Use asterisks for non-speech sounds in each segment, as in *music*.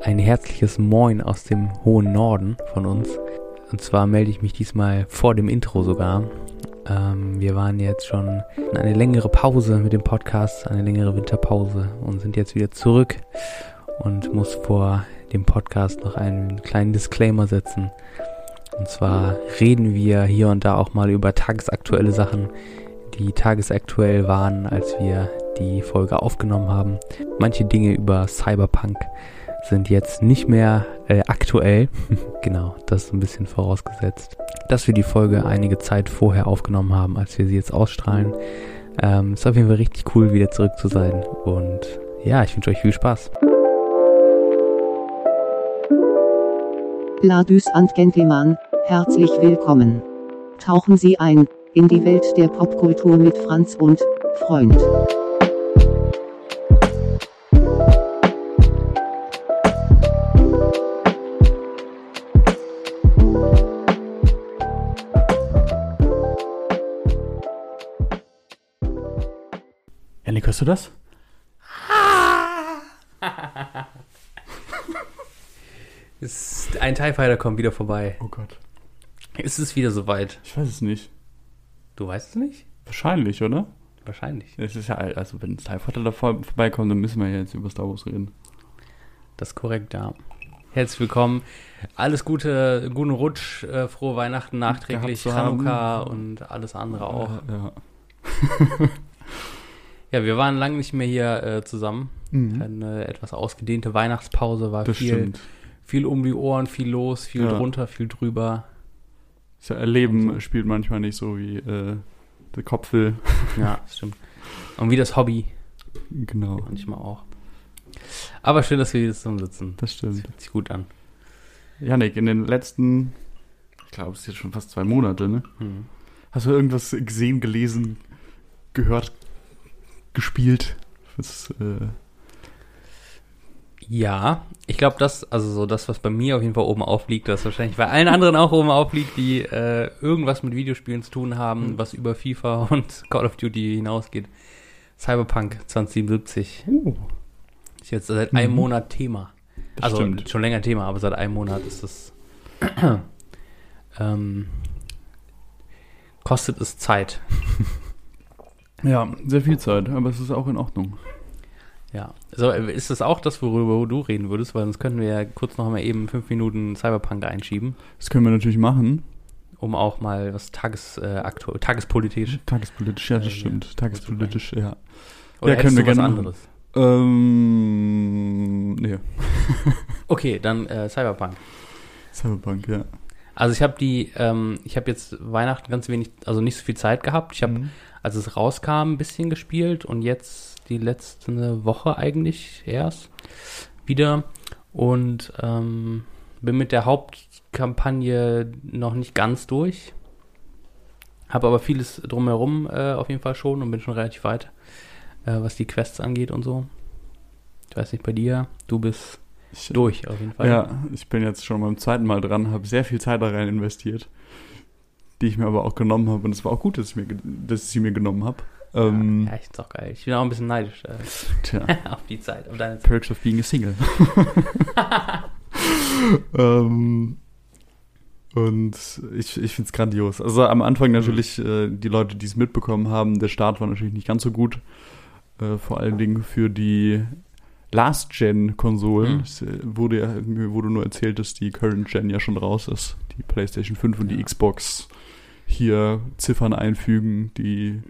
Ein herzliches Moin aus dem hohen Norden von uns. Und zwar melde ich mich diesmal vor dem Intro sogar. Ähm, wir waren jetzt schon in eine längere Pause mit dem Podcast, eine längere Winterpause und sind jetzt wieder zurück und muss vor dem Podcast noch einen kleinen Disclaimer setzen. Und zwar reden wir hier und da auch mal über tagesaktuelle Sachen, die tagesaktuell waren, als wir die Folge aufgenommen haben. Manche Dinge über Cyberpunk sind jetzt nicht mehr äh, aktuell. *laughs* genau, das ist ein bisschen vorausgesetzt. Dass wir die Folge einige Zeit vorher aufgenommen haben, als wir sie jetzt ausstrahlen. Ähm, ist auf jeden Fall richtig cool, wieder zurück zu sein. Und ja, ich wünsche euch viel Spaß. Ladies and Gentlemen, herzlich willkommen. Tauchen Sie ein in die Welt der Popkultur mit Franz und Freund. Hörst du das? *laughs* Ist ein TIE Fighter kommt wieder vorbei. Oh Gott. Ist es wieder soweit? Ich weiß es nicht. Du weißt es nicht? Wahrscheinlich, oder? Wahrscheinlich. Es ist ja, also wenn ein TIE Fighter da vor, vorbeikommt, dann müssen wir ja jetzt über Star Wars reden. Das ist korrekt, ja. Herzlich willkommen. Alles Gute, guten Rutsch, äh, frohe Weihnachten nachträglich. Chanukka und alles andere auch. Ja. Ja, *laughs* wir waren lange nicht mehr hier äh, zusammen. Mhm. Eine etwas ausgedehnte Weihnachtspause war Das viel, stimmt. viel um die Ohren, viel los, viel Ja. drunter, viel drüber. Das Erleben Und so. spielt manchmal nicht so wie äh, der Kopf will. *laughs* Ja, das stimmt. Und wie das Hobby Genau, manchmal auch. Aber schön, dass wir hier zusammen sitzen. das stimmt. Fühlt sich gut an. Janik, in den letzten, ich glaube, es ist jetzt schon fast zwei Monate, ne? Hm. Hast du irgendwas gesehen, gelesen, gehört, gespielt? Was, äh, Ja, ich glaube, das, also so das, was bei mir auf jeden Fall oben aufliegt, das wahrscheinlich bei allen anderen auch oben aufliegt, die äh, irgendwas mit Videospielen zu tun haben, Mhm. was über FIFA und *laughs* Call of Duty hinausgeht. Cyberpunk 2077 ist jetzt seit einem Mhm. Monat Thema. das also stimmt. schon länger Thema, aber seit einem Monat ist es. *clears throat* ähm, kostet es Zeit. *laughs* Ja, sehr viel Zeit, aber es ist auch in Ordnung. Ja. So, äh, ist das auch das, worüber du reden würdest? Weil sonst könnten wir ja kurz noch mal eben fünf Minuten Cyberpunk einschieben. Das können wir natürlich machen. um auch mal was Tages, äh, tagespolitisch. Tagespolitisch, ja, das Äh, stimmt. ja. Tagespolitisch, ja. Oder Ja, können wir was gerne machen. anderes? Ähm, nee. *laughs* Okay, dann äh, Cyberpunk. Cyberpunk, ja. Also ich habe die, ähm, ich habe jetzt Weihnachten ganz wenig, also nicht so viel Zeit gehabt. Ich habe, Mhm. Als es rauskam, ein bisschen gespielt und jetzt die letzte Woche eigentlich erst wieder und ähm, bin mit der Hauptkampagne noch nicht ganz durch. Habe aber vieles drumherum äh, auf jeden Fall schon und bin schon relativ weit, äh, was die Quests angeht und so. Ich weiß nicht, bei dir, du bist Ich, durch auf jeden Fall. Ja, ich bin jetzt schon beim zweiten Mal dran, habe sehr viel Zeit da rein investiert, die ich mir aber auch genommen habe. Und es war auch gut, dass ich, mir, dass ich sie mir genommen habe. Ähm, ja, ich find's auch geil. Ich bin auch ein bisschen neidisch äh, Tja, *laughs* auf die Zeit, auf deine Zeit. Perks of Being a Single. *laughs* ähm, und ich, ich finde es grandios. Also am Anfang natürlich äh, die Leute, die es mitbekommen haben, der Start war natürlich nicht ganz so gut. Äh, vor allen Dingen für die Last-Gen-Konsolen. Mhm. Es äh, wurde ja, mir wurde nur erzählt, dass die Current-Gen ja schon raus ist. Die PlayStation 5 und die Ja. Xbox hier Ziffern einfügen, die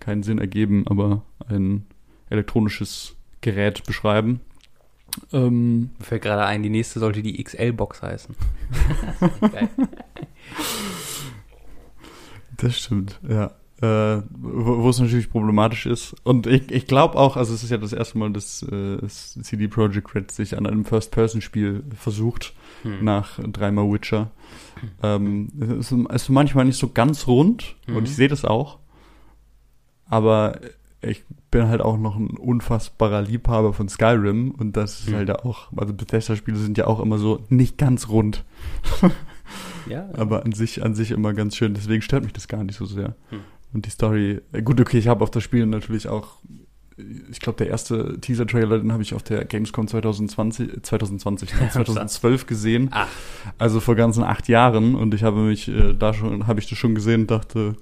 keinen Sinn ergeben, aber ein elektronisches Gerät beschreiben. Ähm, Mir fällt gerade ein, die nächste sollte die XL-Box heißen. *laughs* geil. das stimmt, ja. Äh, wo wo es natürlich problematisch ist. Und ich, ich glaube auch, also es ist ja das erste Mal, dass äh, das CD Projekt Red sich an einem First-Person-Spiel versucht, Hm. nach dreimal Witcher. Ähm, es, ist, ist manchmal nicht so ganz rund Mhm. und ich sehe das auch. Aber ich bin halt auch noch ein unfassbarer Liebhaber von Skyrim und das ist Mhm. halt auch, also Bethesda-Spiele sind ja auch immer so nicht ganz rund, Ja, *laughs* aber an sich, an sich immer ganz schön. Deswegen stört mich das gar nicht so sehr. Hm. Und die Story, äh, gut, okay, ich habe auf das Spiel natürlich auch ich glaube, der erste Teaser-Trailer, den habe ich auf der Gamescom 2020, 2020, 2012 gesehen. Ach. Also vor ganzen acht Jahren. Und ich habe mich äh, da schon, habe ich das schon gesehen und dachte.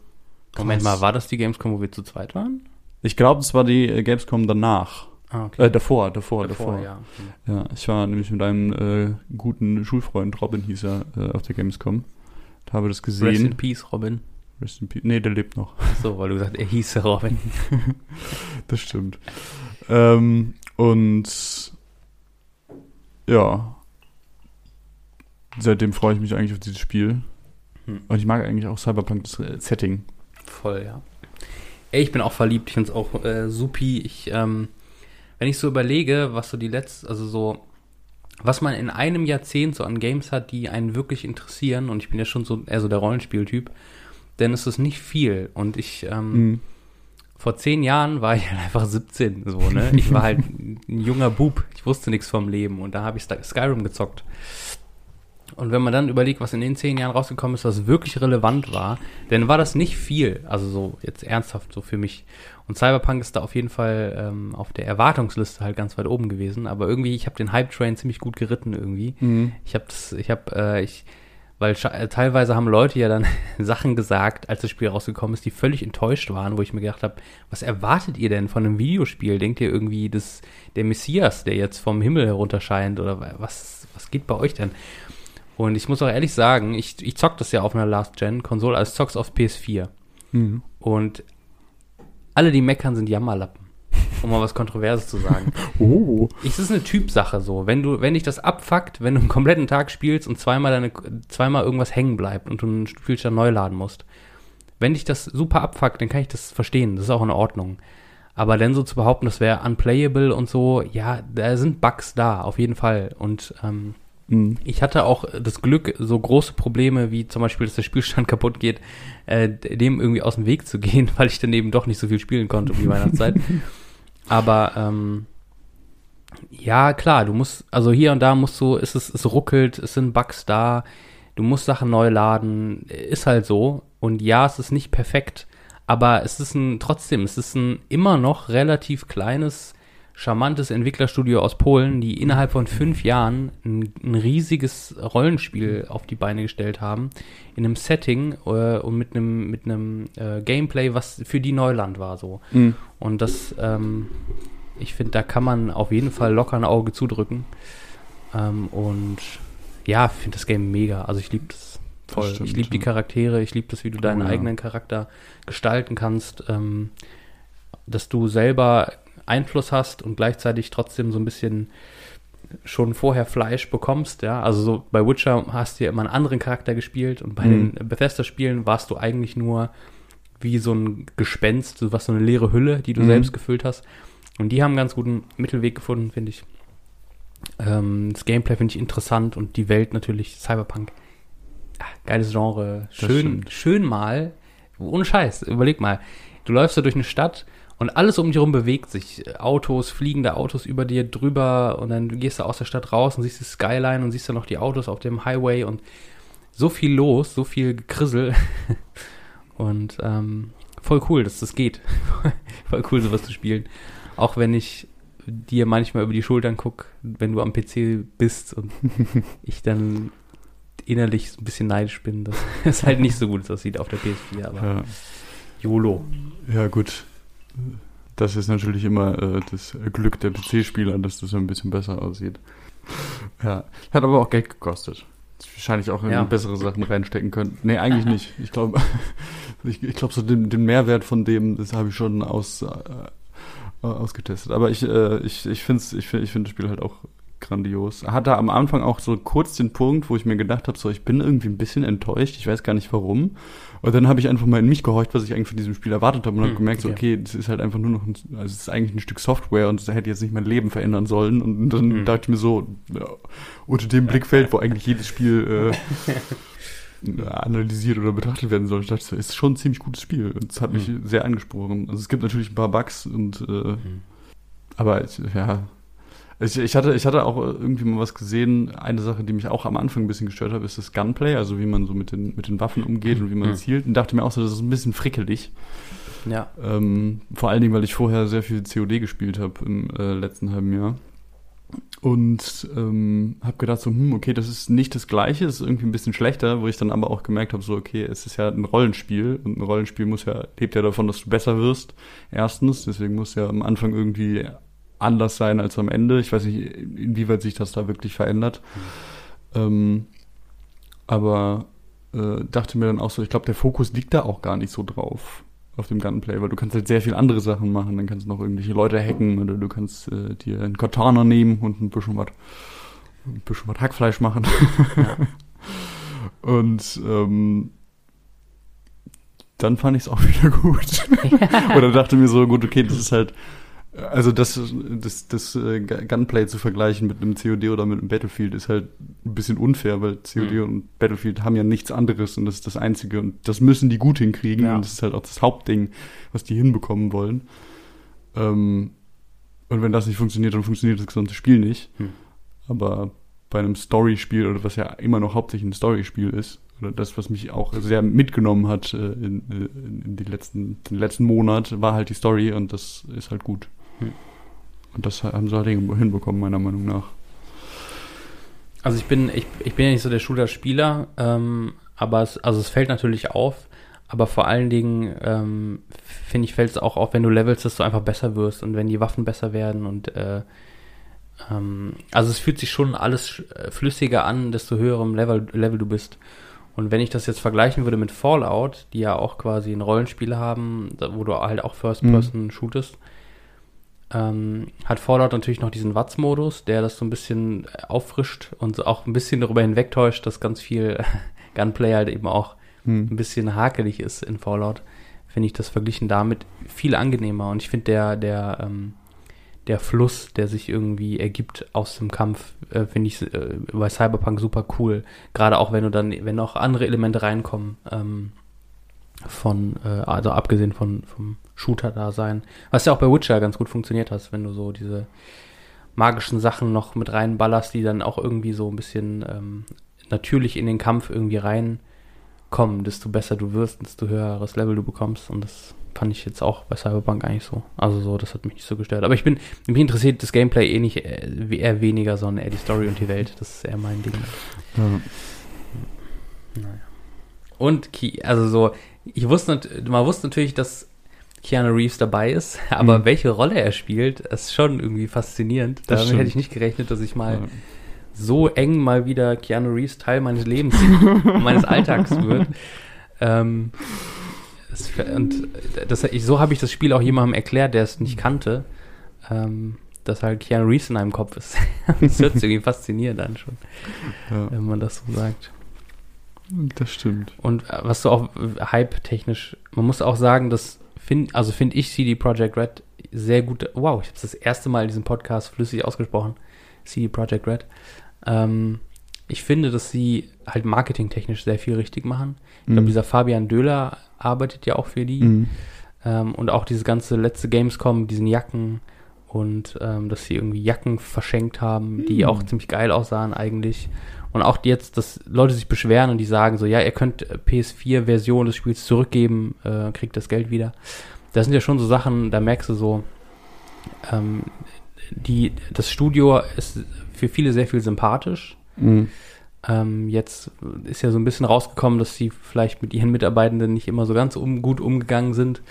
Moment krass. mal, war das die Gamescom, wo wir zu zweit waren? Ich glaube, es war die äh, Gamescom danach. Ah, Äh, davor, davor, davor. ja. Ja, ich war nämlich mit einem äh, guten Schulfreund, Robin hieß er, äh, auf der Gamescom. Und habe das gesehen. Rest in Peace, Robin. Rest in Peace. Nee, der lebt noch. So, weil du gesagt er hieß Robin. *laughs* Das stimmt. Ähm, und ja, seitdem freue ich mich eigentlich auf dieses Spiel. Hm. Und ich mag eigentlich auch Cyberpunk das äh, Setting. Voll, ja. Ey, ich bin auch verliebt. Ich finde es auch äh, supi. Ich, ähm, wenn ich so überlege, was so die letzte, also so, was man in einem Jahrzehnt so an Games hat, die einen wirklich interessieren, und ich bin ja schon so eher so der Rollenspieltyp, ist es nicht viel. Und ich, ähm, Mhm. vor zehn Jahren war ich *laughs* halt einfach 17, so, ne? Ich war halt ein junger Bub. Ich wusste nichts vom Leben. Und da habe ich Sky- Skyrim gezockt. Und wenn man dann überlegt, was in den zehn Jahren rausgekommen ist, was wirklich relevant war, dann war das nicht viel. Also so jetzt ernsthaft so für mich. Und Cyberpunk ist da auf jeden Fall ähm, auf der Erwartungsliste halt ganz weit oben gewesen. Aber irgendwie, ich habe den Hype-Train ziemlich gut geritten irgendwie. Mhm. Ich habe das, ich habe, äh, ich, weil äh, teilweise haben Leute ja dann *laughs* Sachen gesagt, als das Spiel rausgekommen ist, die völlig enttäuscht waren, wo ich mir gedacht habe, was erwartet ihr denn von einem Videospiel? Denkt ihr irgendwie, dass der Messias, der jetzt vom Himmel herunterscheint oder wa- was, was geht bei euch denn? Und ich muss auch ehrlich sagen, ich, ich zock das ja auf einer Last-Gen-Konsole, also ich zock's auf PS4. Mhm. Und alle, die meckern, sind Jammerlappen. Um mal was Kontroverses zu sagen. *laughs* Oh. Es ist eine Typsache so. Wenn du, wenn dich das abfuckt, wenn du einen kompletten Tag spielst und zweimal deine, zweimal irgendwas hängen bleibt und du einen Spielstand neu laden musst. Wenn dich das super abfuckt, dann kann ich das verstehen. Das ist auch in Ordnung. Aber dann so zu behaupten, das wäre unplayable und so, ja, da sind Bugs da, auf jeden Fall. Und ähm, Mhm. ich hatte auch das Glück, so große Probleme wie zum Beispiel, dass der Spielstand *laughs* kaputt geht, äh, dem irgendwie aus dem Weg zu gehen, *laughs* weil ich dann eben doch nicht so viel spielen konnte um die Weihnachtszeit. Aber ähm, ja, klar, du musst, also hier und da musst du, ist es, es ruckelt, es sind Bugs da, du musst Sachen neu laden, ist halt so. Und ja, es ist nicht perfekt, aber es ist ein, trotzdem, es ist ein immer noch relativ kleines, charmantes Entwicklerstudio aus Polen, die innerhalb von fünf Jahren ein, ein riesiges Rollenspiel auf die Beine gestellt haben, in einem Setting äh, und mit einem, mit einem äh, Gameplay, was für die Neuland war so. Mhm. Und das, ähm, ich finde, da kann man auf jeden Fall locker ein Auge zudrücken. Ähm, und ja, ich finde das Game mega. Also ich liebe das voll. stimmt, ich liebe die. Charaktere, ich liebe das, wie du deinen Oh, ja. eigenen Charakter gestalten kannst, ähm, dass du selber Einfluss hast und gleichzeitig trotzdem so ein bisschen schon vorher Fleisch bekommst, ja. Also so bei Witcher hast du ja immer einen anderen Charakter gespielt und bei Mhm. den Bethesda-Spielen warst du eigentlich nur wie so ein Gespenst, so was so eine leere Hülle, die du Mhm. selbst gefüllt hast. Und die haben einen ganz guten Mittelweg gefunden, finde ich. Ähm, das Gameplay finde ich interessant und die Welt natürlich, Cyberpunk. Ah, geiles Genre. Schön, schön mal. Ohne Scheiß, überleg mal. Du läufst da durch eine Stadt und alles um dich herum bewegt sich. Autos, fliegende Autos über dir drüber und dann gehst du aus der Stadt raus und siehst die Skyline und siehst dann noch die Autos auf dem Highway und so viel los, so viel Gekrissel. *laughs* Und ähm, voll cool, dass das geht. *laughs* voll cool, sowas zu spielen. Auch wenn ich dir manchmal über die Schultern gucke, wenn du am PC bist und *laughs* ich dann innerlich ein bisschen neidisch bin, dass es halt nicht so gut aussieht auf der PS4, aber Ja. YOLO. ja, gut. Das ist natürlich immer äh, das Glück der PC-Spieler, dass das so ein bisschen besser aussieht. Ja. Hat aber auch Geld gekostet. Wahrscheinlich auch in Ja. bessere Sachen reinstecken können. Nee, eigentlich nicht. Ich glaube, *laughs* ich, ich glaube, so den, den Mehrwert von dem, das habe ich schon aus, äh, ausgetestet. Aber ich, äh, ich, ich finde ich find, ich find das Spiel halt auch grandios. Hatte am Anfang auch so kurz den Punkt, wo ich mir gedacht habe, so ich bin irgendwie ein bisschen enttäuscht, ich weiß gar nicht warum. Und dann habe ich einfach mal in mich gehorcht, was ich eigentlich von diesem Spiel erwartet habe und habe Hm, gemerkt, so, okay. das ist halt einfach nur noch ein, also es ist eigentlich ein Stück Software und das hätte jetzt nicht mein Leben verändern sollen. Und dann Hm. dachte ich mir so, ja, unter dem Blickfeld, wo eigentlich jedes Spiel äh, *laughs* analysiert oder betrachtet werden soll, dachte ich so, ist schon ein ziemlich gutes Spiel. Und es hat mich Hm. sehr angesprochen. Also es gibt natürlich ein paar Bugs und äh, aber ich, ja, Ich, ich, hatte, ich hatte auch irgendwie mal was gesehen. Eine Sache, die mich auch am Anfang ein bisschen gestört hat, ist das Gunplay, also wie man so mit den, mit den Waffen umgeht und wie man Mhm. zielt. Und dachte mir auch so, das ist ein bisschen frickelig. Ja. Ähm, vor allen Dingen, weil ich vorher sehr viel COD gespielt habe im äh, letzten halben Jahr. Und ähm, habe gedacht so, hm, okay, das ist nicht das Gleiche, das ist irgendwie ein bisschen schlechter, wo ich dann aber auch gemerkt habe, so, okay, es ist ja ein Rollenspiel und ein Rollenspiel muss ja, lebt ja davon, dass du besser wirst. Erstens, deswegen muss ja am Anfang irgendwie anders sein als am Ende. Ich weiß nicht, inwieweit sich das da wirklich verändert. Ähm, aber äh, dachte mir dann auch so, ich glaube, der Fokus liegt da auch gar nicht so drauf auf dem Gunplay, weil du kannst halt sehr viel andere Sachen machen. Dann kannst du noch irgendwelche Leute hacken oder du kannst äh, dir einen Katana nehmen und ein bisschen was, ein bisschen was Hackfleisch machen. *laughs* und ähm, dann fand ich es auch *laughs* wieder gut. oder dachte mir so, gut, okay, das ist halt also das, das, das äh, Gunplay zu vergleichen mit einem COD oder mit einem Battlefield ist halt ein bisschen unfair, weil COD Mhm. und Battlefield haben ja nichts anderes und das ist das Einzige und das müssen die gut hinkriegen Ja. und das ist halt auch das Hauptding, was die hinbekommen wollen. Ähm, und wenn das nicht funktioniert, dann funktioniert das gesamte Spiel nicht. Hm. Aber bei einem Story-Spiel oder was ja immer noch hauptsächlich ein Story-Spiel ist, oder das, was mich auch sehr mitgenommen hat äh, in, in, in die letzten, den letzten Monat, war halt die Story und das ist halt gut. Und das haben sie halt hin- hinbekommen, meiner Meinung nach. Also ich bin, ich, ich bin ja nicht so der Shooter-Spieler, ähm, aber es, also es fällt natürlich auf, aber vor allen Dingen ähm, finde ich, fällt es auch auf, wenn du levelst, dass du einfach besser wirst und wenn die Waffen besser werden und äh, ähm, also es fühlt sich schon alles äh, flüssiger an, desto höherem Level, Level du bist. Und wenn ich das jetzt vergleichen würde mit Fallout, die ja auch quasi ein Rollenspiel haben, wo du halt auch First Mhm. Person shootest, ähm, hat Fallout natürlich noch diesen Watts-Modus, der das so ein bisschen äh, auffrischt und so auch ein bisschen darüber hinwegtäuscht, dass ganz viel *laughs* Gunplay halt eben auch ein Hm. bisschen hakelig ist in Fallout, finde ich das verglichen damit viel angenehmer. Und ich finde der, der, ähm, der Fluss, der sich irgendwie ergibt aus dem Kampf, äh, finde ich äh, bei Cyberpunk super cool. Gerade auch wenn du dann, wenn auch andere Elemente reinkommen, ähm, von, äh, also abgesehen von, vom Shooter-Dasein. Was ja auch bei Witcher ganz gut funktioniert hast, wenn du so diese magischen Sachen noch mit reinballerst, die dann auch irgendwie so ein bisschen ähm, natürlich in den Kampf irgendwie reinkommen, desto besser du wirst, desto höheres Level du bekommst. Und das fand ich jetzt auch bei Cyberpunk eigentlich so. Also so, das hat mich nicht so gestört. Aber ich bin, mich interessiert das Gameplay eh nicht, äh, eher weniger, sondern eher die Story und die Welt. Das ist eher mein Ding. Ja. Naja. Und, also so, ich wusste, man wusste natürlich, dass Keanu Reeves dabei ist, *laughs* aber Mhm. welche Rolle er spielt, ist schon irgendwie faszinierend. Damit hätte ich nicht gerechnet, dass ich mal Ja. so eng mal wieder Keanu Reeves Teil meines Lebens, meines Alltags wird. *laughs* Ähm, es, und das, ich, so habe ich das Spiel auch jemandem erklärt, der es nicht kannte, ähm, dass halt Keanu Reeves in einem Kopf ist. *laughs* das hört sich irgendwie faszinierend an schon, Ja, wenn man das so sagt. das stimmt. Und äh, was du auch äh, Hype-technisch, man muss auch sagen, dass find, also finde ich CD Projekt Red sehr gut. Wow, ich habe das erste Mal in diesem Podcast flüssig ausgesprochen. CD Projekt Red. Ähm, ich finde, dass sie halt marketingtechnisch sehr viel richtig machen. Ich glaube, Mhm. dieser Fabian Döhler arbeitet ja auch für die. Mhm. Ähm, und auch dieses ganze letzte Gamescom, diesen Jacken und ähm, dass sie irgendwie Jacken verschenkt haben, die Mhm. auch ziemlich geil aussahen eigentlich. Und auch jetzt, dass Leute sich beschweren und die sagen so, ja, ihr könnt äh, PS4-Version des Spiels zurückgeben, äh, kriegt das Geld wieder. Das sind ja schon so Sachen, da merkst du so, ähm, die, das Studio ist für viele sehr viel sympathisch. Mhm. Ähm, jetzt ist ja so ein bisschen rausgekommen, dass sie vielleicht mit ihren Mitarbeitenden nicht immer so ganz um, gut umgegangen sind.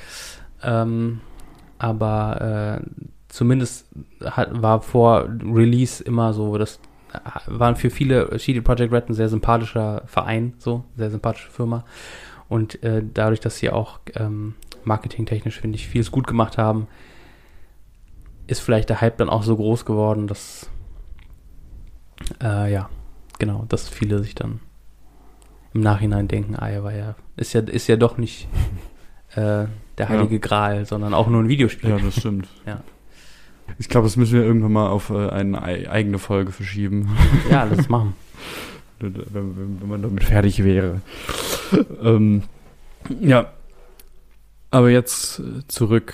Ähm, aber äh, zumindest hat, war vor Release immer so, das äh, waren für viele CD Projekt Red ein sehr sympathischer Verein, so, sehr sympathische Firma. Und äh, dadurch, dass sie auch ähm, marketingtechnisch, finde ich, vieles gut gemacht haben, ist vielleicht der Hype dann auch so groß geworden, dass äh, ja, genau, dass viele sich dann im Nachhinein denken, ah, war ja, ist ja, ist ja doch nicht äh, der heilige Gral, sondern auch nur ein Videospiel. Ja, das stimmt. Ja. Ich glaube, das müssen wir irgendwann mal auf äh, eine ei- eigene Folge verschieben, Ja, lass es machen. *laughs* wenn, wenn, wenn man damit fertig wäre. ähm, ja. Aber jetzt äh, zurück.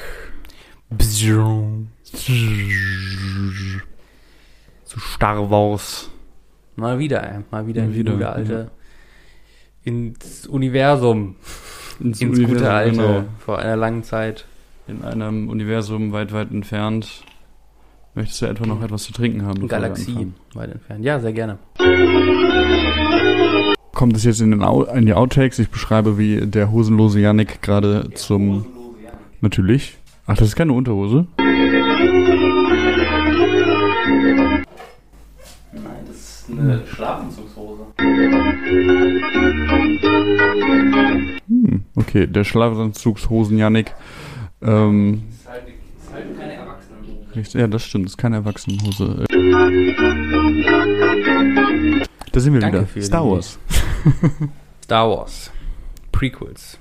zu Star Wars. Mal wieder, ey. Mal wieder Mal in die wieder, gute alte. Ins Universum. Ins, Ins gute Universum, alte. genau. Vor einer langen Zeit. In einem Universum weit, weit entfernt. Möchtest du etwa noch etwas zu trinken haben? Galaxie weit entfernt. Ja, sehr gerne. Kommt es jetzt in, den Au in die Outtakes? Ich beschreibe, wie der hosenlose Yannick gerade zum... Natürlich. Ach, das ist keine Unterhose? Nein, das ist eine Schlafanzugshose. Hm, okay, der Schlafanzugshosen Yannick. Ähm, Ist halt, ist halt keine Richtig- ja, das stimmt, das ist keine Erwachsenenhose. Da sind wir Danke wieder. Star Wars. *laughs* Star Wars. Prequels.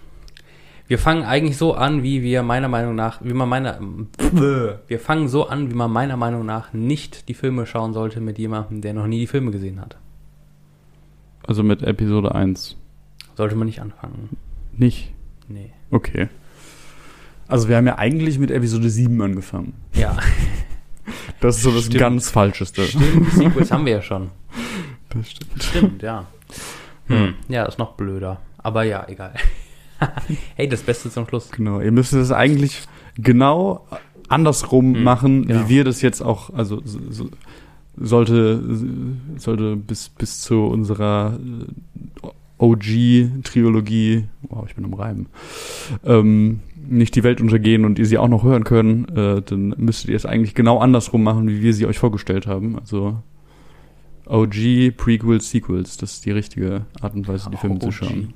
Wir fangen eigentlich so an, wie wir meiner Meinung nach, wie man meiner, *laughs* wir fangen so an, wie man meiner Meinung nach nicht die Filme schauen sollte mit jemandem, der noch nie die Filme gesehen hat. Also mit Episode 1. Sollte man nicht anfangen. Nicht? Nee. Okay. Also wir haben ja eigentlich mit Episode 7 angefangen. Ja, *laughs* Das ist so das Stimmt. ganz Falscheste. stimmt, Sequels haben wir ja schon. *laughs* Das stimmt. Stimmt, ja. Hm. Ja, ist noch blöder. Aber ja, egal. *laughs* hey, das Beste zum Schluss. Genau, ihr müsst es eigentlich genau andersrum Hm, machen, genau. wie wir das jetzt auch, also so, so, sollte, sollte bis, bis zu unserer äh, OG-Trilogie, wow, ich bin am Reiben, ähm, nicht die Welt untergehen und ihr sie auch noch hören können, äh, dann müsstet ihr es eigentlich genau andersrum machen, wie wir sie euch vorgestellt haben. Also OG, Prequels, Sequels, das ist die richtige Art und Weise, die Filme zu OG. schauen.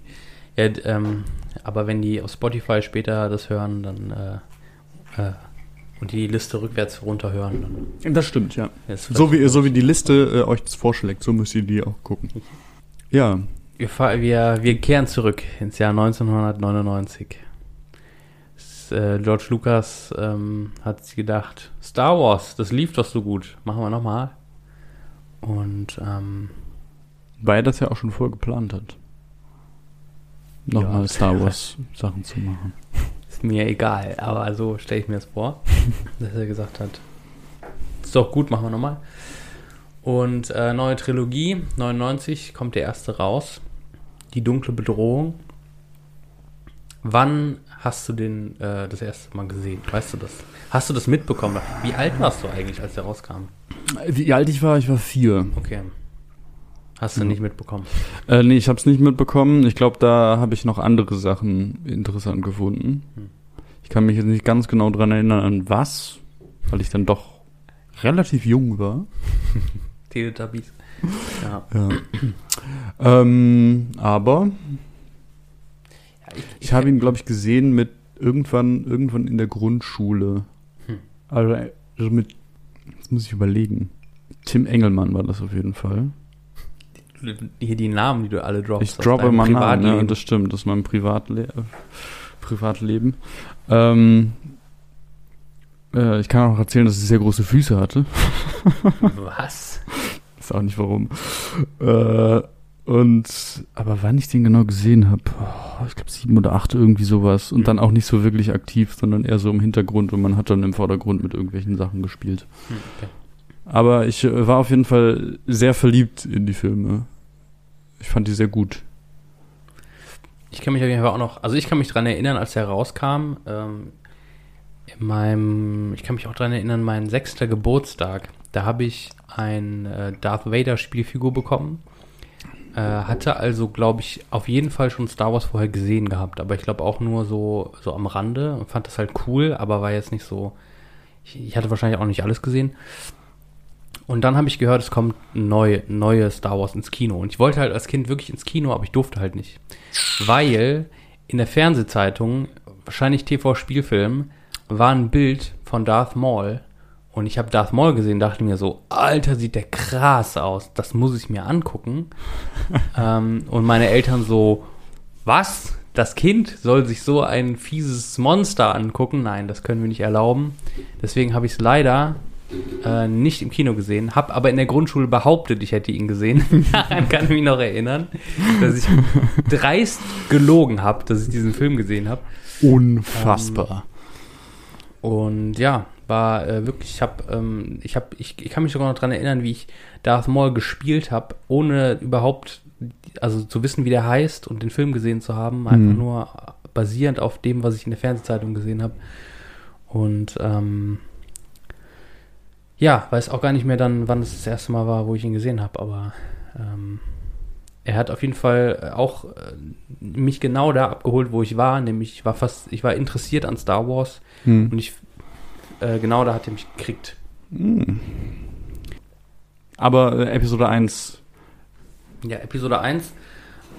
Ja, ähm, aber wenn die auf Spotify später das hören, dann äh, äh, und die Liste rückwärts runterhören, dann Das stimmt, ja. So wie, so wie die Liste äh, euch das vorschlägt, so müsst ihr die auch gucken. Ja, wir, wir, wir kehren zurück ins Jahr 1999. S- äh, George Lucas ähm, hat sich gedacht, Star Wars, das lief doch so gut, machen wir nochmal. Und ähm, weil er das ja auch schon vorher geplant hat. Nochmal Ja. Star *laughs* Wars Sachen zu machen. ist mir egal, aber so stelle ich mir das vor, *laughs* dass er gesagt hat, ist doch gut, machen wir nochmal. Und äh, neue Trilogie, 99 kommt der erste raus. Die dunkle Bedrohung. Wann hast du den äh, das erste Mal gesehen? Weißt du das? Hast du das mitbekommen? Wie alt warst du eigentlich, als der rauskam? Wie alt ich war? Ich war vier. Okay. Hast du Ja. nicht mitbekommen? Äh, nee, ich habe es nicht mitbekommen. Ich glaube, da habe ich noch andere Sachen interessant gefunden. Hm. Ich kann mich jetzt nicht ganz genau dran erinnern, an was, weil ich dann doch relativ jung war. *laughs* Teletubbies. Ja. Ja. ähm, aber Ja, ich habe ihn, glaube ich, gesehen mit irgendwann, irgendwann in der Grundschule. Hm. Also, also mit, jetzt muss ich überlegen. Tim Engelmann war das auf jeden Fall. hier die Namen, die du alle droppst. Ich aus droppe mal Namen, ja, das stimmt, das ist mein Privatle Privatleben. Ähm, äh, ich kann auch erzählen, dass ich sehr große Füße hatte. Was? *laughs* Ist auch nicht warum. Äh, und, aber wann ich den genau gesehen habe, oh, ich glaube sieben oder acht, irgendwie sowas. Und dann auch nicht so wirklich aktiv, sondern eher so im Hintergrund und man hat dann im Vordergrund mit irgendwelchen Sachen gespielt. Hm, okay. Aber ich äh, war auf jeden Fall sehr verliebt in die Filme. Ich fand die sehr gut. Ich kann mich auf jeden Fall auch noch, also ich kann mich dran erinnern, als der rauskam, ähm, in meinem, ich kann mich auch dran erinnern, mein sechster Geburtstag, da habe ich ein äh, Darth Vader Spielfigur bekommen. Äh, hatte also, glaube ich, auf jeden Fall schon Star Wars vorher gesehen gehabt, aber ich glaube auch nur so, so am Rande und fand das halt cool, aber war jetzt nicht so, ich, ich hatte wahrscheinlich auch nicht alles gesehen. Und dann habe ich gehört, es kommt neu, neue Star Wars ins Kino. Und ich wollte halt als Kind wirklich ins Kino, aber ich durfte halt nicht. Weil in der Fernsehzeitung, wahrscheinlich TV-Spielfilm, war ein Bild von Darth Maul. Und ich habe Darth Maul gesehen, dachte mir so, Alter, sieht der krass aus. Das muss ich mir angucken. *laughs* ähm, und meine Eltern so, was? Das Kind soll sich so ein fieses Monster angucken? Nein, das können wir nicht erlauben. Deswegen habe ich es leider äh, nicht im Kino gesehen, habe aber in der Grundschule behauptet, ich hätte ihn gesehen. *laughs* Daran kann ich mich noch erinnern, dass ich dreist gelogen habe, dass ich diesen Film gesehen habe. Unfassbar. Und ja, war äh, wirklich, ich habe, ähm, ich habe, ich, ich kann mich sogar noch dran erinnern, wie ich Darth Maul gespielt habe, ohne überhaupt, also zu wissen, wie der heißt und den Film gesehen zu haben, einfach Mhm. nur basierend auf dem, was ich in der Fernsehzeitung gesehen habe. Und ähm, ja, weiß auch gar nicht mehr dann, wann es das erste Mal war, wo ich ihn gesehen habe, aber ähm, er hat auf jeden Fall auch äh, mich genau da abgeholt, wo ich war, nämlich ich war fast, ich war interessiert an Star Wars Hm. und ich äh, genau da hat er mich gekriegt. Hm. Aber äh, Episode 1, Ja, Episode 1.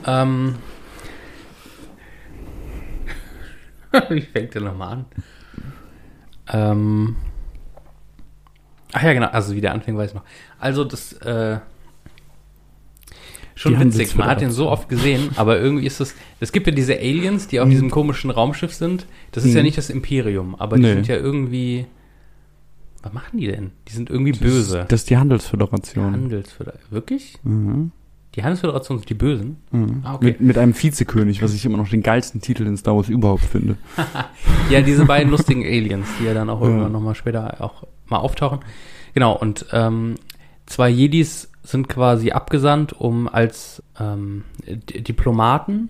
Ähm, *laughs* wie fängt der nochmal an? Ähm, ach ja, genau, also wie der anfängt, weiß ich noch. Also das, äh, schon Die witzig, man hat den so oft gesehen, aber irgendwie ist es, es gibt ja diese Aliens, die auf Mhm. diesem komischen Raumschiff sind. Das ist ja Mhm. nicht das Imperium, aber die Nee. sind ja irgendwie, was machen die denn? Die sind irgendwie das, böse. das ist die Handelsföderation. Handelsföderation, wirklich? Mhm. Die Handelsföderation sind die Bösen? Mhm. Ah, okay. mit, mit einem Vizekönig, was ich immer noch den geilsten Titel in Star Wars überhaupt finde. *laughs* Ja, diese beiden lustigen Aliens, die ja dann auch Ja. irgendwann nochmal später auch mal auftauchen. Genau, und ähm, zwei Jedis sind quasi abgesandt, um als ähm, Diplomaten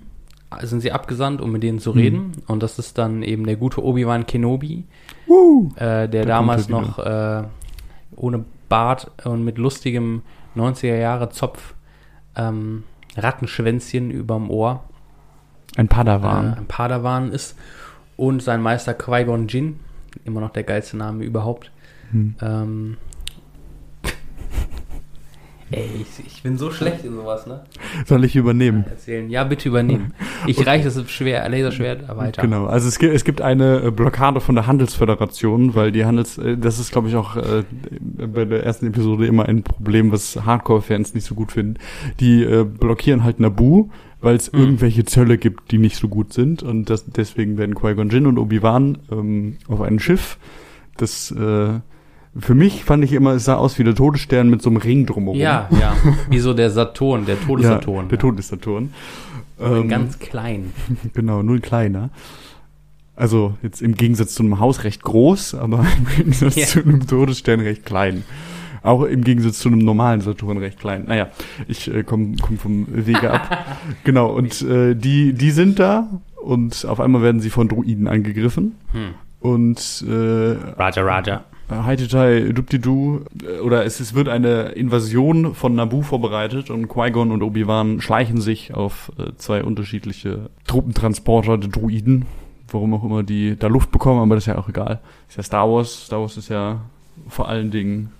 sind sie abgesandt, um mit denen zu Mhm. reden. Und das ist dann eben der gute Obi-Wan Kenobi, Woo! äh, der Da damals noch äh, ohne Bart und mit lustigem 90er Jahre Zopf ähm, Rattenschwänzchen überm Ohr Ein Padawan. äh, ein Padawan ist und sein Meister Qui-Gon Jinn, immer noch der geilste Name überhaupt. Hm. Ähm, ey, ich, ich bin so schlecht in sowas, ne? Soll ich übernehmen? Erzählen. Ja, bitte übernehmen. Ich reiche das schwer, Laserschwert weiter. Genau, also es gibt, es gibt eine äh, Blockade von der Handelsföderation, weil die Handels, äh, das ist glaube ich auch äh, bei der ersten Episode immer ein Problem, was Hardcore-Fans nicht so gut finden. Die äh, blockieren halt Naboo, weil es Mhm. irgendwelche Zölle gibt, die nicht so gut sind und das, deswegen werden Qui-Gon Jinn und Obi-Wan ähm, auf ein Schiff, das äh, für mich fand ich immer, es sah aus wie der Todesstern mit so einem Ring drumherum. Ja, ja. Wie so der Saturn, der *laughs* ja Todessaturn. der Todessaturn. Ähm, ganz klein. *laughs* Genau, null kleiner. Also jetzt im Gegensatz zu einem Haus recht groß, aber *laughs* im Gegensatz Ja. zu einem Todesstern recht klein. Auch im Gegensatz zu einem normalen Saturn recht klein. Naja, ich äh, komme komm vom Wege ab. genau, und äh, die, die sind da und auf einmal werden sie von Druiden angegriffen. Hm. Und äh, Raja, Raja. Haititai, Dupdidu, äh, oder es, es wird eine Invasion von Naboo vorbereitet und Qui-Gon und Obi-Wan schleichen sich auf äh, zwei unterschiedliche Truppentransporter der Druiden, warum auch immer die da Luft bekommen, aber das ist ja auch egal. Ist ja Star Wars, Star Wars ist ja vor allen Dingen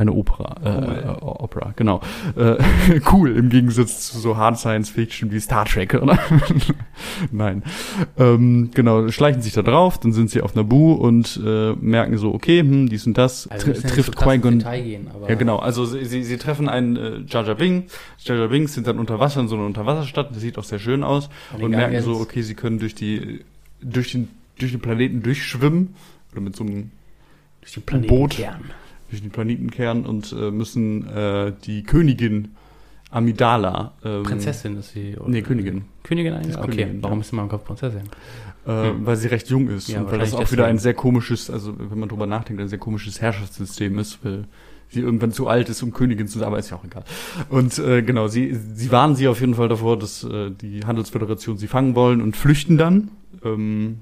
eine Opera, äh, Cool. äh, Opera, genau. Äh, *laughs* cool, im Gegensatz zu so Hard Science Fiction wie Star Trek, oder? *laughs* Nein. Ähm, genau, schleichen sich da drauf, dann sind sie auf Naboo und äh, merken so, okay, hm, dies und das, Also tr trifft so Qui-Gon. Ja, genau. Also sie, sie, sie treffen einen äh, Jar Jar Binks. Jar Jar Binks sind dann unter Wasser in so einer Unterwasserstadt. Das sieht auch sehr schön aus. Und Und, merken so, okay, sie können durch die durch den durch den Planeten durchschwimmen oder mit so einem durch den Boot. Planetenkern. Durch den Planetenkern und äh, müssen äh, die Königin Amidala ähm, Prinzessin ist sie. oder? Nee, Königin. Königin eigentlich? Okay, Königin, warum ja. ist in meinem Kopf Prinzessin? äh, Hm. weil sie recht jung ist Ja, und weil das auch wieder ein sehr komisches, also wenn man drüber nachdenkt, ein sehr komisches Herrschaftssystem ist, weil sie irgendwann zu alt ist, um Königin zu sein, aber ist ja auch egal. Und äh, genau, sie, sie warnen sie auf jeden Fall davor, dass äh, die Handelsföderation sie fangen wollen und flüchten dann. Ähm,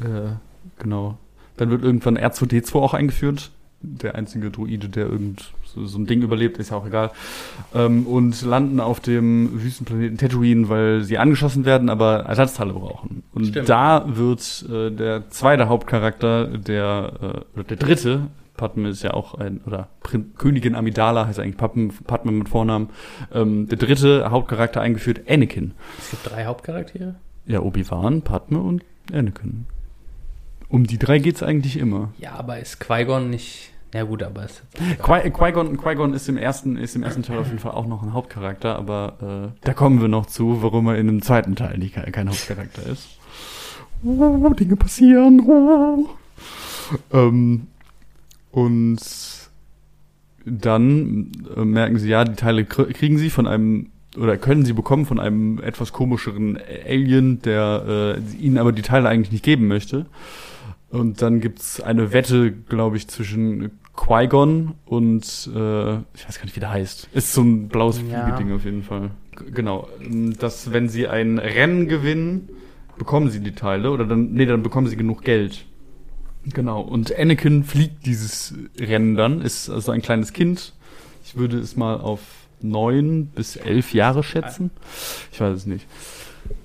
äh, genau. Dann wird irgendwann R2D2 auch eingeführt. Der einzige Druide, der irgend so, so ein Ding überlebt, ist ja auch egal. Ähm, und landen auf dem Wüstenplaneten Tatooine, weil sie angeschossen werden, aber Ersatzteile brauchen. Und Stimmt. da wird äh, der zweite Hauptcharakter, der, äh, oder der dritte, Padme ist ja auch ein, oder Prin Königin Amidala heißt eigentlich Padme, Padme mit Vornamen, ähm, der dritte Hauptcharakter eingeführt, Anakin. Es gibt drei Hauptcharaktere. Ja, Obi-Wan, Padme und Anakin. Um die drei geht's eigentlich immer. Ja, aber ist Qui-Gon nicht. Ja gut, aber ist jetzt *laughs* Qui- Qui-Gon Qui ist im ersten ist im ersten Teil auf jeden Fall auch noch ein Hauptcharakter, aber äh, da kommen wir noch zu, warum er in dem zweiten Teil nicht, kein kein Hauptcharakter ist. Oh, Dinge passieren. Oh. Ähm, und dann äh, merken sie, ja, die Teile kr- kriegen sie von einem oder können sie bekommen von einem etwas komischeren Alien, der äh, ihnen aber die Teile eigentlich nicht geben möchte. Und dann gibt's eine Wette, glaube ich, zwischen Qui-Gon und äh, ich weiß gar nicht, wie der heißt. Ist so ein blaues Ja. Fliegeding auf jeden Fall. G genau. Dass wenn sie ein Rennen gewinnen, bekommen sie die Teile oder dann, nee, dann bekommen sie genug Geld. Genau. Und Anakin fliegt dieses Rennen dann, ist also ein kleines Kind. Ich würde es mal auf neun bis elf Jahre schätzen. Ich weiß es nicht.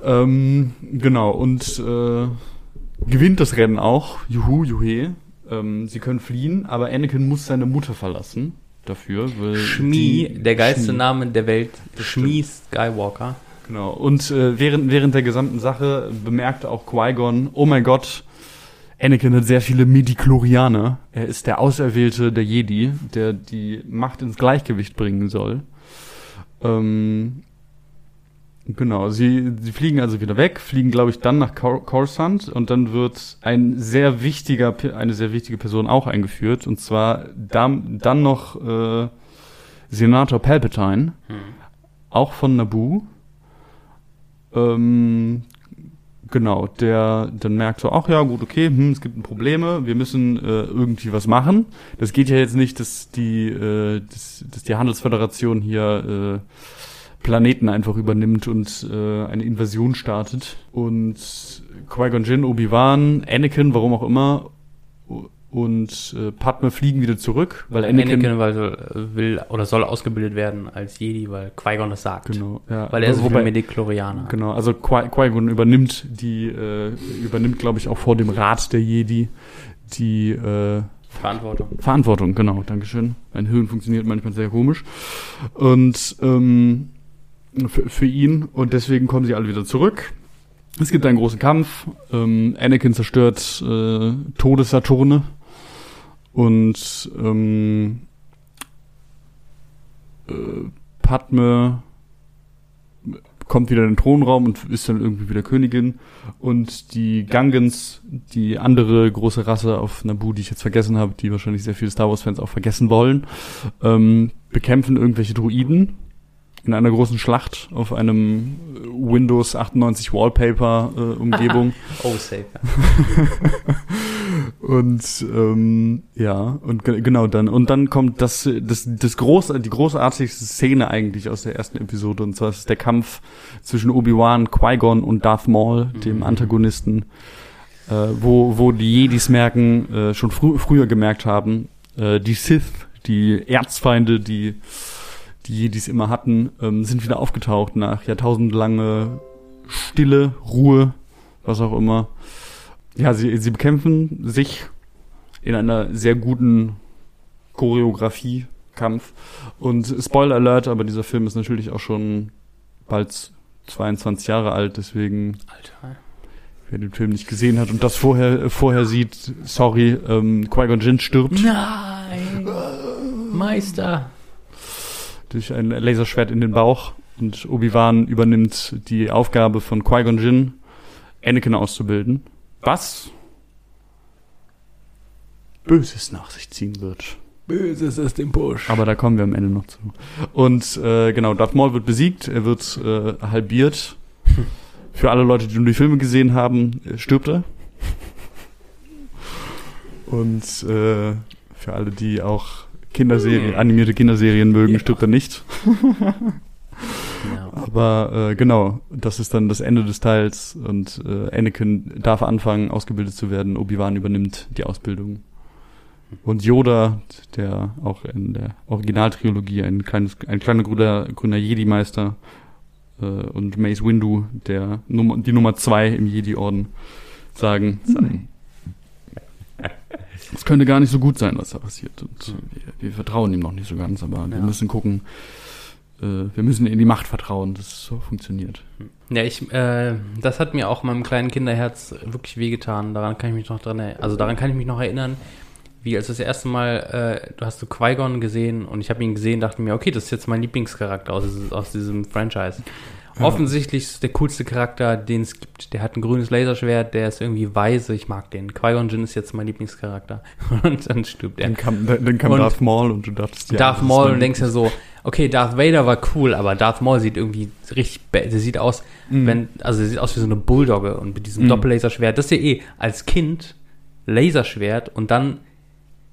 Ähm, genau, und äh, gewinnt das Rennen auch. Juhu, juhe. Ähm, sie können fliehen, aber Anakin muss seine Mutter verlassen dafür. Weil Shmi, die- der geilste Shmi. Name der Welt. Shmi Skywalker. Genau. Und äh, während, während der gesamten Sache bemerkte auch Qui-Gon, oh mein Gott, Anakin hat sehr viele Midichlorianer. Er ist der Auserwählte der Jedi, der die Macht ins Gleichgewicht bringen soll. Ähm, genau, sie, sie fliegen also wieder weg, fliegen, glaube ich, dann nach Cor Coruscant und dann wird ein sehr wichtiger, eine sehr wichtige Person auch eingeführt, und zwar dann, dann noch äh, Senator Palpatine, auch von Naboo. Ähm, genau, der dann merkt so, ach ja, gut, okay, hm, es gibt Probleme, wir müssen äh, irgendwie was machen. Das geht ja jetzt nicht, dass die, äh, dass, dass die Handelsföderation hier äh, Planeten einfach übernimmt und äh, eine Invasion startet. Und Qui-Gon Jinn, Obi-Wan, Anakin, warum auch immer, und äh, Padme fliegen wieder zurück, weil Anakin, Anakin, weil will oder soll ausgebildet werden als Jedi, weil Qui-Gon das sagt. genau, ja, Weil er so wobei- Mediklorianer. Genau, also Qui- Qui-Gon übernimmt die, äh, übernimmt, glaube ich, auch vor dem Rat der Jedi die äh, Verantwortung. Verantwortung, genau, Dankeschön. Mein Hirn funktioniert manchmal sehr komisch. Und ähm, für, für ihn, und deswegen kommen sie alle wieder zurück. Es gibt einen großen Kampf. Ähm, Anakin zerstört äh, Todessaturne. Und ähm, äh, Padme kommt wieder in den Thronraum und ist dann irgendwie wieder Königin. Und die Gungans, die andere große Rasse auf Naboo, die ich jetzt vergessen habe, die wahrscheinlich sehr viele Star Wars-Fans auch vergessen wollen, ähm, bekämpfen irgendwelche Druiden in einer großen Schlacht auf einem äh, Windows 98 Wallpaper äh, Umgebung. *laughs* Oh, safe. *laughs* Und ähm, ja, und ge genau dann. Und dann kommt das, das, das groß, die großartigste Szene eigentlich aus der ersten Episode. Und zwar ist es der Kampf zwischen Obi-Wan, Qui-Gon und Darth Maul, dem Antagonisten, äh, wo, wo die Jedis merken, äh, schon frü früher gemerkt haben, äh, die Sith, die Erzfeinde, die die Jedis immer hatten, ähm, sind wieder aufgetaucht nach jahrtausendlange Stille, Ruhe, was auch immer. Ja, sie, sie bekämpfen sich in einer sehr guten Choreografie, Kampf. Und Spoiler Alert, aber dieser Film ist natürlich auch schon bald 22 Jahre alt, deswegen, Alter. wer den Film nicht gesehen hat und das vorher, äh, vorher sieht, sorry, ähm, Qui-Gon Jinn stirbt Nein! Meister! Durch ein Laserschwert in den Bauch und Obi-Wan übernimmt die Aufgabe von Qui-Gon Jinn, Anakin auszubilden. Was Böses nach sich ziehen wird. Böses ist im Busch. Aber da kommen wir am Ende noch zu. Und äh, genau, Darth Maul wird besiegt, er wird äh, halbiert. Für alle Leute, die nur die Filme gesehen haben, äh, stirbt er. Und äh, für alle, die auch Kinderserien, animierte Kinderserien mögen, Ja. stirbt er nicht. *laughs* Ja. Aber äh, genau, das ist dann das Ende des Teils und äh, Anakin darf anfangen, ausgebildet zu werden. Obi-Wan übernimmt die Ausbildung. Und Yoda, der auch in der Originaltrilogie ein kleines, ein kleiner grüner, grüner Jedi-Meister äh, und Mace Windu, der Nummer, die Nummer zwei im Jedi-Orden, sagen, hm, es könnte gar nicht so gut sein, was da passiert. Und wir, wir vertrauen ihm noch nicht so ganz, aber wir Ja. müssen gucken, äh, wir müssen in die Macht vertrauen, dass es so funktioniert. Ja, ich, äh, das hat mir auch meinem kleinen Kinderherz wirklich wehgetan. Daran kann ich mich noch dran, also daran kann ich mich noch erinnern, wie als das erste Mal, äh, du hast so Qui-Gon gesehen und ich habe ihn gesehen, dachte mir, okay, das ist jetzt mein Lieblingscharakter aus, aus diesem Franchise. Ja. Offensichtlich ist der coolste Charakter, den es gibt. Der hat ein grünes Laserschwert, der ist irgendwie weise, ich mag den. Qui-Gon Jinn ist jetzt mein Lieblingscharakter. *laughs* Und dann stirbt er. Dann kam, dann, dann kam Und Darth Maul und du dachtest, ja. Darth Maul und denkst ja so, okay, Darth Vader war cool, aber Darth Maul sieht irgendwie richtig, der sieht aus, Mhm. wenn, also der sieht aus wie so eine Bulldogge und mit diesem Mhm. Doppellaserschwert, das ist ja eh als Kind Laserschwert und dann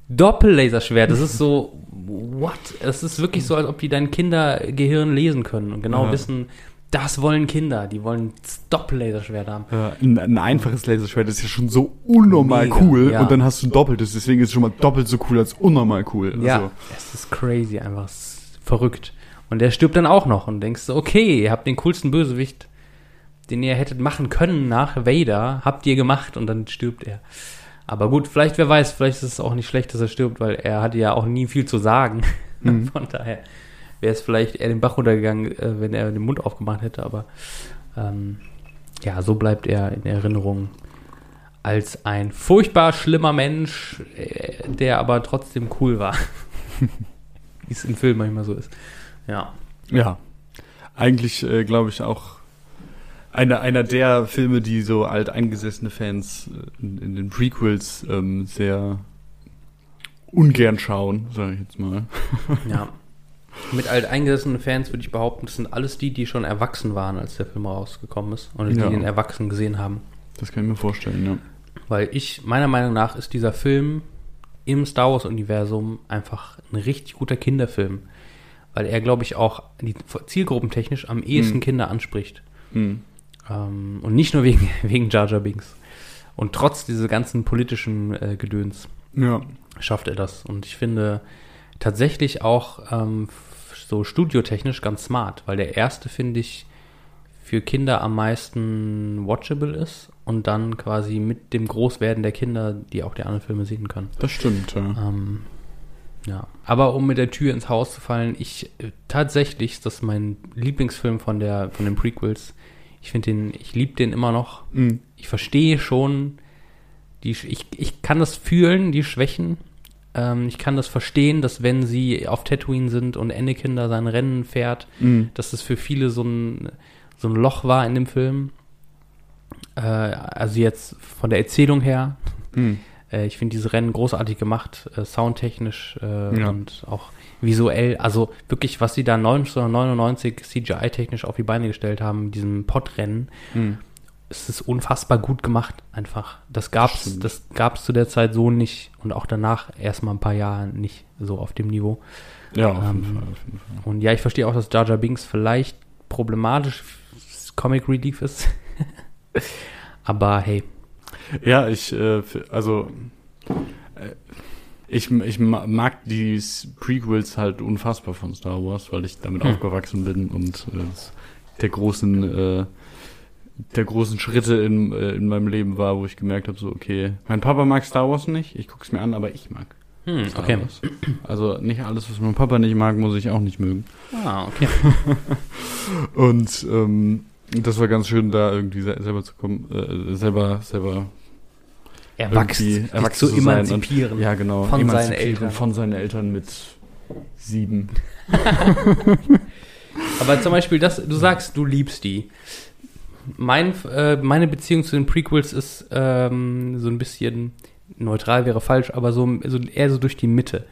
Doppellaserschwert. Das ist so, *laughs* what? Es ist wirklich so, als ob die dein Kindergehirn lesen können und genau Ja. wissen, das wollen Kinder. Die wollen Doppellaserschwert haben. Ja, ein, ein einfaches Laserschwert ist ja schon so unnormal Mega, cool ja. und dann hast du ein doppeltes, deswegen ist es schon mal doppelt so cool als unnormal cool. Ja, Also, es ist crazy, einfach ist verrückt. Und der stirbt dann auch noch und denkst okay, ihr habt den coolsten Bösewicht, den ihr hättet machen können nach Vader, habt ihr gemacht und dann stirbt er. Aber gut, vielleicht, wer weiß, vielleicht ist es auch nicht schlecht, dass er stirbt, weil er hatte ja auch nie viel zu sagen. Mhm. *laughs* Von daher wäre es vielleicht eher den Bach runtergegangen, äh, wenn er den Mund aufgemacht hätte, aber ähm, ja, so bleibt er in Erinnerung als ein furchtbar schlimmer Mensch, äh, der aber trotzdem cool war. *laughs* Wie es im Film manchmal so ist. Ja. ja. Eigentlich äh, glaube ich auch einer, einer der Filme, die so alteingesessene Fans äh, in, in den Prequels ähm, sehr ungern schauen, sage ich jetzt mal. Ja. *laughs* Mit alteingesessenen Fans würde ich behaupten, das sind alles die, die schon erwachsen waren, als der Film rausgekommen ist. Oder die Ja. den Erwachsenen gesehen haben. Das kann ich mir vorstellen, ja. Weil ich, meiner Meinung nach, ist dieser Film im Star Wars-Universum einfach ein richtig guter Kinderfilm. Weil er, glaube ich, auch die zielgruppentechnisch am ehesten Hm. Kinder anspricht. Hm. Ähm, und nicht nur wegen, *laughs* wegen Jar Jar Binks. Und trotz dieser ganzen politischen äh, Gedöns Ja. schafft er das. Und ich finde tatsächlich auch ähm, so studiotechnisch ganz smart, weil der erste, finde ich, für Kinder am meisten watchable ist und dann quasi mit dem Großwerden der Kinder, die auch die anderen Filme sehen können. Das stimmt, ja. Ähm, ja, aber um mit der Tür ins Haus zu fallen, ich äh, tatsächlich ist das mein Lieblingsfilm von der von den Prequels. Ich finde den, ich liebe den immer noch. Hm. Ich verstehe schon die, ich, ich kann das fühlen, die Schwächen. Ähm, ich kann das verstehen, dass wenn sie auf Tatooine sind und Anakin da sein Rennen fährt, Hm. dass das für viele so ein, so ein Loch war in dem Film. Äh, also jetzt von der Erzählung her. Hm. Äh, ich finde diese Rennen großartig gemacht, äh, soundtechnisch äh, Ja. und auch visuell. Also wirklich, was sie da 1999 CGI-technisch auf die Beine gestellt haben, diesem Podrennen, Hm. Es ist unfassbar gut gemacht einfach. Das gab's, das gab's zu der Zeit so nicht und auch danach erst mal ein paar Jahre nicht so auf dem Niveau. Ja, auf Ähm, jeden Fall. Auf jeden Fall. Und ja, ich verstehe auch, dass Jar Jar Binks vielleicht problematisch Comic Relief ist. *laughs* Aber hey, Ja, ich, äh, also, äh, ich, ich ma- mag die Prequels halt unfassbar von Star Wars, weil ich damit Hm. aufgewachsen bin und äh, der großen, äh, der großen Schritte in, äh, in meinem Leben war, wo ich gemerkt habe, so, okay, mein Papa mag Star Wars nicht, ich guck's mir an, aber ich mag hm, Star okay. Wars. Also nicht alles, was mein Papa nicht mag, muss ich auch nicht mögen. Ah, okay. *laughs* Und ähm, das war ganz schön, da irgendwie se selber zu kommen, äh, selber, selber Erwachsen, erwachsen zu zu sein und- emanzipieren. Ja, genau. Von seinen Emanzipieren Eltern. Von seinen Eltern mit sieben. *laughs* Aber zum Beispiel, das, du sagst, du liebst die. Mein, äh, meine Beziehung zu den Prequels ist ähm, so ein bisschen neutral wäre falsch, aber so, so eher so durch die Mitte.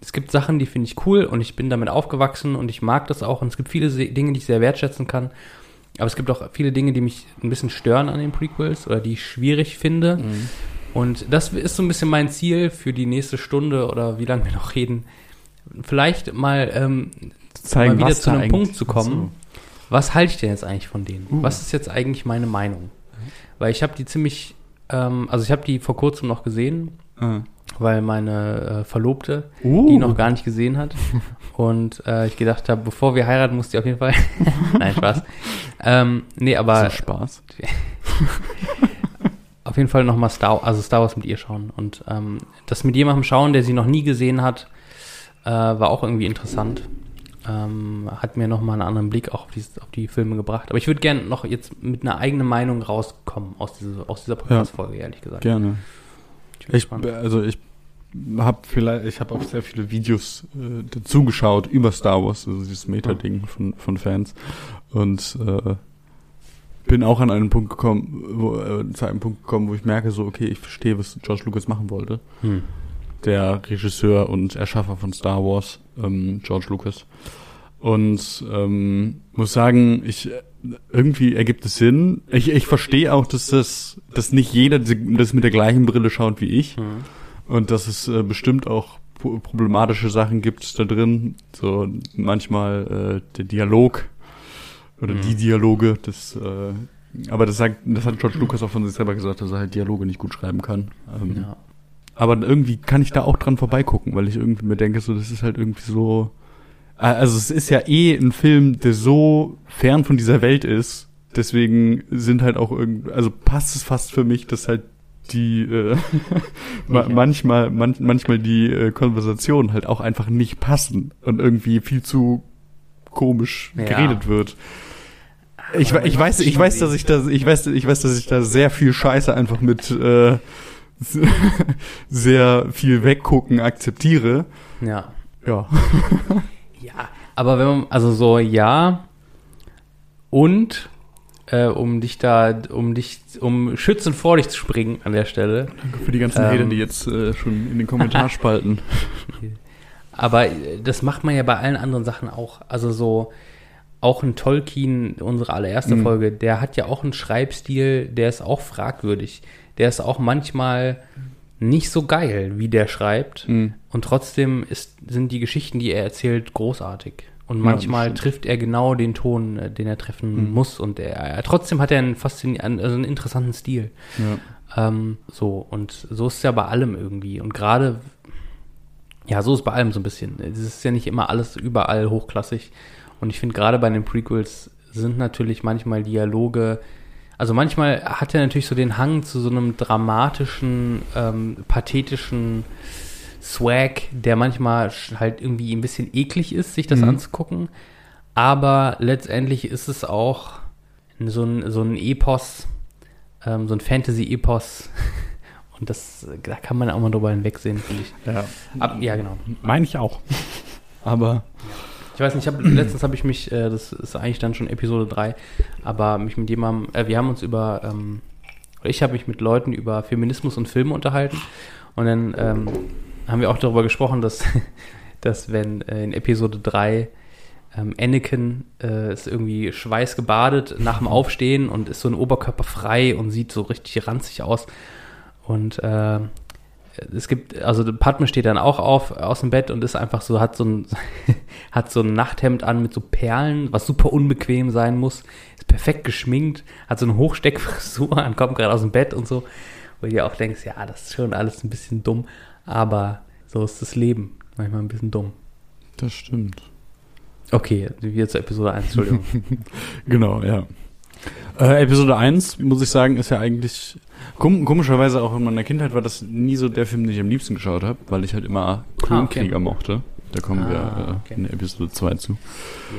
Es gibt Sachen, die finde ich cool und ich bin damit aufgewachsen und ich mag das auch und es gibt viele Dinge, die ich sehr wertschätzen kann. Aber es gibt auch viele Dinge, die mich ein bisschen stören an den Prequels oder die ich schwierig finde. Und das ist so ein bisschen mein Ziel für die nächste Stunde oder wie lange wir noch reden. Vielleicht mal ähm, Zeigen, mal wieder zu einem Punkt zu kommen. Was halte ich denn jetzt eigentlich von denen? Uh. Was ist jetzt eigentlich meine Meinung? Weil ich habe die ziemlich, ähm, also ich habe die vor kurzem noch gesehen. Ah. weil meine äh, Verlobte Uh. die noch gar nicht gesehen hat. *laughs* Und äh, ich gedacht habe, bevor wir heiraten, muss die auf jeden Fall. *laughs* Nein, Spaß. ähm, nee, aber so Spaß. *laughs* auf jeden Fall nochmal Star, also Star Wars mit ihr schauen. Und ähm, das mit jemandem schauen, der sie noch nie gesehen hat, äh, war auch irgendwie interessant. Ähm, hat mir nochmal einen anderen Blick auch auf die, auf die Filme gebracht. Aber ich würde gerne noch jetzt mit einer eigenen Meinung rauskommen aus, diese, aus dieser Podcast-Folge, ehrlich gesagt. Gerne. Ich, gespannt. also ich habe vielleicht, ich habe auch sehr viele Videos äh, dazu geschaut über Star Wars, also dieses Meta-Ding von, von Fans. Und äh, bin auch an einen Punkt gekommen, wo, äh, zu einem Punkt gekommen, wo ich merke, so, okay, ich verstehe, was George Lucas machen wollte. Hm. Der Regisseur und Erschaffer von Star Wars, ähm, George Lucas. Und ähm, muss sagen, ich irgendwie ergibt es Sinn. Ich, ich verstehe auch, dass das, dass nicht jeder das mit der gleichen Brille schaut wie ich. Mhm. Und dass es äh, bestimmt auch problematische Sachen gibt da drin. So manchmal äh, der Dialog oder Mhm. die Dialoge. Das, äh, aber das sagt, das hat George Lucas auch von sich selber gesagt, dass er halt Dialoge nicht gut schreiben kann. Ähm, Ja. Aber irgendwie kann ich da auch dran vorbeigucken, weil ich irgendwie mir denke, so, das ist halt irgendwie so. äh, Also es ist ja eh ein Film, der so fern von dieser Welt ist. Deswegen sind halt auch irgendwie, also passt es fast für mich, dass halt die äh, *laughs* ma manchmal man, manchmal die äh, Konversationen halt auch einfach nicht passen und irgendwie viel zu komisch Ja. geredet wird. Ich, ich weiß, ich weiß, dass ich da, ich weiß, ich weiß, dass ich da sehr viel Scheiße einfach mit äh, *laughs* sehr viel weggucken akzeptiere. Ja. Ja. *laughs* Ja, aber wenn man, also so, ja. Und, äh, um dich da, um dich, um schützend vor dich zu springen an der Stelle. Danke für die ganzen Ähm. Hater, die jetzt äh, schon in den Kommentarspalten. *laughs* Aber äh, das macht man ja bei allen anderen Sachen auch. Also so, auch ein Tolkien, unsere allererste Mhm. Folge, der hat ja auch einen Schreibstil, der ist auch fragwürdig. Der ist auch manchmal nicht so geil, wie der schreibt. Mhm. Und trotzdem ist, sind die Geschichten, die er erzählt, großartig. Und Ja, manchmal stimmt. trifft er genau den Ton, äh, den er treffen Mhm. muss. Und er, er, trotzdem hat er einen faszinierenden, also einen interessanten Stil. Ja. Ähm, so, und so ist es ja bei allem irgendwie. Und gerade, ja, so ist bei allem so ein bisschen. Es ist ja nicht immer alles überall hochklassig. Und ich finde, gerade bei den Prequels sind natürlich manchmal Dialoge, also manchmal hat er natürlich so den Hang zu so einem dramatischen, ähm, pathetischen Swag, der manchmal halt irgendwie ein bisschen eklig ist, sich das Mhm. anzugucken. Aber letztendlich ist es auch so ein, so ein Epos, ähm, so ein Fantasy-Epos. *laughs* Und das, da kann man auch mal drüber hinwegsehen, finde ich. ja. Ab, ja, genau. Meine ich auch. Aber Ich weiß nicht, ich hab, *clears throat* letztens habe ich mich, äh, das ist eigentlich dann schon Episode 3, aber mich mit jemandem, äh, wir haben uns über, ähm, ich habe mich mit Leuten über Feminismus und Filme unterhalten und dann ähm, haben wir auch darüber gesprochen, dass, *laughs* dass wenn äh, in Episode 3 ähm, Anakin äh, ist irgendwie schweißgebadet nach dem Aufstehen und ist so ein Oberkörper frei und sieht so richtig ranzig aus und äh, es gibt, also Padme steht dann auch auf aus dem Bett und ist einfach so, hat so ein, *laughs* hat so ein Nachthemd an mit so Perlen, was super unbequem sein muss, ist perfekt geschminkt, hat so eine Hochsteckfrisur *laughs* und kommt gerade aus dem Bett und so, wo du dir auch denkst, ja, das ist schon alles ein bisschen dumm, aber so ist das Leben, manchmal ein bisschen dumm. das stimmt. Okay, wieder zur Episode 1, Entschuldigung. *laughs* Genau, ja. Äh, Episode 1, muss ich sagen, ist ja eigentlich komischerweise auch in meiner Kindheit war das nie so der Film, den ich am liebsten geschaut habe, weil ich halt immer Klonkrieger okay. mochte. Da kommen Ah, wir äh, okay. in der Episode 2 zu.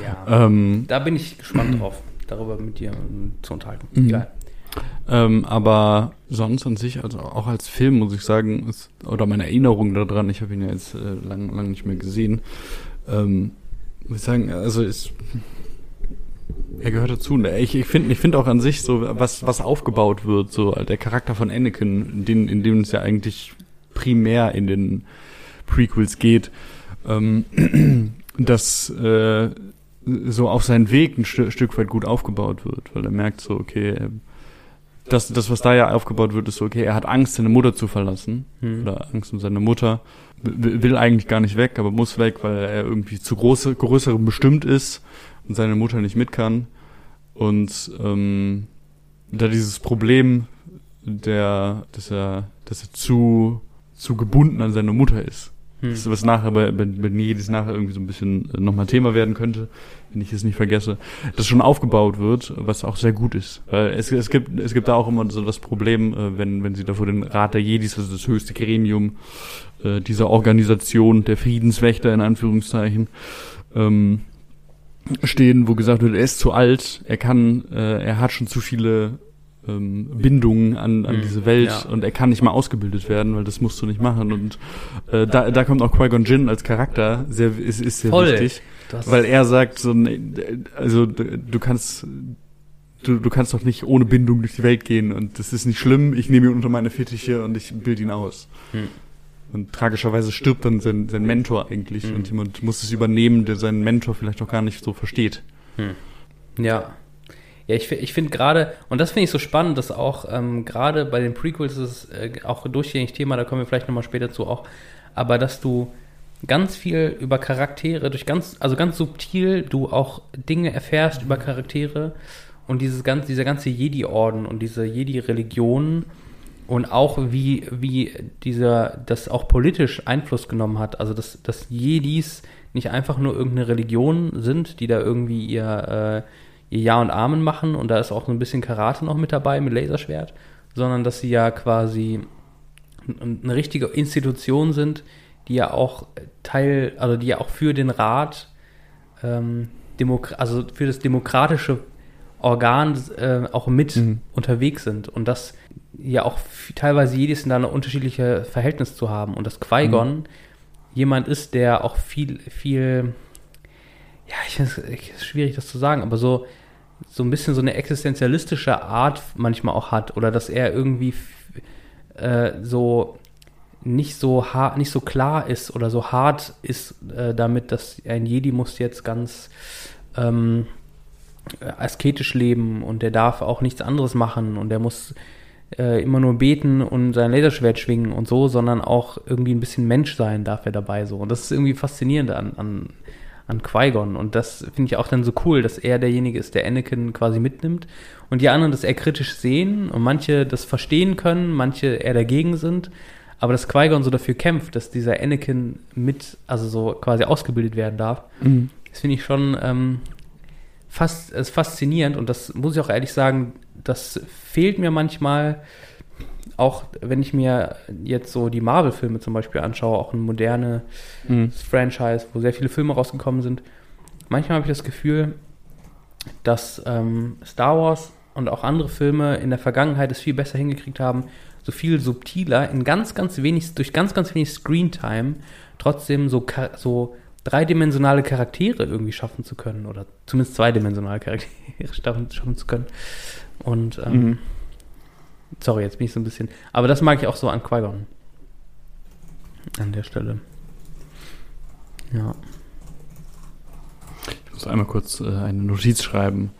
ja. Ähm, Da bin ich gespannt drauf, darüber mit dir ähm, zu unterhalten. Mhm. Ähm, aber sonst an sich, also auch als Film, muss ich sagen, ist, oder meine Erinnerung daran, ich habe ihn ja jetzt äh, lang, lang nicht mehr gesehen, ähm, muss ich sagen, also ist, er gehört dazu. Ne? Ich, ich finde ich finde auch an sich so, was, was aufgebaut wird, so der Charakter von Anakin, in, den, in dem es ja eigentlich primär in den Prequels geht, ähm, *clears throat* dass äh, so auf seinen Weg ein Stü Stück weit gut aufgebaut wird, weil er merkt so, okay, das, das, was da ja aufgebaut wird, ist so, okay, er hat Angst, seine Mutter zu verlassen. Hm. Oder Angst um seine Mutter. Will will eigentlich gar nicht weg, aber muss weg, weil er irgendwie zu große, größerem bestimmt ist und seine Mutter nicht mit kann. Und ähm, da dieses Problem, der, dass er, dass er zu, zu gebunden an seine Mutter ist. Hm. Das ist was nachher bei, bei, bei Nedis nachher irgendwie so ein bisschen äh, nochmal Thema werden könnte, wenn ich es nicht vergesse, das schon aufgebaut wird, was auch sehr gut ist. Weil es, es gibt es gibt da auch immer so das Problem, äh, wenn wenn sie da vor den Rat der Jedis, also das höchste Gremium äh, dieser Organisation der Friedenswächter in Anführungszeichen, ähm, stehen, wo gesagt wird, er ist zu alt, er kann, äh, er hat schon zu viele ähm, Bindungen an, an Mhm, diese Welt ja. und er kann nicht mal ausgebildet werden, weil das musst du nicht machen. Und äh, da, da kommt auch Qui-Gon Jinn als Charakter, sehr, ist, ist sehr Voll. wichtig, Du hast- weil er sagt so, also du kannst Du, du kannst doch nicht ohne Bindung durch die Welt gehen und das ist nicht schlimm. Ich nehme ihn unter meine Fittiche und ich bilde ihn aus. Hm. Und tragischerweise stirbt dann sein, sein Mentor eigentlich Mhm. und jemand muss es übernehmen, der seinen Mentor vielleicht auch gar nicht so versteht. Ja. Ja, ich, ich finde gerade, und das finde ich so spannend, dass auch ähm, gerade bei den Prequels ist es äh, auch durchgängig Thema, da kommen wir vielleicht nochmal später zu auch, aber dass du ganz viel über Charaktere, durch ganz, also ganz subtil du auch Dinge erfährst über Charaktere und dieses ganz, dieser ganze Jedi-Orden und diese Jedi-Religion und auch wie, wie dieser, das auch politisch Einfluss genommen hat. Also dass, dass Jedis nicht einfach nur irgendeine Religion sind, die da irgendwie ihr, äh, ihr Ja und Amen machen und da ist auch so ein bisschen Karate noch mit dabei mit Laserschwert, sondern dass sie ja quasi eine richtige Institution sind, die ja auch Teil, also die ja auch für den Rat, ähm, Demok also für das demokratische Organ äh, auch mit Mhm. unterwegs sind und das ja auch teilweise jedes da ein unterschiedliches Verhältnis zu haben. Und dass Qui-Gon jemand ist, der auch viel, viel, ja, ich finde es schwierig, das zu sagen, aber so, so ein bisschen so eine existenzialistische Art manchmal auch hat. Oder dass er irgendwie äh, so nicht so hart, nicht so klar ist oder so hart ist äh, damit, dass ein Jedi muss jetzt ganz ähm, asketisch leben und der darf auch nichts anderes machen und der muss äh, immer nur beten und sein Laserschwert schwingen und so, sondern auch irgendwie ein bisschen Mensch sein darf er dabei so. Und das ist irgendwie faszinierend an, an, an Qui-Gon. Und das finde ich auch dann so cool, dass er derjenige ist, der Anakin quasi mitnimmt und die anderen das eher kritisch sehen und manche das verstehen können, manche eher dagegen sind. Aber dass Qui-Gon so dafür kämpft, dass dieser Anakin mit, also so quasi ausgebildet werden darf, das finde ich schon ähm, fast, ist faszinierend und das muss ich auch ehrlich sagen, das fehlt mir manchmal, auch wenn ich mir jetzt so die Marvel-Filme zum Beispiel anschaue, auch ein modernes Mhm. Franchise, wo sehr viele Filme rausgekommen sind. Manchmal habe ich das Gefühl, dass ähm, Star Wars und auch andere Filme in der Vergangenheit es viel besser hingekriegt haben, so viel subtiler, in ganz, ganz wenig, durch ganz, ganz wenig Screentime trotzdem so, so dreidimensionale Charaktere irgendwie schaffen zu können oder zumindest zweidimensionale Charaktere *laughs* schaffen, schaffen zu können. Und ähm, Mhm. sorry, jetzt bin ich so ein bisschen. Aber das mag ich auch so an Qui-Gon. An der Stelle. Ja. Ich muss einmal kurz äh, eine Notiz schreiben.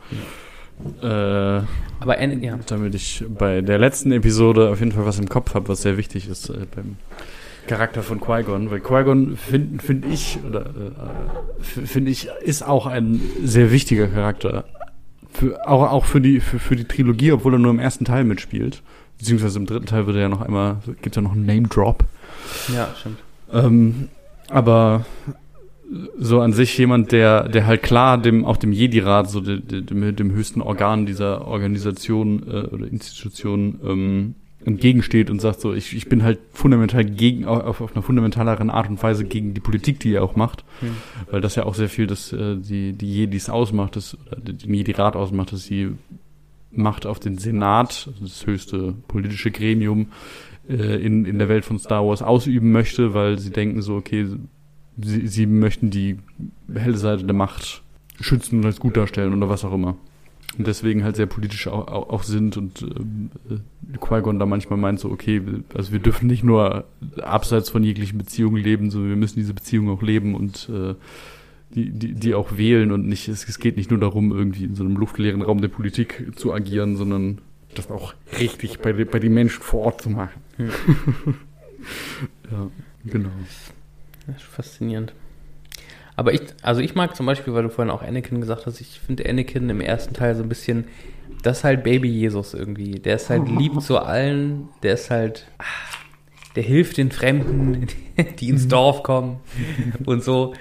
Äh, Aber An- ja. damit ich bei der letzten Episode auf jeden Fall was im Kopf habe, was sehr wichtig ist äh, beim Charakter von Qui-Gon. Weil Qui-Gon finde find ich, oder äh, finde ich, ist auch ein sehr wichtiger Charakter. Für, auch, auch für die, für, für die Trilogie, obwohl er nur im ersten Teil mitspielt. Beziehungsweise im dritten Teil wird er ja noch einmal, gibt ja noch einen Name-Drop. Ja, stimmt. Ähm, aber so an sich jemand, der, der halt klar dem, auch dem Jedi-Rat, so de, de, dem, dem höchsten Organ dieser Organisation äh, oder Institution ähm, entgegensteht und sagt so, ich, ich bin halt fundamental gegen, auf, auf einer fundamentaleren Art und Weise gegen die Politik, die er auch macht, Hm. weil das ja auch sehr viel das, äh, die, die Jedis ausmacht, das, oder den Jedi-Rat ausmacht, dass sie Macht auf den Senat, also das höchste politische Gremium, äh, in, in der Welt von Star Wars ausüben möchte, weil sie denken so, okay, sie, sie möchten die helle Seite der Macht schützen und als gut darstellen oder was auch immer. Und deswegen halt sehr politisch auch, auch, sind und ähm, äh, Qui-Gon da manchmal meint so, okay, also wir dürfen nicht nur abseits von jeglichen Beziehungen leben, sondern wir müssen diese Beziehungen auch leben und äh, die, die, die auch wählen und nicht, es, es geht nicht nur darum, irgendwie in so einem luftleeren Raum der Politik zu agieren, sondern das auch richtig bei, den- bei den Menschen vor Ort zu machen. Hm. *laughs* ja, genau. Das ist faszinierend. Aber ich, also ich mag zum Beispiel, weil du vorhin auch Anakin gesagt hast, ich finde Anakin im ersten Teil so ein bisschen, das ist halt Baby Jesus irgendwie. Der ist halt lieb zu allen, der ist halt, ah, der hilft den Fremden, *laughs* die ins Dorf kommen und so.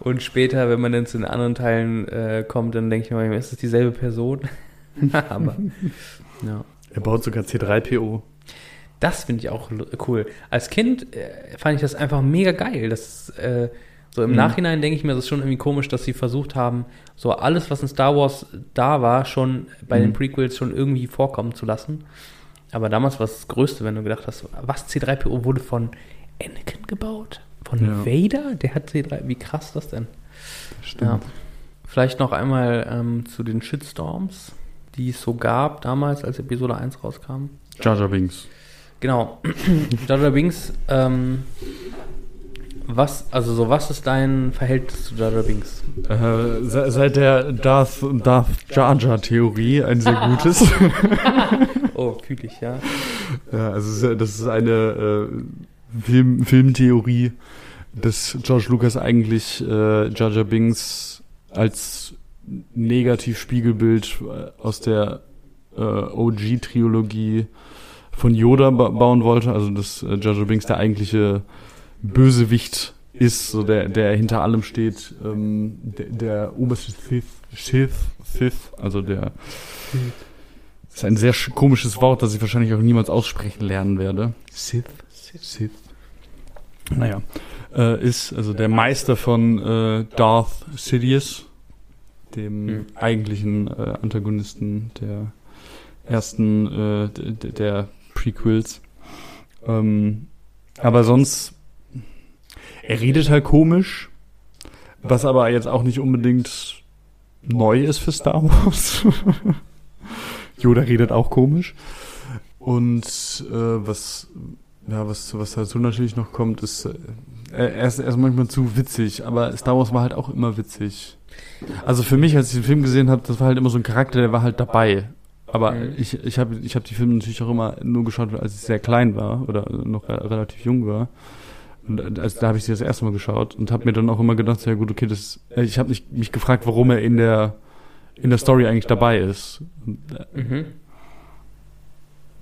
Und später, wenn man dann zu den anderen Teilen äh, kommt, dann denke ich mir, ist das dieselbe Person? *laughs* Aber, ja. Er baut sogar C3PO. Das finde ich auch cool. Als Kind äh, fand ich das einfach mega geil. Das äh, so im Mhm. Nachhinein denke ich mir, das ist schon irgendwie komisch, dass sie versucht haben, so alles, was in Star Wars da war, schon bei den Mhm. Prequels schon irgendwie vorkommen zu lassen. Aber damals war es das Größte, wenn du gedacht hast, was C3PO wurde von Anakin gebaut? Von Ja. Vader? Der hat C3. Wie krass das denn? Stimmt. Ja. Vielleicht noch einmal ähm, zu den Shitstorms, die es so gab damals, als Episode 1 rauskam. Jar Jar Binks. Genau. *clears throat* Jar Jar Binks, ähm, was, also so, was ist dein Verhältnis zu Jar Jar Binks? Äh, se- seit der Darth, Darth Jar Jar Theorie ein sehr gutes. *laughs* Oh, fühl ich, ja. ja, also das ist eine äh, Film, Filmtheorie, dass George Lucas eigentlich äh, Jar Jar Binks als Negativ-Spiegelbild äh, aus der äh, OG-Trilogie von Yoda ba bauen wollte, also dass äh, Jar Jar Binks der eigentliche Bösewicht ist, so der, der hinter allem steht, ähm, der, der oberste Sith, Sith, Sith, also der das ist ein sehr sch- komisches Wort, das ich wahrscheinlich auch niemals aussprechen lernen werde. Sith, Sith. Naja, äh, ist also der Meister von äh, Darth Sidious, dem Hm. eigentlichen äh, Antagonisten der ersten äh, der Prequels. Ähm, aber sonst, er redet halt komisch, was aber jetzt auch nicht unbedingt neu ist für Star Wars. *laughs* Yoda redet auch komisch. Und äh, was, ja, was, was dazu natürlich noch kommt, ist, äh, er ist, er ist manchmal zu witzig, aber Star Wars war halt auch immer witzig. Also für mich, als ich den Film gesehen habe, das war halt immer so ein Charakter, der war halt dabei. Aber Mhm. ich, ich habe ich hab die Filme natürlich auch immer nur geschaut, als ich sehr klein war oder noch re relativ jung war. Und also da habe ich sie das erste Mal geschaut und habe mir dann auch immer gedacht, ja gut, okay, das, äh, ich habe mich, gefragt, warum er in der in der Story eigentlich dabei ist. Äh, Mhm.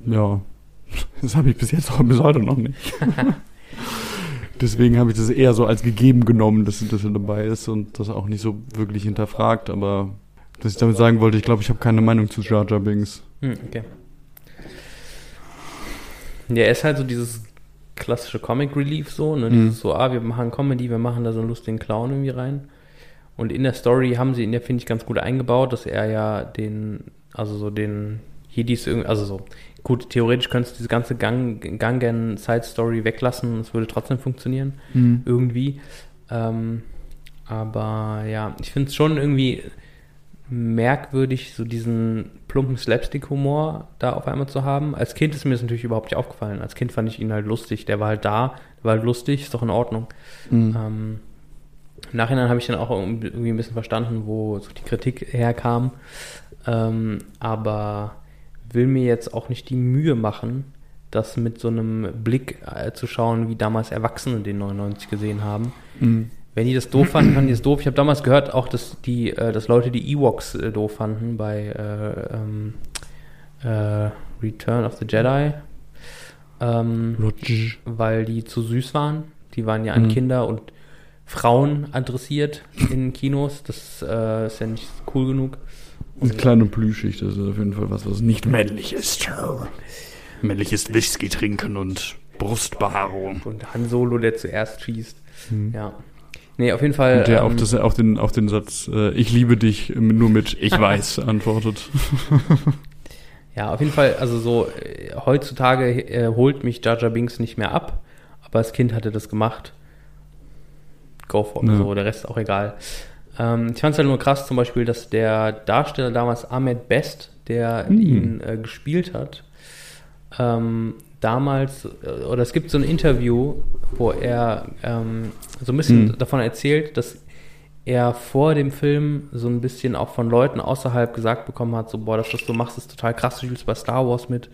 ja, *laughs* das habe ich bis jetzt auch bis heute noch nicht. *laughs* Deswegen habe ich das eher so als gegeben genommen, dass, dass er dabei ist und das auch nicht so wirklich hinterfragt. Aber was ich damit sagen wollte, ich glaube, ich habe keine Meinung zu Jar Jar Binks. Hm, okay. Ja, er ist halt so dieses klassische Comic Relief so, ne? Mhm. Dieses so, ah, wir machen Comedy, wir machen da so einen lustigen Clown irgendwie rein. Und in der Story haben sie ihn ja, finde ich, ganz gut eingebaut, dass er ja den, also so den Jedis irgendwie, also so, gut, theoretisch könntest du diese ganze Gang, Gangen Side Story weglassen, es würde trotzdem funktionieren irgendwie. Ähm, aber ja, ich finde es schon irgendwie merkwürdig, so diesen plumpen Slapstick-Humor da auf einmal zu haben. Als Kind ist mir das natürlich überhaupt nicht aufgefallen. Als Kind fand ich ihn halt lustig. Der war halt da, der war halt lustig, ist doch in Ordnung. Mhm. Ähm, Im Nachhinein habe ich dann auch irgendwie ein bisschen verstanden, wo so die Kritik herkam. Ähm, aber will mir jetzt auch nicht die Mühe machen, das mit so einem Blick äh, zu schauen, wie damals Erwachsene den 99 gesehen haben. Mhm. Wenn die das doof fanden, fanden die es doof. Ich habe damals gehört auch, dass die, äh, dass Leute die Ewoks äh, doof fanden bei äh, ähm, äh, Return of the Jedi. Ähm, Rutsch. weil die zu süß waren. Die waren ja an Mhm. Kinder und Frauen adressiert in Kinos. Das äh, ist ja nicht cool genug. Und klein und plüschig, das ist auf jeden Fall was, was nicht männlich ist. Männlich ist Whisky trinken und Brustbehaarung. Und Han Solo, der zuerst schießt. Mhm. Ja. Nee, auf jeden Fall. Und der ähm, auf, das, auf, den, auf den Satz, äh, ich liebe dich, ähm, nur mit *laughs* ich weiß, antwortet. Ja, auf jeden Fall, also so, äh, heutzutage äh, holt mich Jar Binks nicht mehr ab, aber als Kind hatte das gemacht. Go for it, Ja. so, der Rest ist auch egal. Ähm, ich fand es halt nur krass, zum Beispiel, dass der Darsteller damals Ahmed Best, der Hm. ihn äh, gespielt hat, ähm, damals, äh, oder es gibt so ein Interview, wo er ähm, so ein bisschen Hm. davon erzählt, dass er vor dem Film so ein bisschen auch von Leuten außerhalb gesagt bekommen hat, so, boah, das, was du machst, ist total krass, du spielst bei Star Wars mit.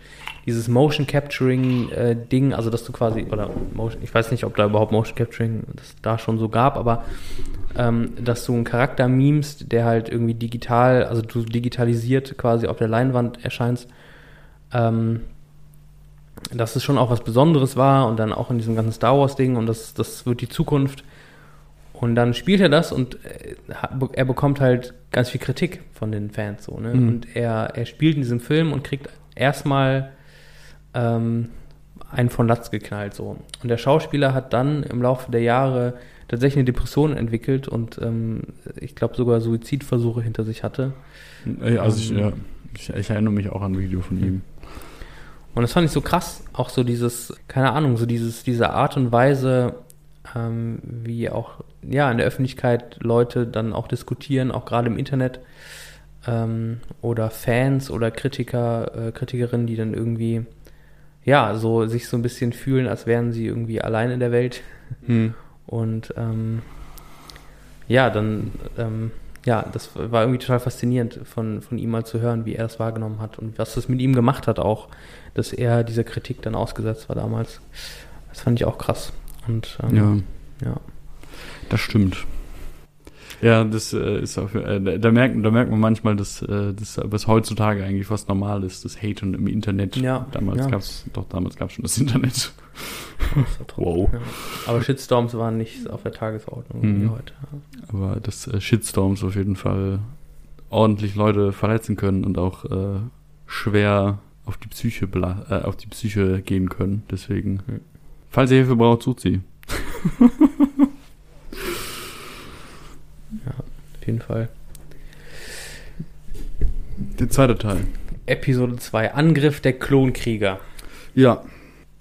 Dieses Motion Capturing äh, Ding, also dass du quasi, oder Motion, ich weiß nicht, ob da überhaupt Motion Capturing das da schon so gab, aber ähm, dass du einen Charakter memst, der halt irgendwie digital, also du digitalisiert quasi auf der Leinwand erscheinst, ähm, dass es schon auch was Besonderes war und dann auch in diesem ganzen Star Wars Ding und das, das wird die Zukunft. Und dann spielt er das und äh, er bekommt halt ganz viel Kritik von den Fans so, ne? Mhm. Und er, er spielt in diesem Film und kriegt erstmal ähm, einen von Latz geknallt so. Und der Schauspieler hat dann im Laufe der Jahre tatsächlich eine Depression entwickelt und ähm, ich glaube sogar Suizidversuche hinter sich hatte. Äh, Also ich, Ähm. ja, ich, ich erinnere mich auch an ein Video von ihm. Und das fand ich so krass, auch so dieses, keine Ahnung, so dieses, diese Art und Weise, ähm, wie auch, ja, in der Öffentlichkeit Leute dann auch diskutieren, auch gerade im Internet, ähm, oder Fans oder Kritiker, äh, Kritikerinnen, die dann irgendwie ja, so sich so ein bisschen fühlen, als wären sie irgendwie allein in der Welt. Hm. Und ähm, ja, dann, ähm, ja, das war irgendwie total faszinierend von, von ihm mal zu hören, wie er es wahrgenommen hat und was das mit ihm gemacht hat auch, dass er dieser Kritik dann ausgesetzt war damals. Das fand ich auch krass. Und ähm, Ja, ja. das stimmt. Ja, das äh, ist auch, äh, da, merkt, da merkt man manchmal, dass, äh, das, was heutzutage eigentlich fast normal ist, das Haten im Internet. Ja, Damals ja. gab's, doch damals gab's schon das Internet. Wow. Ja. Aber Shitstorms waren nicht auf der Tagesordnung wie Mhm. heute. Aber dass äh, Shitstorms auf jeden Fall ordentlich Leute verletzen können und auch äh, schwer auf die Psyche äh, auf die Psyche gehen können. Deswegen, falls ihr Hilfe braucht, sucht sie. Auf jeden Fall. Der zweite Teil. Episode 2, Angriff der Klonkrieger. Ja,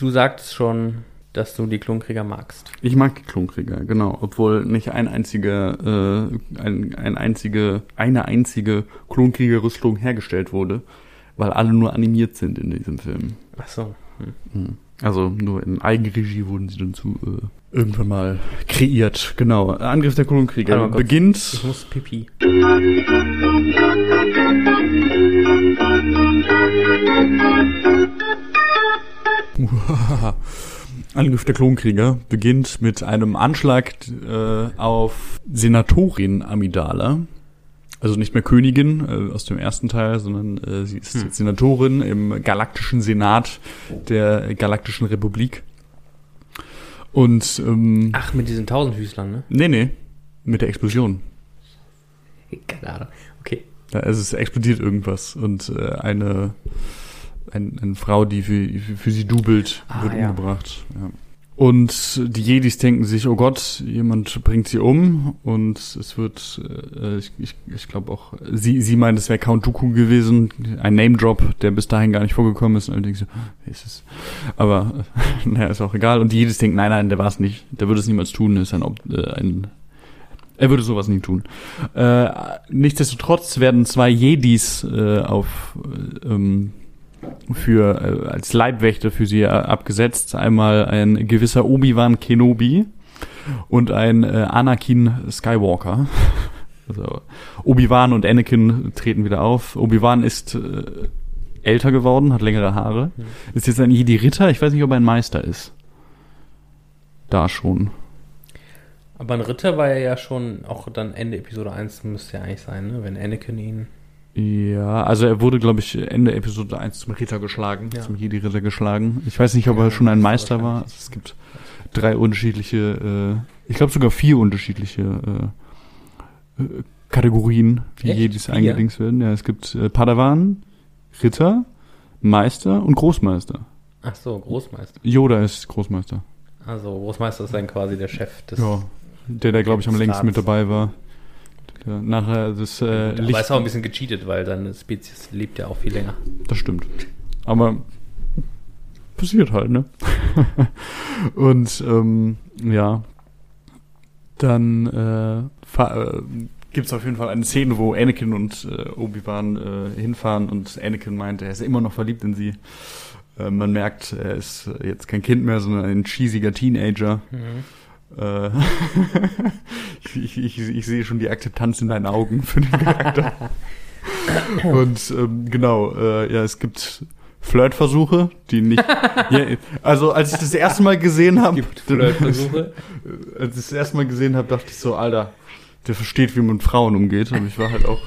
Du sagtest schon, dass du die Klonkrieger magst. ich mag die Klonkrieger, genau. Obwohl nicht ein einziger, äh, ein, ein einzige, eine einzige Klonkriegerrüstung hergestellt wurde, weil alle nur animiert sind in diesem Film. Ach so. Hm. Mhm. Also nur in Eigenregie wurden sie dann zu äh, irgendwann mal kreiert. Genau. Angriff der Klonkrieger Warte mal kurz. Ich beginnt. muss pipi. Angriff der Klonkrieger beginnt mit einem Anschlag äh, auf Senatorin Amidala. Also nicht mehr Königin äh, aus dem ersten Teil, sondern äh, sie ist Hm. Senatorin im galaktischen Senat der Galaktischen Republik. Und ähm, Ach, mit diesen Tausendfüßlern, ne? nee, nee, mit der Explosion. Keine Ahnung. Okay. Ja, also es explodiert irgendwas und äh, eine, ein, eine Frau, die für, für, für sie dubelt, Ah, wird ja. umgebracht. Ja. Und die Jedis denken sich, oh Gott, jemand bringt sie um und es wird, äh, ich, ich, ich glaube auch, sie, sie meint, es wäre Count Dooku gewesen, ein Name-Drop, der bis dahin gar nicht vorgekommen ist und allerdings so, wer ist es? Aber *laughs* naja, ist auch egal. Und die Jedis denken, nein, nein, der war es nicht, der würde es niemals tun, ist ein, äh, ein er würde sowas nie tun. Äh, nichtsdestotrotz werden zwei Jedis äh, auf äh, ähm, für äh, als Leibwächter für sie äh, abgesetzt. Einmal ein gewisser Obi-Wan Kenobi und ein äh, Anakin Skywalker. *laughs* Also Obi-Wan und Anakin treten wieder auf. Obi-Wan ist äh, älter geworden, hat längere Haare. Mhm. Ist jetzt ein Jedi-Ritter. Ich weiß nicht, ob er ein Meister ist. Da schon. Aber ein Ritter war er ja schon, auch dann Ende Episode 1 müsste ja eigentlich sein, ne? Wenn Anakin ihn. Ja, also er wurde, glaube ich, Ende Episode 1 zum Ritter geschlagen, Ja. zum Jedi-Ritter geschlagen. Ich weiß nicht, ob er Ja, schon ein Meister war. Also es gibt drei unterschiedliche, äh, ich glaube sogar vier unterschiedliche äh, äh, Kategorien, wie Echt? Jedis eingedingst werden. Ja, es gibt äh, Padawan, Ritter, Meister und Großmeister. Ach so, Großmeister. Yoda ist Großmeister. Also Großmeister ist dann quasi der Chef des. Ja, der, der glaube ich am längsten mit dabei war. Der nachher das äh, Aber ist auch ein bisschen gecheatet, weil seine Spezies lebt ja auch viel länger. Das stimmt. Aber passiert halt, ne? *laughs* Und ähm, ja, dann äh, äh, gibt's auf jeden Fall eine Szene, wo Anakin und äh, Obi-Wan äh, hinfahren und Anakin meint, er ist immer noch verliebt in sie. Äh, man merkt, er ist jetzt kein Kind mehr, sondern ein cheesiger Teenager. Äh, ich, *laughs* ich, ich, ich sehe schon die Akzeptanz in deinen Augen für den Charakter. *laughs* Und ähm, genau, äh, ja, es gibt Flirtversuche, die nicht. *laughs* ja, also als ich das erste Mal gesehen habe, Flirtversuche. als ich das erste Mal gesehen habe, dachte ich so, Alter, der versteht, wie man mit Frauen umgeht. Aber ich war halt auch.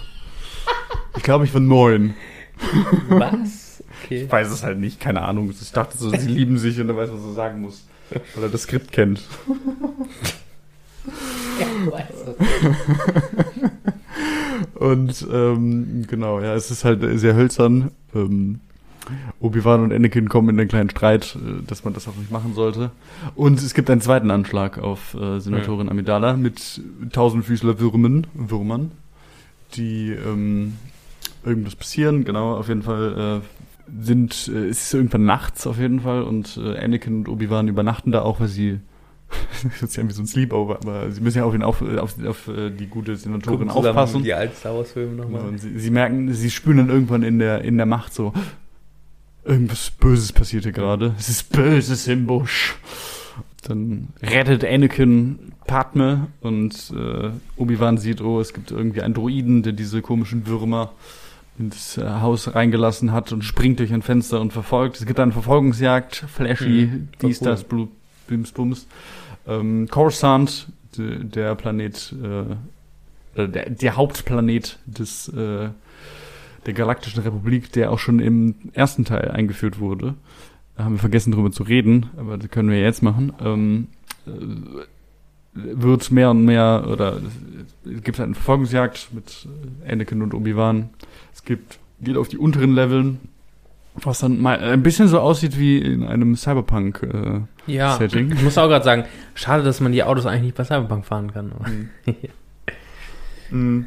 Ich glaube, ich war neun. Was? Okay. Ich weiß es halt nicht, keine Ahnung. Ich dachte so, sie lieben sich und er weiß, was er sagen muss. *laughs* Weil er das Skript kennt. *laughs* *laughs* Und ähm, genau, ja, es ist halt sehr hölzern. Ähm, Obi-Wan und Anakin kommen in einen kleinen Streit, äh, dass man das auch nicht machen sollte. Und es gibt einen zweiten Anschlag auf äh, Senatorin Amidala mit tausendfüßler Würmen, Würmern, die ähm, irgendwas passieren. Genau, auf jeden Fall äh, sind, äh, es ist irgendwann nachts auf jeden Fall und äh, Anakin und Obi-Wan übernachten da auch, weil sie *laughs* das ist ja wie so ein Sleepover, aber sie müssen ja auf, ihn auf, auf, auf äh, die gute Senatorin aufpassen. Die alten Star Wars Filme Genau, nochmal. und sie, sie merken, sie spüren dann irgendwann in der, in der Macht so, irgendwas Böses passiert hier gerade. Es ist Böses im Busch. Dann rettet Anakin Padme und äh, Obi-Wan sieht, oh, es gibt irgendwie einen Druiden, der diese komischen Würmer ins äh, Haus reingelassen hat und springt durch ein Fenster und verfolgt. Es gibt eine Verfolgungsjagd, Flashy, Mhm, dies, cool. das, Blu- Bims, Bums. Ähm, Coruscant, de, der Planet, äh, der, der Hauptplanet des, äh, der Galaktischen Republik, der auch schon im ersten Teil eingeführt wurde. Da haben wir vergessen drüber zu reden, aber das können wir jetzt machen. Ähm, äh, wird mehr und mehr, oder es gibt eine Verfolgungsjagd mit äh, Anakin und Obi-Wan. Es gibt, geht auf die unteren Leveln, was dann mal ein bisschen so aussieht wie in einem Cyberpunk. Äh, Ja, Setting. ich muss auch gerade sagen, schade, dass man die Autos eigentlich nicht bei Cyberpunk fahren kann. aber- Mm.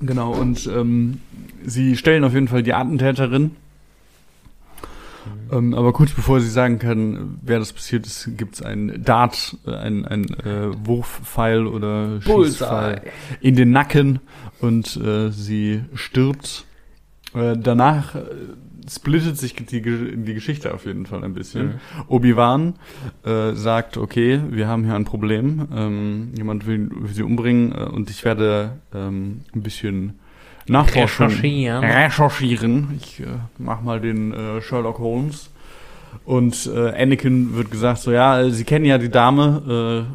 Genau, und ähm, sie stellen auf jeden Fall die Attentäterin. Ähm, aber kurz bevor sie sagen kann, wer das passiert ist, gibt es ein Dart, äh, ein, ein äh, Wurfpfeil oder Schießpfeil in den Nacken und äh, sie stirbt. Äh, danach äh, splittet sich die, die Geschichte auf jeden Fall ein bisschen. Mhm. Obi-Wan äh, sagt, okay, wir haben hier ein Problem, ähm, jemand will, will sie umbringen äh, und ich werde ähm, ein bisschen nachforschen, Recherchieren. recherchieren. Ich äh, mach mal den äh, Sherlock Holmes. Und äh, Anakin wird gesagt, so ja, Sie kennen ja die Dame,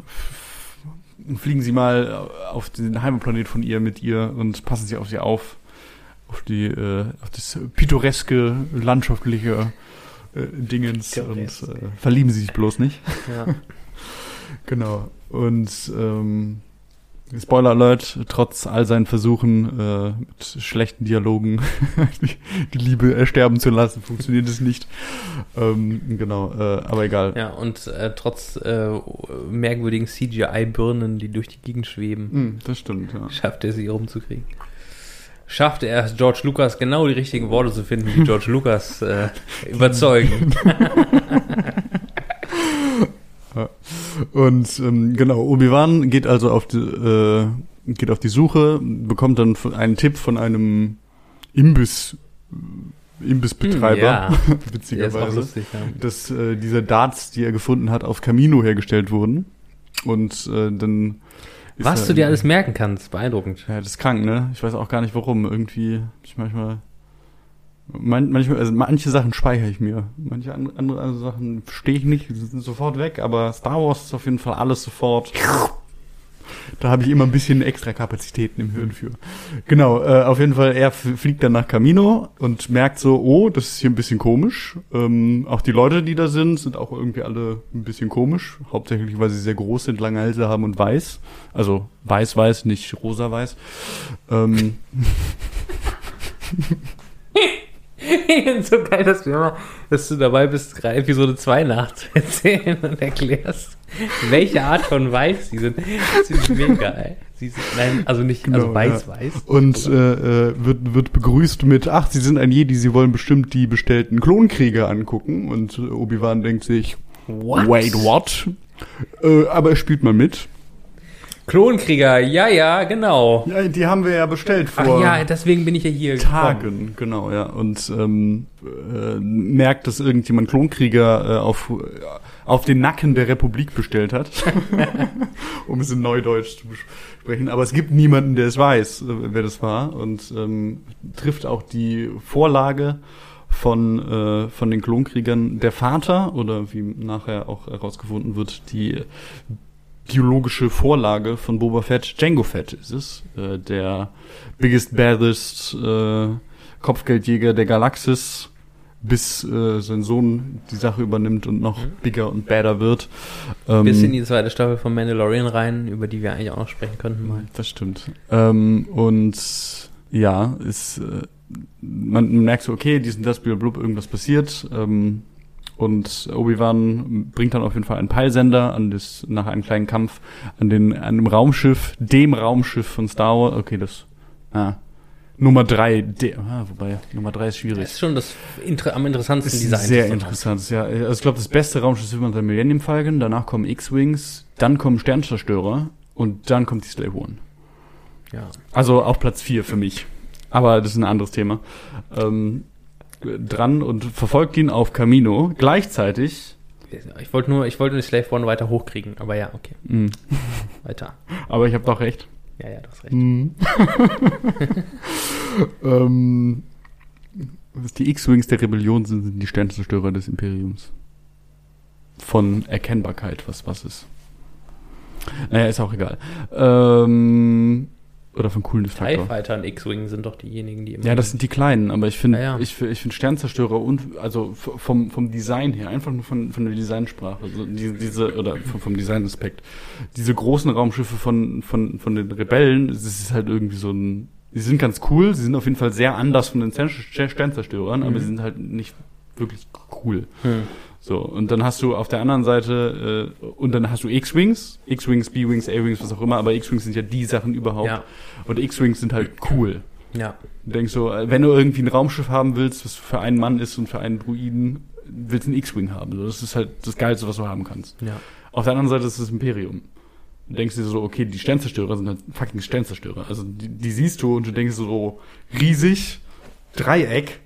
äh, fliegen Sie mal auf den Heimatplanet von ihr mit ihr und passen Sie auf sie auf, auf die, äh, auf das pittoreske, landschaftliche äh, Dingens Pittoresk. und äh, verlieben Sie sich bloß nicht. Ja. *laughs* Genau. Und ähm, Spoiler Alert, trotz all seinen Versuchen äh, mit schlechten Dialogen *laughs* die, die Liebe ersterben zu lassen, funktioniert es nicht. Ähm, genau, äh, aber egal. ja, und äh, trotz äh, merkwürdigen CGI-Birnen, die durch die Gegend schweben, Hm, das stimmt, ja. schafft er sie rumzukriegen. Schafft er es, George Lucas genau die richtigen Worte zu finden, die George Lucas äh, *laughs* *laughs* Und ähm, genau, Obi-Wan geht also auf die, äh, geht auf die Suche, bekommt dann einen Tipp von einem Imbiss, Imbissbetreiber, Hm, ja. *laughs* Witzigerweise. lustig, ja. dass äh, diese Darts, die er gefunden hat, auf Camino hergestellt wurden. Und äh, dann Was du dir alles merken kannst, beeindruckend. Ja, das ist krank, ne? Ich weiß auch gar nicht warum. Irgendwie, ich manchmal. Man, manchmal, also manche Sachen speichere ich mir. Manche andere, andere Sachen stehe ich nicht, sind sofort weg, aber Star Wars ist auf jeden Fall alles sofort. Da habe ich immer ein bisschen extra Kapazitäten im Hirn für. Genau, äh, auf jeden Fall, er fliegt dann nach Camino und merkt so, oh, das ist hier ein bisschen komisch. Ähm, auch die Leute, die da sind, sind auch irgendwie alle ein bisschen komisch. Hauptsächlich, weil sie sehr groß sind, lange Hälse haben und weiß. Also weiß-weiß, nicht rosa-weiß. Ähm, *laughs* *laughs* so geil, dass, wir immer, dass du dabei bist, gerade Episode 2 nachzuerzählen und erklärst, welche Art von Weiß sie sind. Das ist mega, ey. Sie sind, nein, also nicht, Genau, also weiß-weiß. und äh, äh, wird, wird begrüßt mit, ach, sie sind ein Jedi, sie wollen bestimmt die bestellten Klonkrieger angucken. Und äh, Obi-Wan denkt sich, What? wait, what? Äh, aber er spielt mal mit. Klonkrieger, ja, ja, genau. Ja, die haben wir ja bestellt Ach vor ja, deswegen bin ich ja hier gekommen. Tagen, genau, ja. Und ähm, äh, merkt, dass irgendjemand Klonkrieger äh, auf, auf den Nacken der Republik bestellt hat. *laughs* um es in Neudeutsch zu sprechen. Aber es gibt niemanden, der es weiß, äh, wer das war. Und ähm, trifft auch die Vorlage von, äh, von den Klonkriegern der Vater oder wie nachher auch herausgefunden wird, die biologische Vorlage von Boba Fett, Django Fett ist es, äh, der biggest, baddest äh, Kopfgeldjäger der Galaxis, bis äh, sein Sohn die Sache übernimmt und noch bigger und badder wird. Ähm, Bis in die zweite Staffel von Mandalorian rein, über die wir eigentlich auch noch sprechen könnten mal. das stimmt. Ähm, und ja, ist, äh, man merkt so, okay, dies und das, blub, irgendwas passiert. Ähm, und Obi-Wan bringt dann auf jeden Fall einen Peilsender an das, nach einem kleinen Kampf an den, an einem Raumschiff, dem Raumschiff von Star Wars. Okay, das, ah, Nummer drei, der, ah, wobei, Nummer drei ist schwierig. Das ist schon das inter am interessantesten ist Design. sehr interessant, ja. Also ich glaube, das beste Raumschiff ist immer der Millennium Falcon, danach kommen X-Wings, dann kommen Sternzerstörer und dann kommt die Slave One. Ja. Also auf Platz 4 für mich. Aber das ist ein anderes Thema. Ähm, äh, dran und verfolgt ihn auf Camino. Gleichzeitig, Ich wollte nur, ich wollte den Slave One weiter hochkriegen, aber ja, okay. mh, Weiter. *laughs* aber ich habe doch recht. Ja, ja, du hast recht. Mhm. *laughs* ähm, die X-Wings der Rebellion sind, sind die Sternzerstörer des Imperiums. Von Erkennbarkeit, was was ist. Naja, ist auch egal. Ähm, oder von TIE Coolness-Faktor. Fighter und X-Wing sind doch diejenigen, die immer. Ja, das sind die kleinen, aber ich finde, Ja, ja. ich, ich finde Sternzerstörer und also vom, vom Design her, einfach nur von, von der Designsprache, also die, diese, oder vom, vom Designaspekt, diese großen Raumschiffe von, von, von den Rebellen, es ist halt irgendwie so ein, sie sind ganz cool, sie sind auf jeden Fall sehr anders von den Stern- Sternzerstörern, aber Mhm. sie sind halt nicht wirklich cool. Hm. So, und dann hast du auf der anderen Seite, äh, und dann hast du X-Wings, X-Wings, B-Wings, A-Wings, was auch immer, aber X-Wings sind ja die Sachen überhaupt. Ja, Und X-Wings sind halt cool. ja. Du denkst so, äh, wenn du irgendwie ein Raumschiff haben willst, was für einen Mann ist und für einen Druiden, willst du einen X-Wing haben. So, Das ist halt das Geilste, was du haben kannst. Ja. Auf der anderen Seite ist das Imperium. Du denkst dir so, okay, die Sternzerstörer sind halt fucking Sternzerstörer. Also die, die siehst du und du denkst so, riesig, Dreieck,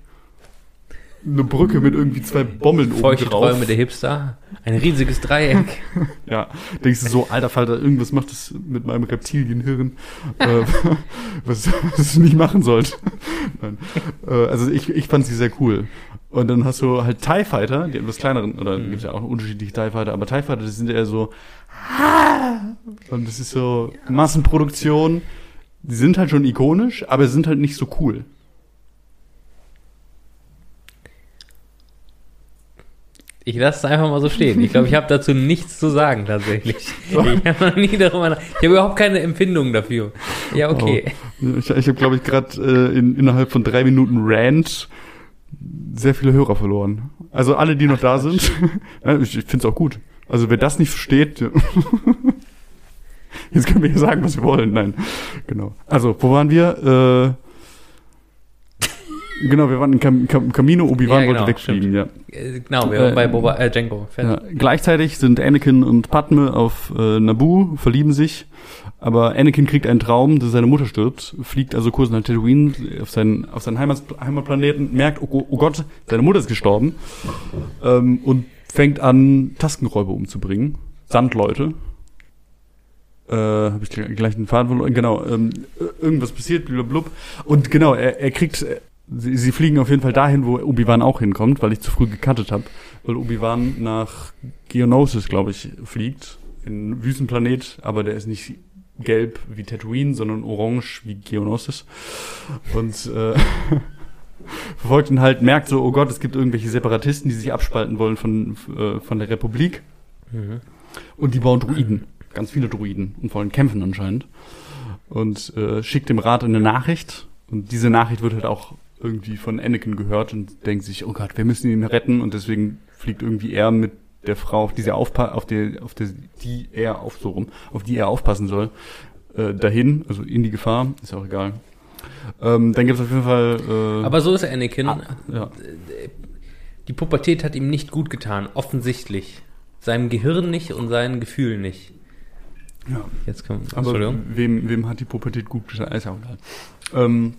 eine Brücke mit irgendwie zwei Bommeln oben Feuchte drauf. Träume der Hipster. Ein riesiges Dreieck. *laughs* Ja, denkst du so, alter Falter, irgendwas macht das mit meinem Reptilienhirn, äh, *laughs* was, was du nicht machen sollst. Nein. Äh, also ich, ich fand sie sehr cool. Und dann hast du halt TIE Fighter, die etwas kleineren, oder Mhm. gibt's ja auch unterschiedliche TIE Fighter, aber TIE Fighter, das sind eher so, und das ist so Massenproduktion. Die sind halt schon ikonisch, aber sind halt nicht so cool. Ich lasse es einfach mal so stehen. Ich glaube, ich habe dazu nichts zu sagen tatsächlich. *laughs* Ich habe noch nie darüber nach. Ich habe überhaupt keine Empfindung dafür. Ja, okay. Ich, ich habe, glaube ich, gerade äh, in, innerhalb von drei Minuten Rant sehr viele Hörer verloren. Also alle, die noch da sind. *laughs* Ich ich finde es auch gut. Also wer das nicht versteht, *laughs* jetzt können wir hier sagen, was wir wollen. Nein, genau. Also wo waren wir? Äh, genau, wir waren in Cam Cam Camino. Obi-Wan Ja, genau, wollte wegfliegen. Ja. Äh, Genau, wir waren Äh, bei Boba, äh, Django. Ja, gleichzeitig sind Anakin und Padme auf äh, Naboo, verlieben sich, aber Anakin kriegt einen Traum, dass seine Mutter stirbt, fliegt also kurz nach Tatooine auf seinen, auf seinen Heimat, Heimatplaneten, merkt, oh, oh Gott, seine Mutter ist gestorben ähm, und fängt an, Taskenräuber umzubringen, Sandleute. Äh, habe ich gleich den Faden verloren. Genau, ähm, irgendwas passiert, blablabla. Und genau, er, er kriegt, sie, sie fliegen auf jeden Fall dahin, wo Obi-Wan auch hinkommt, weil ich zu früh gecuttet habe. Weil Obi-Wan nach Geonosis, glaube ich, fliegt. In Wüstenplanet, aber der ist nicht gelb wie Tatooine, sondern orange wie Geonosis. Und äh, *laughs* verfolgt ihn halt, merkt so, oh Gott, es gibt irgendwelche Separatisten, die sich abspalten wollen von, äh, von der Republik. Mhm. Und die bauen Druiden. Ganz viele Druiden und wollen kämpfen anscheinend. Und äh, schickt dem Rat eine Nachricht. Und diese Nachricht wird halt auch irgendwie von Anakin gehört und denkt sich, oh Gott, wir müssen ihn retten. Und deswegen fliegt irgendwie er mit der Frau, auf die, sie aufpa auf die, auf die, die er auf so rum, auf die er aufpassen soll, äh, dahin, also in die Gefahr, ist ja auch egal. Ähm, dann gibt's auf jeden Fall. Äh, Aber so ist Anakin. ah, ja. Die Pubertät hat ihm nicht gut getan, offensichtlich. Seinem Gehirn nicht und seinen Gefühlen nicht. ja. Jetzt kommt. Aber wem, wem hat die Pubertät gut getan? Ist ja auch egal. Ähm,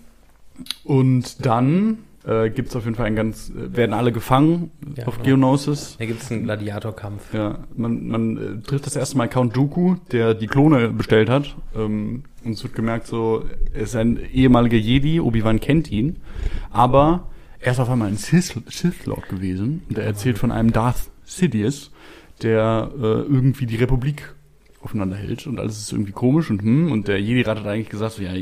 und dann äh, gibt es auf jeden Fall ein ganz, äh, werden alle gefangen Ja, auf. Geonosis. Da gibt es einen Gladiatorkampf. Ja, man, man äh, trifft das erste Mal Count Dooku, der die Klone bestellt hat. Ähm, und es wird gemerkt, so, er ist ein ehemaliger Jedi, Obi-Wan kennt ihn, aber er ist auf einmal ein Sith, Sith Lord gewesen. Und er erzählt von einem Darth Sidious, der äh, irgendwie die Republik aufeinander hält und alles ist irgendwie komisch und hm, und der Jedi-Rat hat eigentlich gesagt, so, ja,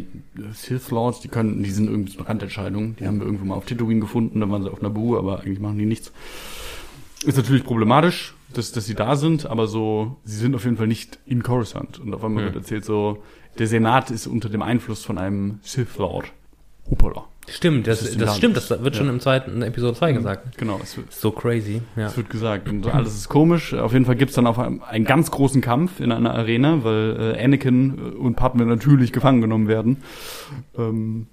Sith Lords, die können, die sind irgendwie so eine Randentscheidung, die haben wir irgendwo mal auf Tatooine gefunden, dann waren sie auf Naboo, aber eigentlich machen die nichts. Ist natürlich problematisch, dass, dass sie da sind, aber so, sie sind auf jeden Fall nicht in Coruscant. Und auf einmal Hm. wird erzählt so, der Senat ist unter dem Einfluss von einem Sith Lord. Hoppala. Stimmt, das, Das das, stimmt, das wird schon Ja. im zweiten Episode 2 gesagt. Genau, es wird, So crazy. Ja. es wird gesagt. Und alles ist komisch. Auf jeden Fall gibt's dann auf einem, einen ganz großen Kampf in einer Arena, weil äh, Anakin äh, und Padme natürlich gefangen genommen werden. Ähm,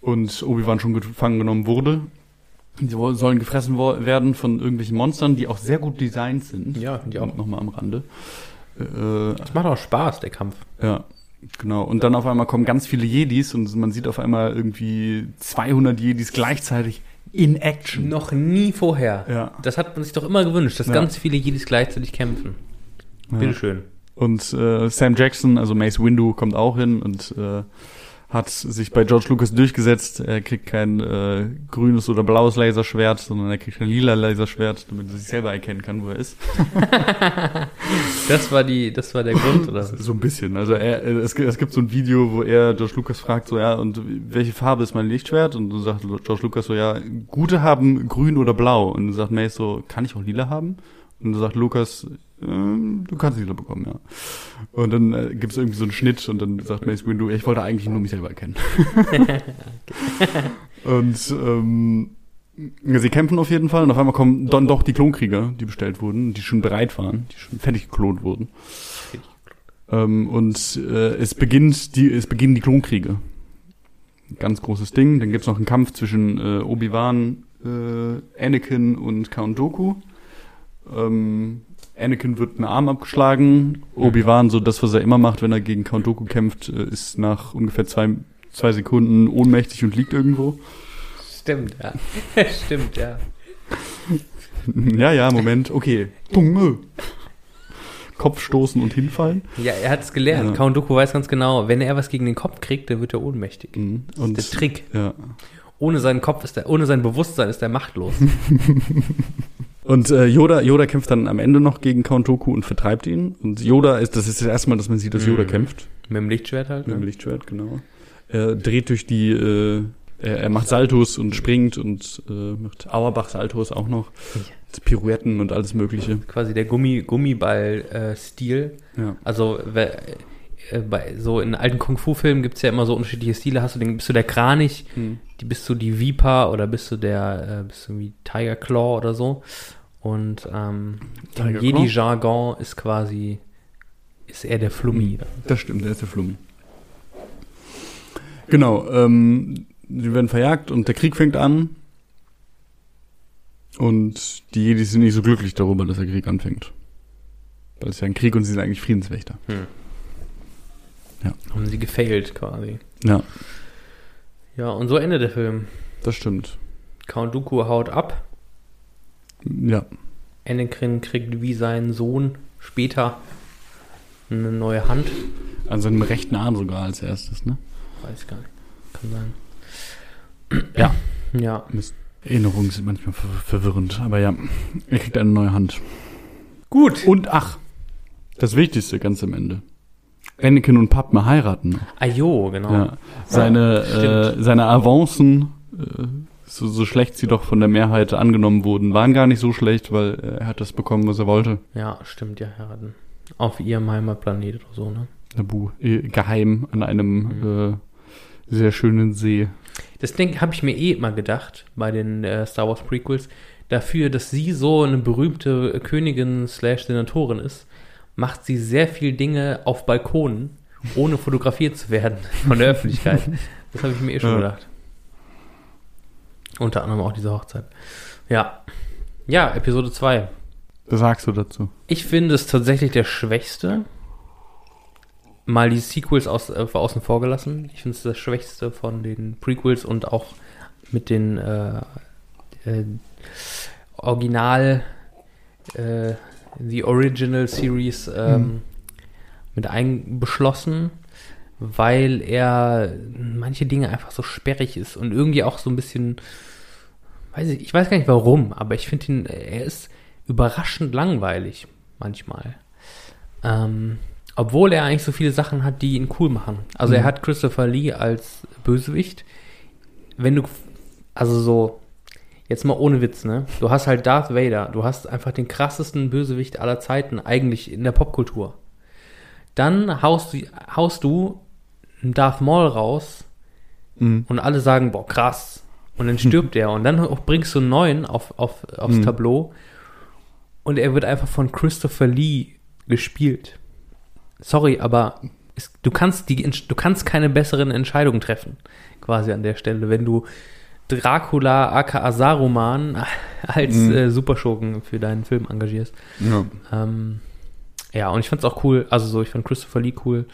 und Obi-Wan schon gefangen genommen wurde. Sie wo- sollen gefressen werden von irgendwelchen Monstern, die auch sehr gut designt sind. Ja, die auch. Nochmal am Rande. Äh, Das macht auch Spaß, der Kampf. Ja, genau. Und dann auf einmal kommen ganz viele Jedis und man sieht auf einmal irgendwie 200 Jedis gleichzeitig in Action. Noch nie vorher. Ja. Das hat man sich doch immer gewünscht, dass Ja. ganz viele Jedis gleichzeitig kämpfen. Bitteschön. Und äh, Sam Jackson, also Mace Windu, kommt auch hin und äh, hat sich bei George Lucas durchgesetzt. Er kriegt kein äh, grünes oder blaues Laserschwert, sondern er kriegt ein lila Laserschwert, damit er sich selber erkennen kann, wo er ist. *laughs* Das war die, das war der Grund, oder? So ein bisschen. Also er, es, gibt- es gibt so ein Video, wo er George Lucas fragt, so ja, und welche Farbe ist mein Lichtschwert? Und dann sagt George Lucas so, ja, gute haben grün oder blau. Und dann sagt Mace so, kann ich auch lila haben? Und dann sagt Lucas, ähm, du kannst lila bekommen, ja. Und dann äh, gibt es irgendwie so einen Schnitt und dann sagt Mace Windu, ich wollte eigentlich nur mich selber erkennen. *laughs* *laughs* und ähm, sie kämpfen auf jeden Fall und auf einmal kommen dann doch die Klonkrieger, die bestellt wurden, die schon bereit waren, die schon fertig geklont wurden. Ähm, und äh, es beginnt die, es beginnen die Klonkriege. Ganz großes Ding. Dann gibt's noch einen Kampf zwischen äh, Obi-Wan, äh, Anakin und Count Dooku. Ähm, Anakin wird einen Arm abgeschlagen. Obi-Wan, so das, was er immer macht, wenn er gegen Count Dooku kämpft, äh, ist nach ungefähr zwei, zwei Sekunden ohnmächtig und liegt irgendwo. Stimmt, ja. *laughs* Stimmt, ja. *laughs* ja, ja, Moment. Okay. Bunge. Kopf stoßen und hinfallen. Ja, er hat es gelernt. Ja. Count Dooku weiß ganz genau, wenn er was gegen den Kopf kriegt, dann wird er ohnmächtig. Mhm. Das ist der Trick. Ja. Ohne seinen Kopf ist er, ohne sein Bewusstsein ist er machtlos. *laughs* Und äh, Yoda, Yoda kämpft dann am Ende noch gegen Count Dooku und vertreibt ihn. Und Yoda ist, das ist das erste Mal, dass man sieht, dass Yoda Mhm. kämpft. Mit dem Lichtschwert halt. Mit dem Ne? Lichtschwert, genau. Er dreht durch die, äh, er, er macht Saltos und springt und äh, macht Auerbach-Saltos auch noch. Pirouetten und alles Mögliche. Quasi der Gummi, Gummiball-Stil. Ja. Also wer- äh, bei so in alten Kung-Fu-Filmen gibt es ja immer so unterschiedliche Stile. Hast du den, bist du der Kranich, die bist du die Viper oder bist du der, äh, bist du wie Tiger Claw oder so. Und ähm, im? Jedi-Jargon ist quasi, ist er der Flummi. Das stimmt, der ist der Flummi. Genau, ähm, sie werden verjagt und der Krieg fängt an. Und die Jedi sind nicht so glücklich darüber, dass der Krieg anfängt. Weil es ja ein Krieg und sie sind eigentlich Friedenswächter. Haben sie gefailt quasi. Ja, Ja, und so endet der Film. das stimmt. Count Dooku haut ab. Ja, Anakin kriegt wie sein Sohn später eine neue Hand. an seinem rechten Arm sogar als erstes, ne? Weiß gar nicht. Kann sein. Ja. *clears throat* Ja. Erinnerungen sind manchmal ver verwirrend, aber ja, er kriegt eine neue Hand. Gut. Und ach, das Wichtigste ganz am Ende. Anakin und Padme heiraten noch. Ajo, genau. Ja. Seine, äh, seine Avancen, äh, so, so schlecht sie doch von der Mehrheit angenommen wurden, waren gar nicht so schlecht, weil äh, er hat das bekommen, was er wollte. Ja, stimmt, ja, heiraten. Auf ihrem Heimatplanet oder so, ne? Nabu, äh, geheim an einem äh, sehr schönen See. Das Ding habe ich mir eh immer gedacht bei den äh, Star Wars Prequels. Dafür, dass sie so eine berühmte Königin slash Senatorin ist, macht sie sehr viel Dinge auf Balkonen, ohne fotografiert zu werden *laughs* von der Öffentlichkeit. Das habe ich mir eh schon Ja. gedacht. Unter anderem auch diese Hochzeit. Ja. Ja, Episode 2. Was sagst du dazu? Ich finde es tatsächlich der schwächste. Mal die Sequels aus, äh, außen vor gelassen. Ich finde es das schwächste von den Prequels und auch mit den äh, äh, Original, äh, The Original Series ähm, mit einbeschlossen, weil er manche Dinge einfach so sperrig ist und irgendwie auch so ein bisschen, weiß ich, ich weiß gar nicht warum, aber ich finde ihn, er ist überraschend langweilig manchmal. Ähm, obwohl er eigentlich so viele Sachen hat, die ihn cool machen. Also er Mhm. hat Christopher Lee als Bösewicht. Wenn du, also so, jetzt mal ohne Witz, ne? Du hast halt Darth Vader. Du hast einfach den krassesten Bösewicht aller Zeiten eigentlich in der Popkultur. Dann haust du, haust du einen Darth Maul raus Mhm. und alle sagen, boah, krass. Und dann stirbt *laughs* er. Und dann bringst du einen neuen auf, auf, aufs Mhm. Tableau. Und er wird einfach von Christopher Lee gespielt. Sorry, aber es, du, kannst die, du kannst keine besseren Entscheidungen treffen. Quasi an der Stelle. Wenn du Dracula aka Saruman als Mhm. äh, Superschurken für deinen Film engagierst. Ja. Ähm, ja, und ich fand's auch cool, also so, ich fand Christopher Lee cool.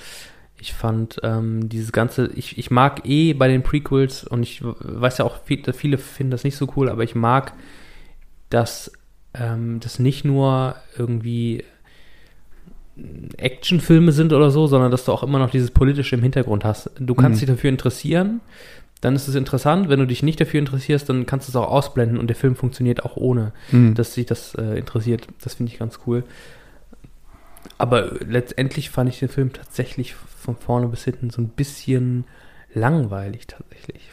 Ich fand ähm, dieses ganze, ich, ich mag eh bei den Prequels und ich weiß ja auch, viele, viele finden das nicht so cool, aber ich mag, dass ähm, das nicht nur irgendwie Actionfilme sind oder so, sondern dass du auch immer noch dieses Politische im Hintergrund hast. Du kannst Mhm. dich dafür interessieren, dann ist es interessant. Wenn du dich nicht dafür interessierst, dann kannst du es auch ausblenden und der Film funktioniert auch ohne, Mhm. dass sich das äh, interessiert. Das finde ich ganz cool. Aber letztendlich fand ich den Film tatsächlich von vorne bis hinten so ein bisschen langweilig tatsächlich.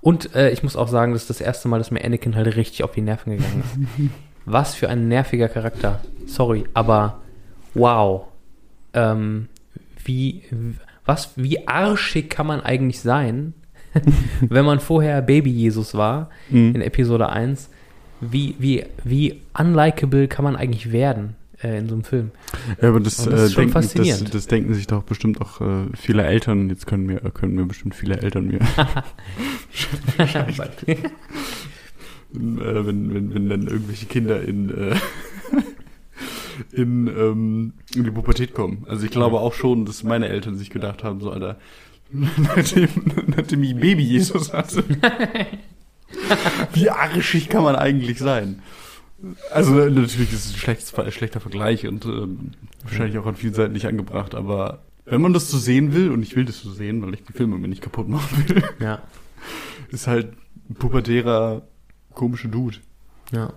Und äh, ich muss auch sagen, das ist das erste Mal, dass mir Anakin halt richtig auf die Nerven gegangen ist. *laughs* Was für ein nerviger Charakter. Sorry, aber wow. Ähm, wie, was, wie arschig kann man eigentlich sein, *laughs* wenn man vorher Baby Jesus war Mhm. in Episode 1? Wie, wie, wie unlikable kann man eigentlich werden äh, in so einem Film? Ja, aber das, Und das ist äh, schon denken, das, das denken sich doch bestimmt auch äh, viele Eltern. Jetzt können mir, können mir bestimmt viele Eltern mir, *laughs* *laughs* äh, wenn, wenn, wenn dann irgendwelche Kinder in, äh, in, ähm, in die Pubertät kommen. Also ich glaube auch schon, dass meine Eltern sich gedacht haben, so Alter, nachdem, nachdem ich Baby Jesus hatte, *laughs* wie arschig kann man eigentlich sein? Also natürlich ist es ein schlechtes, schlechter Vergleich und ähm, wahrscheinlich auch an vielen Seiten nicht angebracht, aber wenn man das so sehen will, und ich will das so sehen, weil ich die Filme mir nicht kaputt machen will, Ja, *laughs* ist halt ein pubertärer, komischer Dude, ja.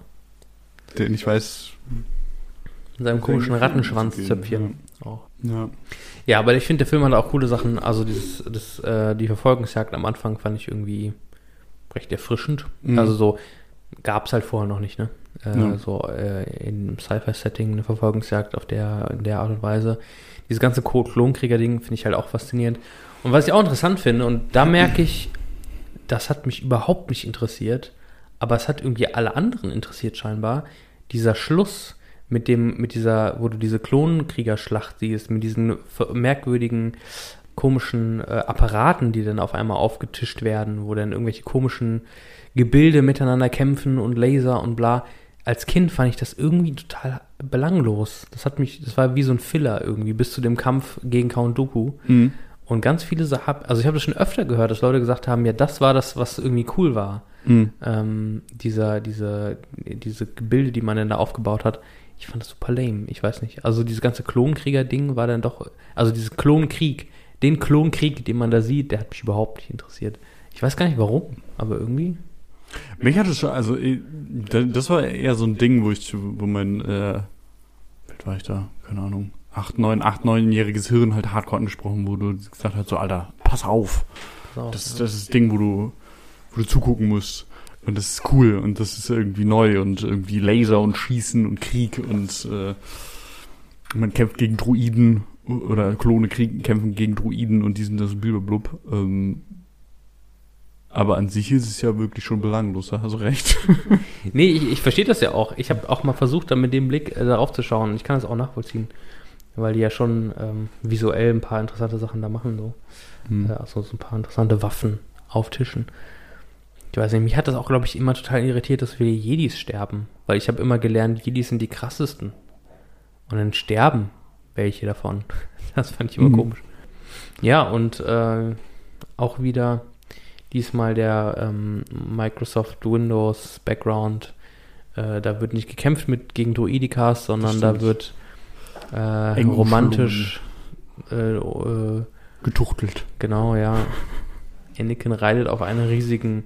der nicht weiß, In seinem komischen Rattenschwanzzöpfchen. Ja. Ja, aber ich finde, der Film hat auch coole Sachen. Also dieses, das, äh, die Verfolgungsjagd am Anfang fand ich irgendwie recht erfrischend. Mhm. Also so gab es halt vorher noch nicht, ne? Äh, Ja. So äh, in Sci-Fi-Setting eine Verfolgungsjagd auf der, in der Art und Weise. Dieses ganze Klonkrieger-Ding finde ich halt auch faszinierend. Und was ich auch interessant finde, und da merke ich, das hat mich überhaupt nicht interessiert, aber es hat irgendwie alle anderen interessiert scheinbar. Dieser Schluss mit dem, mit dieser, wo du diese Klonkriegerschlacht siehst, mit diesen merkwürdigen, komischen äh, Apparaten, die dann auf einmal aufgetischt werden, wo dann irgendwelche komischen Gebilde miteinander kämpfen und Laser und bla. Als Kind fand ich das irgendwie total belanglos. Das hat mich, das war wie so ein Filler irgendwie, bis zu dem Kampf gegen Count Dooku. Mhm. Und ganz viele Sachen, also ich habe das schon öfter gehört, dass Leute gesagt haben, ja, das war das, was irgendwie cool war. Mhm. Ähm, dieser, diese, diese Gebilde, die man dann da aufgebaut hat. Ich fand das super lame. Ich weiß nicht. Also dieses ganze Klonkrieger-Ding war dann doch, also dieses Klonkrieg, den Klonkrieg, den man da sieht, der hat mich überhaupt nicht interessiert. Ich weiß gar nicht warum, aber irgendwie. Mich hat es schon, also da- das war eher so ein Ding, wo ich, wo mein, äh, wie war ich da? Keine Ahnung. Acht, neun, acht, neunjähriges Hirn halt hardcore angesprochen wurde, gesagt hat, so, Alter, pass auf. So, Das, ist- das ist das Ding, wo du, wo du zugucken musst. Und das ist cool und das ist irgendwie neu und irgendwie Laser und Schießen und Krieg und äh, man kämpft gegen Druiden oder Klone kriegen, kämpfen gegen Druiden und die sind das blub. Ähm, aber an sich ist es ja wirklich schon belanglos, da hast du recht. *laughs* Nee, ich, ich verstehe das ja auch. Ich habe auch mal versucht, da mit dem Blick äh, darauf zu schauen. Ich kann das auch nachvollziehen. Weil die ja schon ähm, visuell ein paar interessante Sachen da machen. So. Hm. Äh, also so ein paar interessante Waffen auftischen. Ich weiß nicht, mich hat das auch, glaube ich, immer total irritiert, dass viele Jedis sterben. Weil ich habe immer gelernt, Jedis sind die krassesten. Und dann sterben welche davon. *laughs* Das fand ich immer Mhm. komisch. Ja, und äh, auch wieder diesmal der ähm, Microsoft Windows Background. Äh, da wird nicht gekämpft mit gegen Druidikas, sondern da wird äh, romantisch äh, äh, Getuchtelt. Genau, ja. Anakin reitet auf einen riesigen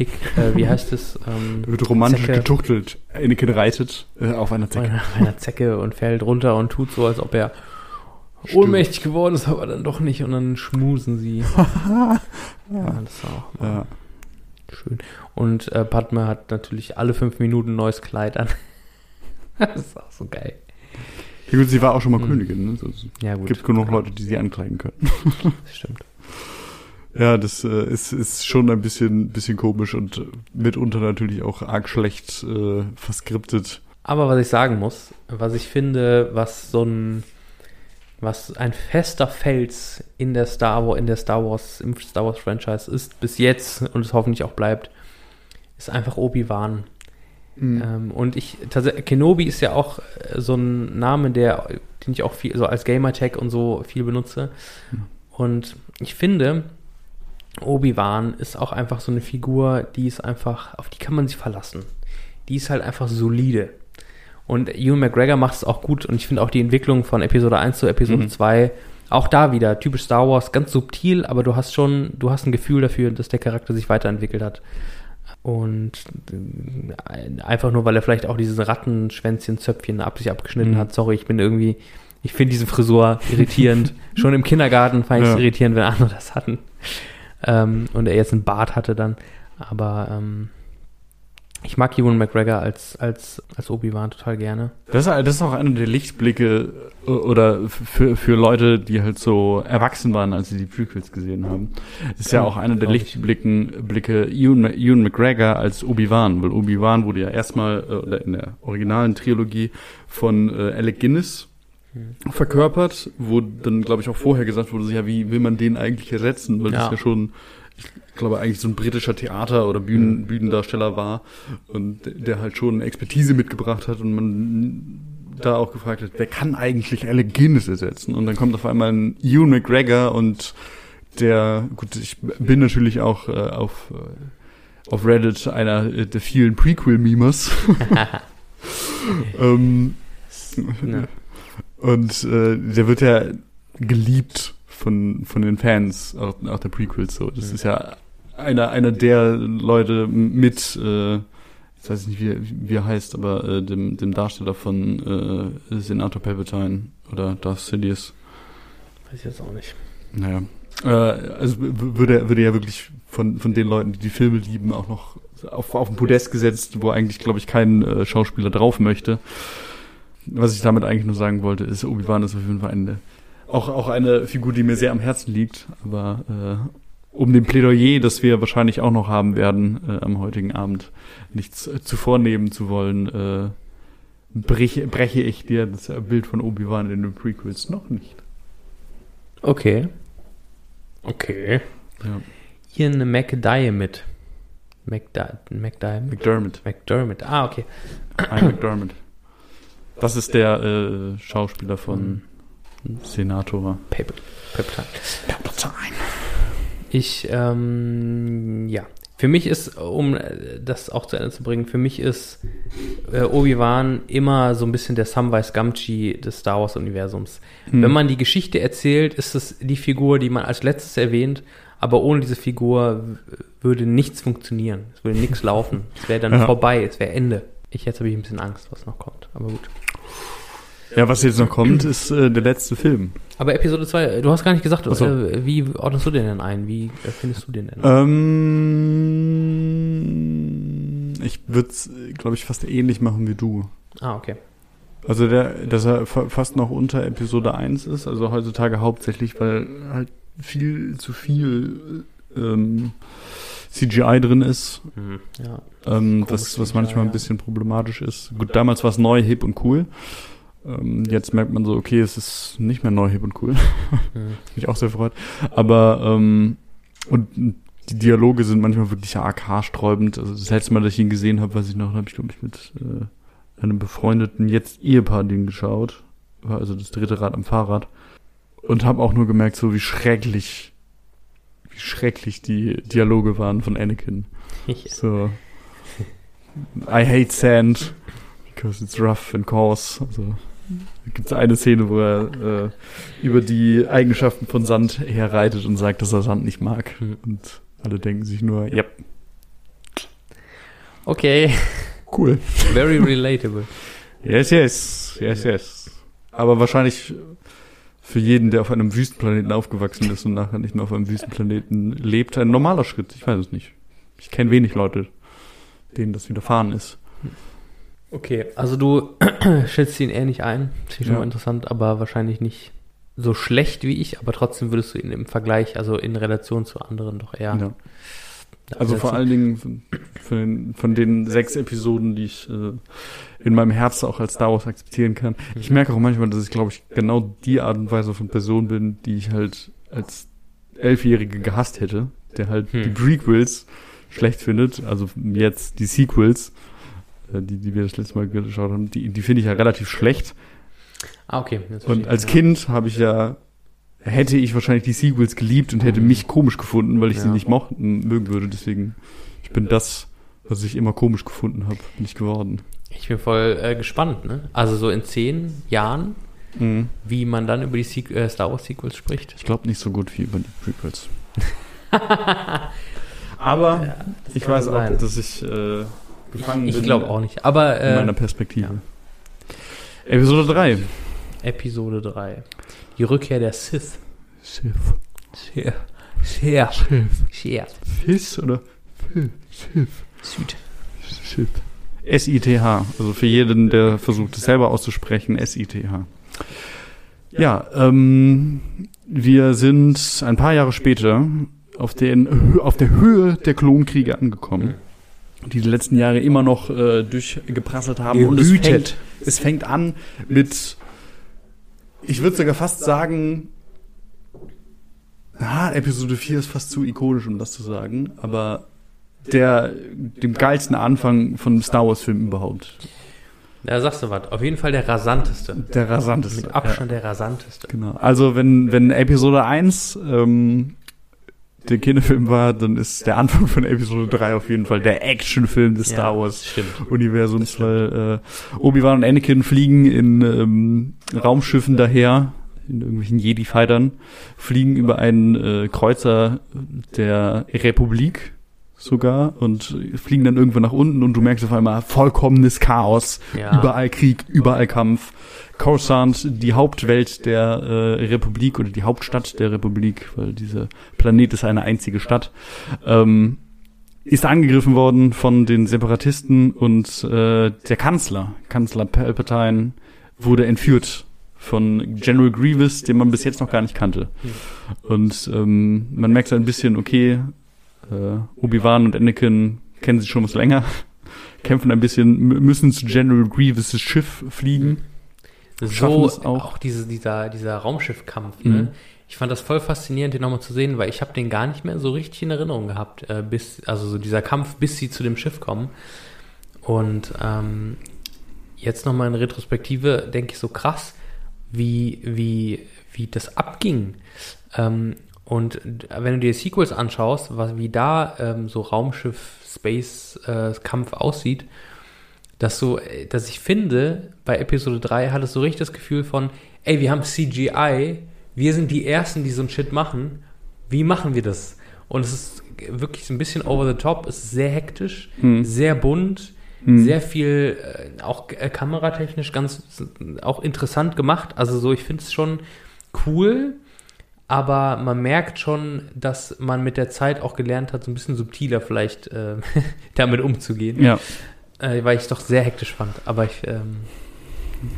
Tick, äh, wie heißt es? Ähm, Wird romantisch Zecke. getuchtelt. Anakin reitet äh, auf einer Zecke. Auf einer Zecke und fällt runter und tut so, als ob er ohnmächtig geworden ist, aber dann doch nicht und dann schmusen sie. *laughs* ja, das war auch mal Ja. schön. Und äh, Padme hat natürlich alle fünf Minuten ein neues Kleid an. *laughs* das ist auch so geil. Ja, gut, sie war auch schon mal Mhm. Königin. Ne? Also, Ja, gut. gibt genug Leute, die sie ankleiden können. Das stimmt. *laughs* Ja, das äh, ist, ist schon ein bisschen, bisschen komisch und mitunter natürlich auch arg schlecht äh, verskriptet. Aber was ich sagen muss, was ich finde, was so ein, was ein fester Fels in der Star Wars, in der Star Wars, im Star Wars Franchise ist bis jetzt und es hoffentlich auch bleibt, ist einfach Obi-Wan. Ähm, und ich, Kenobi ist ja auch äh, so ein Name, der den ich auch viel, so als Gamertag und so viel benutze. Hm. Und ich finde, Obi-Wan ist auch einfach so eine Figur, die ist einfach, auf die kann man sich verlassen. Die ist halt einfach solide. Und Ewan McGregor macht es auch gut und ich finde auch die Entwicklung von Episode 1 zu Episode Mhm. 2 auch da wieder typisch Star Wars, ganz subtil, aber du hast schon, du hast ein Gefühl dafür, dass der Charakter sich weiterentwickelt hat. Und äh, einfach nur, weil er vielleicht auch dieses Rattenschwänzchen-Zöpfchen ab sich abgeschnitten Mhm. hat. Sorry, ich bin irgendwie, ich finde diese Frisur irritierend. *laughs* Schon im Kindergarten fand ich es Ja. irritierend, wenn andere das hatten. Ähm, und er jetzt einen Bart hatte dann. Aber ähm, ich mag Ewan McGregor als, als, als Obi-Wan total gerne. Das, ist- das ist auch einer der Lichtblicke äh, oder für, für Leute, die halt so erwachsen waren, als sie die Prequels gesehen haben. Ist ja Ja, auch einer der. Lichtblicken Blicke Ewan, Ewan McGregor als Obi-Wan, weil Obi-Wan wurde ja erstmal äh, in der originalen Trilogie von äh, Alec Guinness. Verkörpert, wo dann, glaube ich, auch vorher gesagt wurde, ja, wie will man den eigentlich ersetzen? Weil das Ja. ja schon, ich glaube, eigentlich so ein britischer Theater- oder Bühnen, Bühnendarsteller war und der halt schon Expertise mitgebracht hat und man da auch gefragt hat, wer kann eigentlich Alec Guinness ersetzen? Und dann kommt auf einmal ein Ewan McGregor und der, gut, ich bin natürlich auch äh, auf, äh, auf Reddit einer äh, der vielen Prequel-Memers. *laughs* *laughs* ähm, Ja. Und äh, der wird ja geliebt von, von den Fans, auch, auch der Prequels so. Das Mhm. ist ja einer, einer der Leute mit, äh, ich weiß nicht, wie, wie er heißt, aber äh, dem, dem Darsteller von äh, Senator Palpatine oder Darth Sidious. Weiß ich jetzt auch nicht. Naja. Äh, also würde er würde ja wirklich von, von den Leuten, die die Filme lieben, auch noch auf, auf ein Podest gesetzt, wo eigentlich, glaube ich, kein äh, Schauspieler drauf möchte. Was ich damit eigentlich nur sagen wollte, ist, Obi-Wan ist auf jeden Fall eine, auch, auch eine Figur, die mir sehr am Herzen liegt. Aber äh, um dem Plädoyer, das wir wahrscheinlich auch noch haben werden äh, am heutigen Abend, nichts äh, zuvor nehmen zu wollen, äh, breche, breche ich dir das Bild von Obi-Wan in den Prequels noch nicht. Okay. Okay. Ja. Hier eine McDiarmid. McDi McDiarmid? McDermott. McDermott. Ah, okay. Ian McDermott. Das ist der äh, Schauspieler von Senator. Paper. Peptide. Ich, ähm, ja. Für mich ist, um äh, das auch zu Ende zu bringen, für mich ist äh, Obi-Wan immer so ein bisschen der Samwise Gamgee des Star Wars-Universums. Hm. Wenn man die Geschichte erzählt, ist es die Figur, die man als letztes erwähnt, aber ohne diese Figur würde nichts funktionieren. Es würde nichts laufen. Es wäre dann Ja. vorbei, es wäre Ende. Ich jetzt habe ich ein bisschen Angst, was noch kommt. Aber gut. Ja, was jetzt noch kommt, ist äh, der letzte Film. Aber Episode 2, du hast gar nicht gesagt, so. äh, wie ordnest du den denn ein? Wie äh, findest du den denn? Ähm, ich würde es, glaube ich, fast ähnlich machen wie du. Ah, okay. Also der, dass er fa- fast noch unter Episode 1 ist, also heutzutage hauptsächlich, weil halt viel zu viel ähm, CGI drin ist, Ja. ähm, Komisch was, manchmal ja. ein bisschen problematisch ist. Gut, damals war es neu, hip und cool. Ähm, jetzt merkt man so, okay, es ist nicht mehr neu, hip und cool. *laughs* Mich auch sehr freut. Aber ähm, und die Dialoge sind manchmal wirklich arg haarsträubend. Also das letzte Mal, dass ich ihn gesehen habe, weiß ich noch, habe ich glaube ich mit äh, einem befreundeten jetzt Ehepaar den geschaut. War also das dritte Rad am Fahrrad und habe auch nur gemerkt, so wie schrecklich, wie schrecklich die Dialoge waren von Anakin. So I hate sand because it's rough and coarse. Also gibt es eine Szene, wo er äh, über die Eigenschaften von Sand herreitet und sagt, dass er Sand nicht mag. Hm. Und alle denken sich nur, ja, Okay, cool. very relatable. Yes, yes, yes, yes. Aber wahrscheinlich für jeden, der auf einem Wüstenplaneten aufgewachsen ist und nachher nicht mehr auf einem Wüstenplaneten lebt, ein normaler Schritt. Ich weiß es nicht. Ich kenne wenig Leute, denen das widerfahren ist. Okay, also du *clears throat* schätzt ihn eher nicht ein. Das ist schon Ja. mal interessant, aber wahrscheinlich nicht so schlecht wie ich, aber trotzdem würdest du ihn im Vergleich, also in Relation zu anderen doch eher. Ja. Also vor allen Dingen den, von den sechs Episoden, die ich äh, in meinem Herzen auch als Star Wars akzeptieren kann. Ich merke auch manchmal, dass ich, glaube ich, genau die Art und Weise von Person bin, die ich halt als Elfjährige gehasst hätte, der halt Hm. die Prequels schlecht findet, also jetzt die Sequels, die, die wir das letzte Mal geschaut haben, die, die finde ich ja relativ schlecht. Ah, okay. Und als. Kind habe ich ja, hätte ich wahrscheinlich die Sequels geliebt und hätte mich komisch gefunden, weil ich sie Ja. nicht mochten, mögen würde. Deswegen, ich bin das, was ich immer komisch gefunden habe, nicht geworden. Ich bin voll äh, gespannt, ne? Also so in zehn Jahren, wie man dann über die Sequ äh, Star Wars Sequels spricht. Ich glaube nicht so gut wie über die Prequels. *laughs* Aber Ja, ich weiß sein. auch, dass ich äh, gefangen Ich bin glaube auch nicht. Aber in meiner äh, Perspektive. Episode 3. Episode 3. Die Rückkehr der Sith. Sehr. Sehr. Schiff. Sehr. Fiss oder Schiff? Süd. Schiff. S-I-T-H. Also für jeden, der versucht, es selber auszusprechen, S-I-T-H. Ja, ähm, wir sind ein paar Jahre später auf, den, auf der Höhe der Klonkriege angekommen, die die letzten Jahre immer noch äh, durchgeprasselt haben. Und es fängt, Gehütet. es fängt an mit, ich würde sogar fast sagen, ah, Episode 4 ist fast zu ikonisch, um das zu sagen, aber der, dem geilsten Anfang von einem Star Wars Film überhaupt. Da sagst du was. Auf jeden Fall der rasanteste. Der rasanteste. Mit Abstand der rasanteste. Genau. Also wenn, wenn Episode 1 ähm, der Kinofilm war, dann ist der Anfang von Episode 3 auf jeden Fall der Actionfilm des Star Wars Stimmt. Universums, weil äh, Obi-Wan und Anakin fliegen in ähm, Raumschiffen daher, in irgendwelchen Jedi-Fightern, fliegen über einen äh, Kreuzer der Republik sogar und fliegen dann irgendwann nach unten und du merkst auf einmal vollkommenes Chaos, Ja. überall Krieg, überall Kampf. Coruscant, die Hauptwelt der äh, Republik oder die Hauptstadt der Republik, weil dieser Planet ist eine einzige Stadt, ähm, ist angegriffen worden von den Separatisten und äh, der Kanzler, Kanzler Palpatine, wurde entführt von General Grievous, den man bis jetzt noch gar nicht kannte. Und ähm, man merkt so ein bisschen, okay, äh, Obi-Wan und Anakin kennen sich schon was länger, *laughs* kämpfen ein bisschen, müssen zu General Grievous' Schiff fliegen. So es auch. auch, diese, dieser, dieser Raumschiffkampf, Mhm. ne? Ich fand das voll faszinierend, den nochmal zu sehen, weil ich habe den gar nicht mehr so richtig in Erinnerung gehabt, äh, bis, also so dieser Kampf, bis sie zu dem Schiff kommen. Und ähm, jetzt nochmal in Retrospektive denke ich so krass, wie, wie, wie das abging. Ähm, und wenn du dir Sequels anschaust, was, wie da ähm, so Raumschiff-Space-Kampf aussieht, dass so, äh, dass ich finde, bei Episode 3 hat es so richtig das Gefühl von, ey, wir haben CGI, wir sind die Ersten, die so einen Shit machen. Wie machen wir das? Und es ist wirklich so ein bisschen over the top, es ist sehr hektisch, Hm. sehr bunt, Hm. sehr viel, äh, auch äh, kameratechnisch ganz, auch interessant gemacht. Also so, ich finde es schon cool, aber man merkt schon, dass man mit der Zeit auch gelernt hat, so ein bisschen subtiler vielleicht äh, *laughs* damit umzugehen Ja, äh, weil ich es doch sehr hektisch fand. Aber ich, ähm,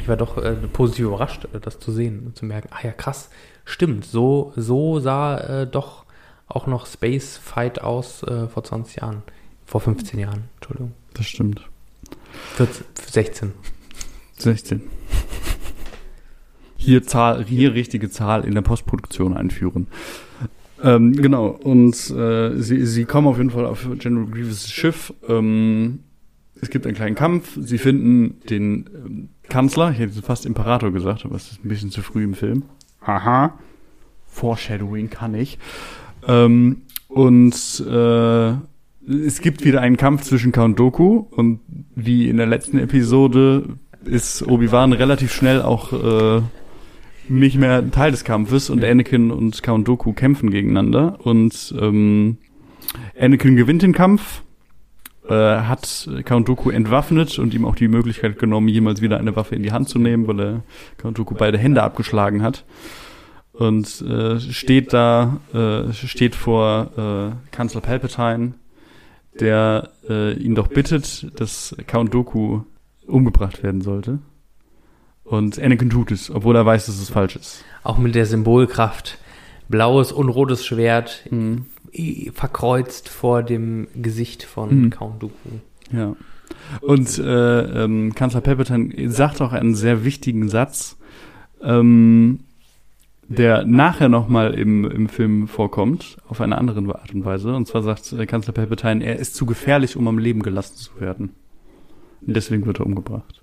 ich war doch äh, positiv überrascht, äh, das zu sehen und zu merken, ah ja, krass, stimmt, so, so sah äh, doch auch noch Space Fight aus äh, vor 20 Jahren. Vor 15 Jahren, Entschuldigung. das stimmt. 14, 16. 16. Hier Zahl, hier richtige Zahl in der Postproduktion einführen. Ähm, genau, und äh, sie, sie kommen auf jeden Fall auf General Grievous Schiff. Ähm, es gibt einen kleinen Kampf. Sie finden den ähm, Kanzler, ich hätte fast Imperator gesagt, aber es ist ein bisschen zu früh im Film. Aha. Foreshadowing kann ich. Ähm, und äh, es gibt wieder einen Kampf zwischen Count Doku und wie in der letzten Episode ist Obi-Wan relativ schnell auch äh, nicht mehr Teil des Kampfes und Anakin und Count Doku kämpfen gegeneinander und ähm, Anakin gewinnt den Kampf, äh, hat Count Doku entwaffnet und ihm auch die Möglichkeit genommen, jemals wieder eine Waffe in die Hand zu nehmen, weil er Count Doku beide Hände abgeschlagen hat und äh, steht da, äh, steht vor äh, Kanzler Palpatine, der äh, ihn doch bittet, dass Count Doku umgebracht werden sollte. Und Anakin tut es, obwohl er weiß, dass es falsch ist. Auch mit der Symbolkraft. Blaues und rotes Schwert Mhm. verkreuzt vor dem Gesicht von Mhm. Count Dooku. Ja. Und äh, ähm, Kanzler Palpatine sagt auch einen sehr wichtigen Satz, ähm, der nachher nochmal im, im Film vorkommt, auf eine andere Art und Weise. Und zwar sagt äh, Kanzler Palpatine, er ist zu gefährlich, um am Leben gelassen zu werden. Und deswegen wird er umgebracht.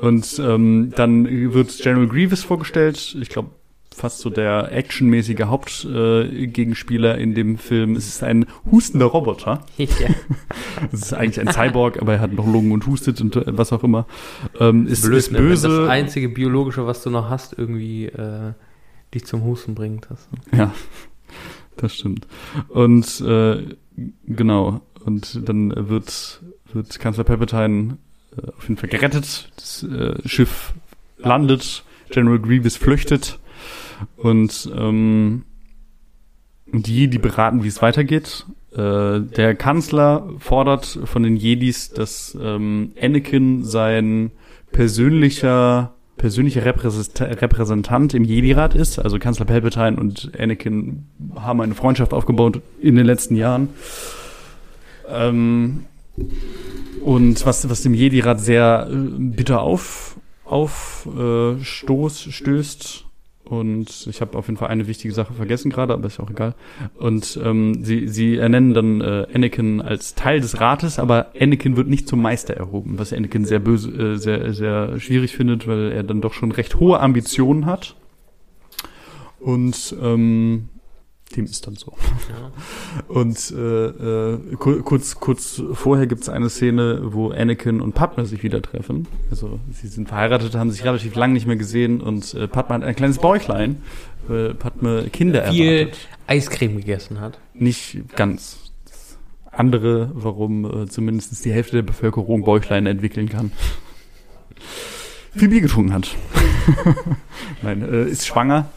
Und ähm, dann wird General Grievous vorgestellt. Ich glaube, fast so der actionmäßige Hauptgegenspieler äh, in dem Film. Es ist ein hustender Roboter. *laughs* Ja. Es ist eigentlich ein Cyborg, aber er hat noch Lungen und hustet und äh, was auch immer. Ähm, ist, Blöd, ist ne, böse. das einzige biologische, was du noch hast, irgendwie äh, dich zum Husten bringt. Das. Ja, das stimmt. Und äh, genau. Und dann wird, wird Kanzler Palpatine auf jeden Fall gerettet. Das äh, Schiff landet. General Grievous flüchtet. Und ähm, die, die beraten, wie es weitergeht. Äh, der Kanzler fordert von den Jedis, dass ähm, Anakin sein persönlicher persönlicher Repräsent- Repräsentant im Jedi-Rat ist. Also Kanzler Palpatine und Anakin haben eine Freundschaft aufgebaut in den letzten Jahren. Ähm, und was, was dem Jedi-Rat sehr äh, bitter auf, auf äh, Stoß stößt. Und ich habe auf jeden Fall eine wichtige Sache vergessen gerade, aber ist auch egal. Und ähm, sie, sie ernennen dann äh, Anakin als Teil des Rates, aber Anakin wird nicht zum Meister erhoben, was Anakin sehr böse, äh, sehr, sehr schwierig findet, weil er dann doch schon recht hohe Ambitionen hat. Und ähm, dem ist dann so. Ja. Und äh, äh, ku- kurz, kurz vorher gibt es eine Szene, wo Anakin und Padme sich wieder treffen. Also sie sind verheiratet, haben sich relativ lang nicht mehr gesehen und äh, Padme hat ein kleines Bäuchlein, weil Padme Kinder Viel erwartet. Eiscreme gegessen hat. Nicht ganz. Andere, warum äh, zumindest die Hälfte der Bevölkerung Bäuchlein entwickeln kann. Viel Bier getrunken hat. *laughs* Nein, äh, ist schwanger.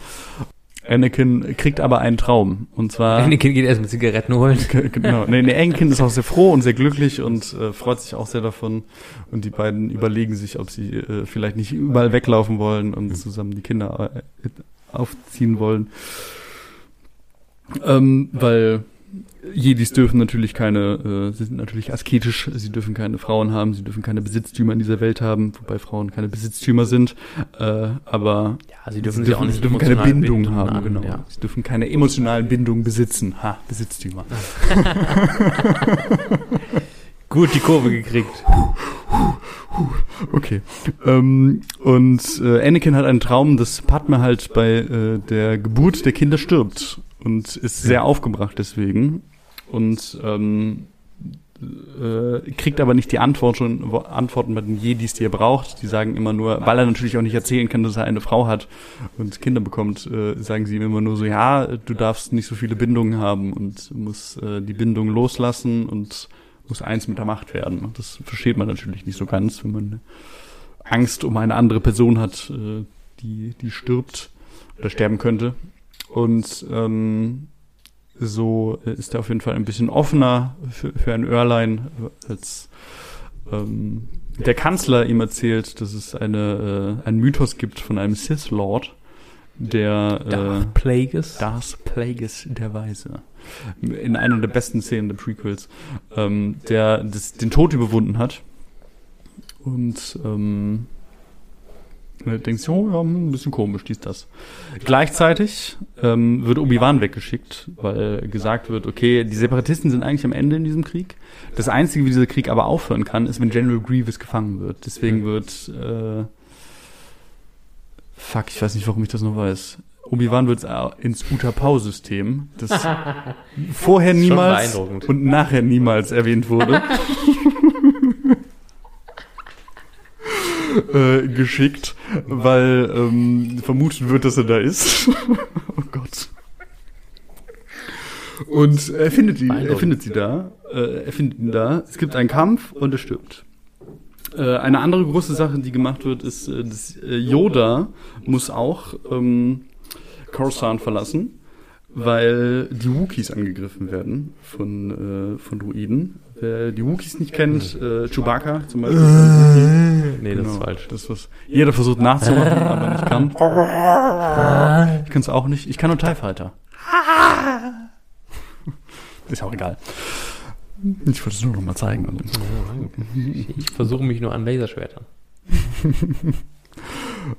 Anakin kriegt aber einen Traum. Und zwar. Anakin geht erst mit Zigaretten holen. Ge- Genau. Nee, nee, Anakin ist auch sehr froh und sehr glücklich und äh, freut sich auch sehr davon. Und die beiden überlegen sich, ob sie äh, vielleicht nicht überall weglaufen wollen und zusammen die Kinder äh, aufziehen wollen. Ähm, weil Jedis dürfen natürlich keine, äh, sie sind natürlich asketisch, sie dürfen keine Frauen haben, sie dürfen keine Besitztümer in dieser Welt haben, wobei Frauen keine Besitztümer sind. Äh, aber Ja, sie dürfen auch nicht sie dürfen keine Bindung binden haben, an, genau. ja. Sie dürfen keine emotionalen Bindungen besitzen. Ha, Besitztümer. *laughs* Gut die Kurve gekriegt. Okay. Ähm, und äh, Anakin hat einen Traum, dass Padme halt bei äh, der Geburt der Kinder stirbt und ist sehr aufgebracht deswegen und ähm, äh, kriegt aber nicht die Antworten, wo- Antworten bei den Jedis, die er braucht. Die sagen immer nur, weil er natürlich auch nicht erzählen kann, dass er eine Frau hat und Kinder bekommt, äh, sagen sie ihm immer nur so, ja, du darfst nicht so viele Bindungen haben und musst äh, die Bindung loslassen und muss eins mit der Macht werden. Das versteht man natürlich nicht so ganz, wenn man Angst um eine andere Person hat, äh, die, die stirbt oder sterben könnte. Und ähm, so ist er auf jeden Fall ein bisschen offener für, für ein Örlein, als ähm, der Kanzler ihm erzählt, dass es eine, äh, einen Mythos gibt von einem Sith Lord, der äh, Darth Plagueis. Darth Plagueis der Weise. In einer der besten Szenen der Prequels, ähm, der das, den Tod überwunden hat. Und ähm, denkt sich, oh ja, ein bisschen komisch, dies, das. Gleichzeitig ähm, wird Obi-Wan weggeschickt, weil gesagt wird, okay, die Separatisten sind eigentlich am Ende in diesem Krieg. Das Einzige, wie dieser Krieg aber aufhören kann, ist, wenn General Grievous gefangen wird. Deswegen wird äh, Fuck, ich weiß nicht, warum ich das noch weiß. Obi-Wan wird ins Utapau-System, das *laughs* vorher niemals und nachher niemals erwähnt wurde, *laughs* äh, geschickt, weil ähm, vermutet wird, dass er da ist. *laughs* oh Gott. Und er findet, die, er findet sie da. Äh, er findet ihn da. Es gibt einen Kampf und er stirbt. Äh, eine andere große Sache, die gemacht wird, ist, äh, dass äh, Yoda muss auch ähm, Coruscant verlassen, weil die Wookiees angegriffen werden von, äh, von Druiden. Wer die Wookiees nicht kennt, äh, Chewbacca zum Beispiel. Nee, das ist Genau, falsch. Das, was jeder versucht nachzumachen, aber nicht kann. *laughs* Ich kann es auch nicht. Ich kann nur TIE Fighter. Ist auch egal. Ich wollte es nur noch mal zeigen. Ich versuche mich nur an Laserschwertern.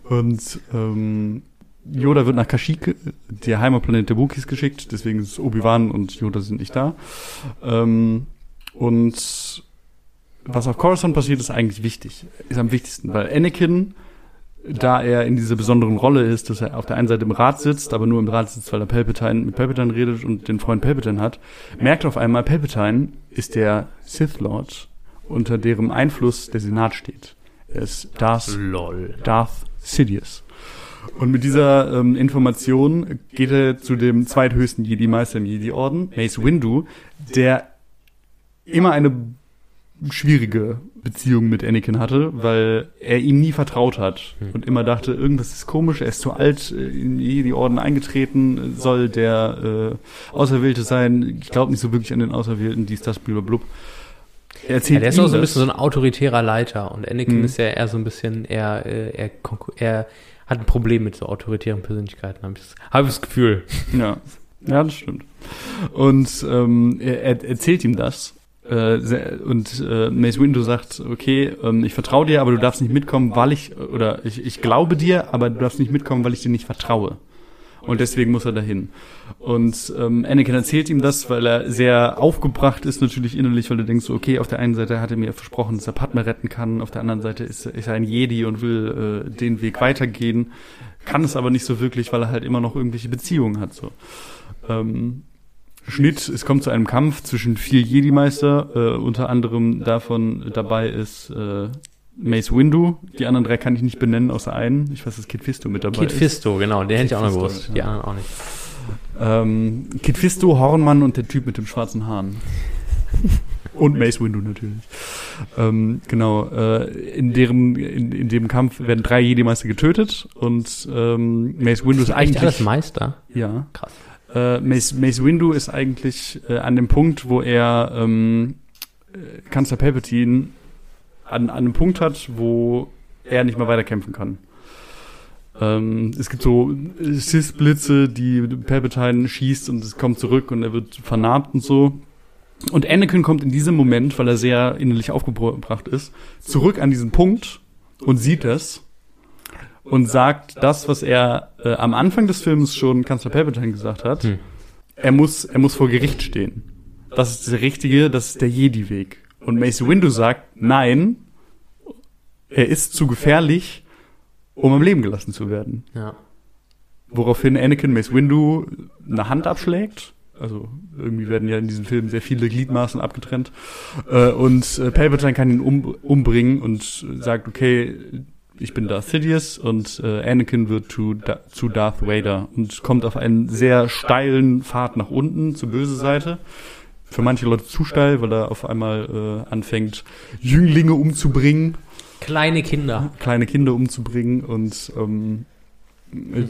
Und ähm, Yoda wird nach Kashyyyk, der Heimatplanet der Wookiees, geschickt. Deswegen ist Obi-Wan und Yoda sind nicht da. Ähm, und was auf Coruscant passiert, ist eigentlich wichtig. Ist am wichtigsten, weil Anakin, da er in dieser besonderen Rolle ist, dass er auf der einen Seite im Rat sitzt, aber nur im Rat sitzt, weil er Palpatine mit Palpatine redet und den Freund Palpatine hat, merkt auf einmal, Palpatine ist der Sith Lord, unter deren Einfluss der Senat steht. Er ist Darth, Lol. Darth Sidious. Und mit dieser ähm, Information geht er zu dem zweithöchsten Jedi-Meister im Jedi-Orden, Mace Windu, der immer eine schwierige Beziehung mit Anakin hatte, weil er ihm nie vertraut hat und immer dachte, irgendwas ist komisch, er ist zu alt, äh, in die Orden eingetreten, soll der äh, Auserwählte sein. Ich glaube nicht so wirklich an den Auserwählten, dies, das, blub. Er erzählt Ja, der ist auch so ein bisschen so ein autoritärer Leiter und Anakin Mhm. ist ja eher so ein bisschen, er, äh, er, er hat ein Problem mit so autoritären Persönlichkeiten, habe ich, das- hab ich das Gefühl. Ja, ja, das stimmt. Und ähm, er, er erzählt ihm das. Äh, und äh, Mace Windu sagt, okay, ähm, ich vertraue dir, aber du darfst nicht mitkommen, weil ich, oder ich, ich glaube dir, aber du darfst nicht mitkommen, weil ich dir nicht vertraue. Und deswegen muss er dahin. Und ähm, Anakin erzählt ihm das, weil er sehr aufgebracht ist, natürlich innerlich, weil er denkt so, okay, auf der einen Seite hat er mir versprochen, dass er Padme retten kann, auf der anderen Seite ist, ist er ein Jedi und will äh, den Weg weitergehen, kann es aber nicht so wirklich, weil er halt immer noch irgendwelche Beziehungen hat. So. Ähm, Schnitt, es kommt zu einem Kampf zwischen vier Jedi-Meister, äh, unter anderem davon dabei ist äh, Mace Windu, die anderen drei kann ich nicht benennen, außer einen. Ich weiß, dass Kid Fisto mit dabei Kid ist. Fisto, genau, den hätte ich auch noch gewusst, die ja. anderen auch nicht. Ähm, Kid Fisto, Hornmann und der Typ mit dem schwarzen Haaren. *laughs* Und Mace Windu natürlich. Ähm, genau, äh, in, deren, in, in dem Kampf werden drei Jedi-Meister getötet und ähm, Mace Windu ist eigentlich... alles Meister? Ja. Krass. Äh, Mace, Mace Windu ist eigentlich äh, an dem Punkt, wo er ähm, äh, Kanzler Palpatine an, an einem Punkt hat, wo er nicht mehr weiterkämpfen kann. Ähm, es gibt so Sith-Blitze, die Palpatine schießt und es kommt zurück und er wird vernarbt und so. Und Anakin kommt in diesem Moment, weil er sehr innerlich aufgebracht ist, zurück an diesen Punkt und sieht es und sagt das, was er äh, am Anfang des Films schon Kanzler Palpatine gesagt hat. Hm. Er muss, er muss vor Gericht stehen. Das ist der richtige, das ist der Jedi-Weg. Und Mace Windu sagt, nein, er ist zu gefährlich, um am Leben gelassen zu werden. Ja. Woraufhin Anakin Mace Windu eine Hand abschlägt. Also irgendwie werden ja in diesem Film sehr viele Gliedmaßen abgetrennt. Äh, und äh, Palpatine kann ihn um, umbringen und sagt, okay, ich bin Darth Sidious und äh, Anakin wird zu, da, zu Darth Vader und kommt auf einen sehr steilen Pfad nach unten zur böse Seite. Für manche Leute zu steil, weil er auf einmal äh, anfängt, Jünglinge umzubringen Kleine Kinder. kleine Kinder umzubringen und ähm, äh,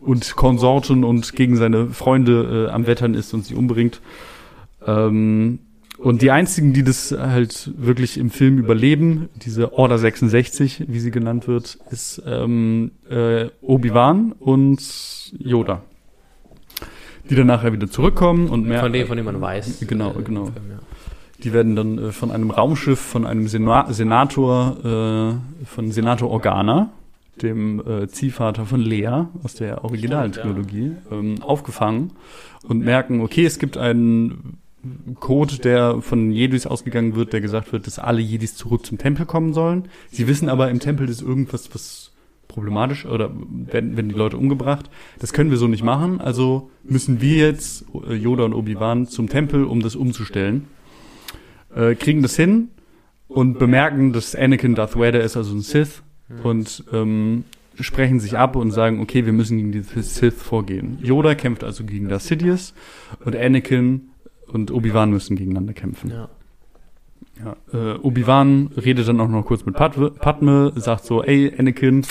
und Konsorten und gegen seine Freunde äh, am Wettern ist und sie umbringt. Ähm, und die einzigen, die das halt wirklich im Film überleben, diese Order 66, wie sie genannt wird, ist ähm, äh, Obi-Wan und Yoda. Die dann nachher wieder zurückkommen und mehr. Von dem, von dem man weiß. Genau, äh, genau. Film, ja. Die werden dann äh, von einem Raumschiff, von einem Sena Senator, äh, von Senator Organa, dem äh, Ziehvater von Lea aus der originalen Stimmt, ja. Trilogie, ähm, aufgefangen und merken, okay, es gibt einen Code, der von Jedis ausgegangen wird, der gesagt wird, dass alle Jedis zurück zum Tempel kommen sollen. Sie wissen aber, im Tempel ist irgendwas, was problematisch oder werden, werden die Leute umgebracht. Das können wir so nicht machen, also müssen wir jetzt, äh, Yoda und Obi-Wan, zum Tempel, um das umzustellen äh, kriegen das hin und bemerken, dass Anakin Darth Vader ist, also ein Sith, und ähm, sprechen sich ab und sagen, okay, wir müssen gegen die Sith vorgehen. Yoda kämpft also gegen Darth Sidious und Anakin und Obi-Wan müssen gegeneinander kämpfen. Ja. Ja, äh, Obi-Wan redet dann auch noch kurz mit Padme, Padme, sagt so, ey, Anakin,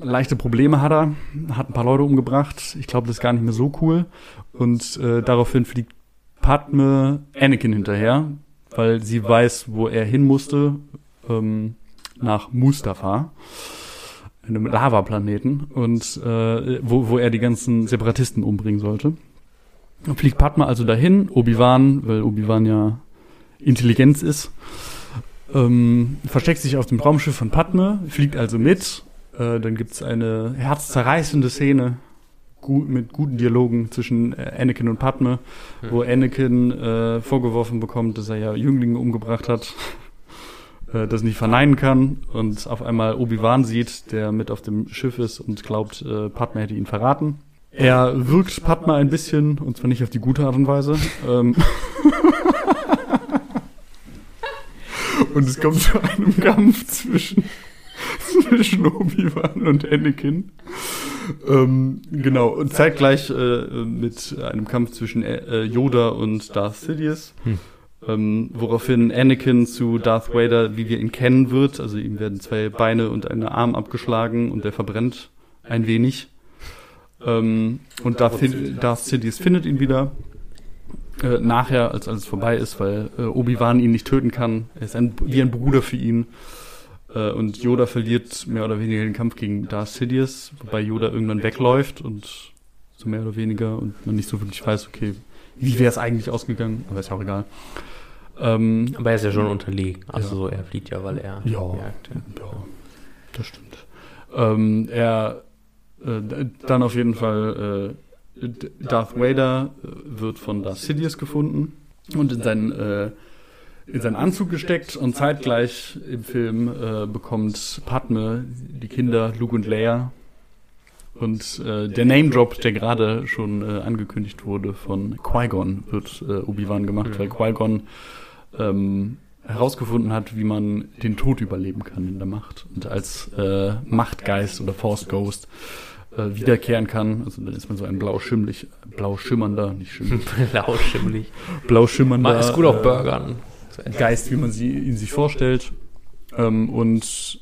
leichte Probleme hat er, hat ein paar Leute umgebracht, ich glaube, das ist gar nicht mehr so cool. Und äh, daraufhin fliegt Padme Anakin hinterher, weil sie weiß, wo er hin musste, ähm, nach Mustafa, einem Lavaplaneten, und äh, wo, wo er die ganzen Separatisten umbringen sollte. Fliegt Padme also dahin, Obi-Wan, weil Obi-Wan ja Intelligenz ist, ähm, versteckt sich auf dem Raumschiff von Padme, fliegt also mit. Äh, dann gibt's eine herzzerreißende Szene gut, mit guten Dialogen zwischen äh, Anakin und Padme, wo Anakin äh, vorgeworfen bekommt, dass er ja Jünglinge umgebracht hat. *laughs* äh, das nicht verneinen kann und auf einmal Obi-Wan sieht, der mit auf dem Schiff ist und glaubt, äh, Padma hätte ihn verraten. Er wirkt Padma ein bisschen, und zwar nicht auf die gute Art und Weise. Ähm *laughs* und es kommt zu einem Kampf zwischen, zwischen Obi-Wan und Anakin. Ähm, genau, und zeitgleich äh, mit einem Kampf zwischen äh, Yoda und Darth Sidious. Hm. Ähm, woraufhin Anakin zu Darth Vader, wie wir ihn kennen, wird. Also ihm werden zwei Beine und ein Arm abgeschlagen und er verbrennt ein wenig. Ähm, und Darth, Darth Sidious findet ihn wieder. Äh, nachher, als alles vorbei ist, weil äh, Obi-Wan ihn nicht töten kann. Er ist ein, wie ein Bruder für ihn. Äh, und Yoda verliert mehr oder weniger den Kampf gegen Darth Sidious, wobei Yoda irgendwann wegläuft und so mehr oder weniger und man nicht so wirklich weiß, okay, wie wäre es eigentlich ausgegangen, aber ist ja auch egal. Ähm, aber er ist ja schon unterlegen. Also ja. so, er flieht ja, weil er ja, jagt. Ja, ja das stimmt. Ähm, er äh, dann auf jeden Fall äh, Darth Vader äh, wird von Darth Sidious gefunden und in seinen äh, in seinen Anzug gesteckt und zeitgleich im Film äh, bekommt Padme die Kinder Luke und Leia und äh, der Name Drop, der gerade schon äh, angekündigt wurde von Qui-Gon, wird äh, Obi-Wan gemacht, weil Qui-Gon ähm, herausgefunden hat, wie man den Tod überleben kann in der Macht und als äh, Machtgeist oder Force Ghost äh, wiederkehren kann. Also dann ist man so ein blau schimmlig, blau schimmernder, nicht schimmlig. *laughs* blau schimmlig. Blau schimmernder. Ist gut auf Burgern. Geist, wie man sie, ihn sich vorstellt. Ähm, und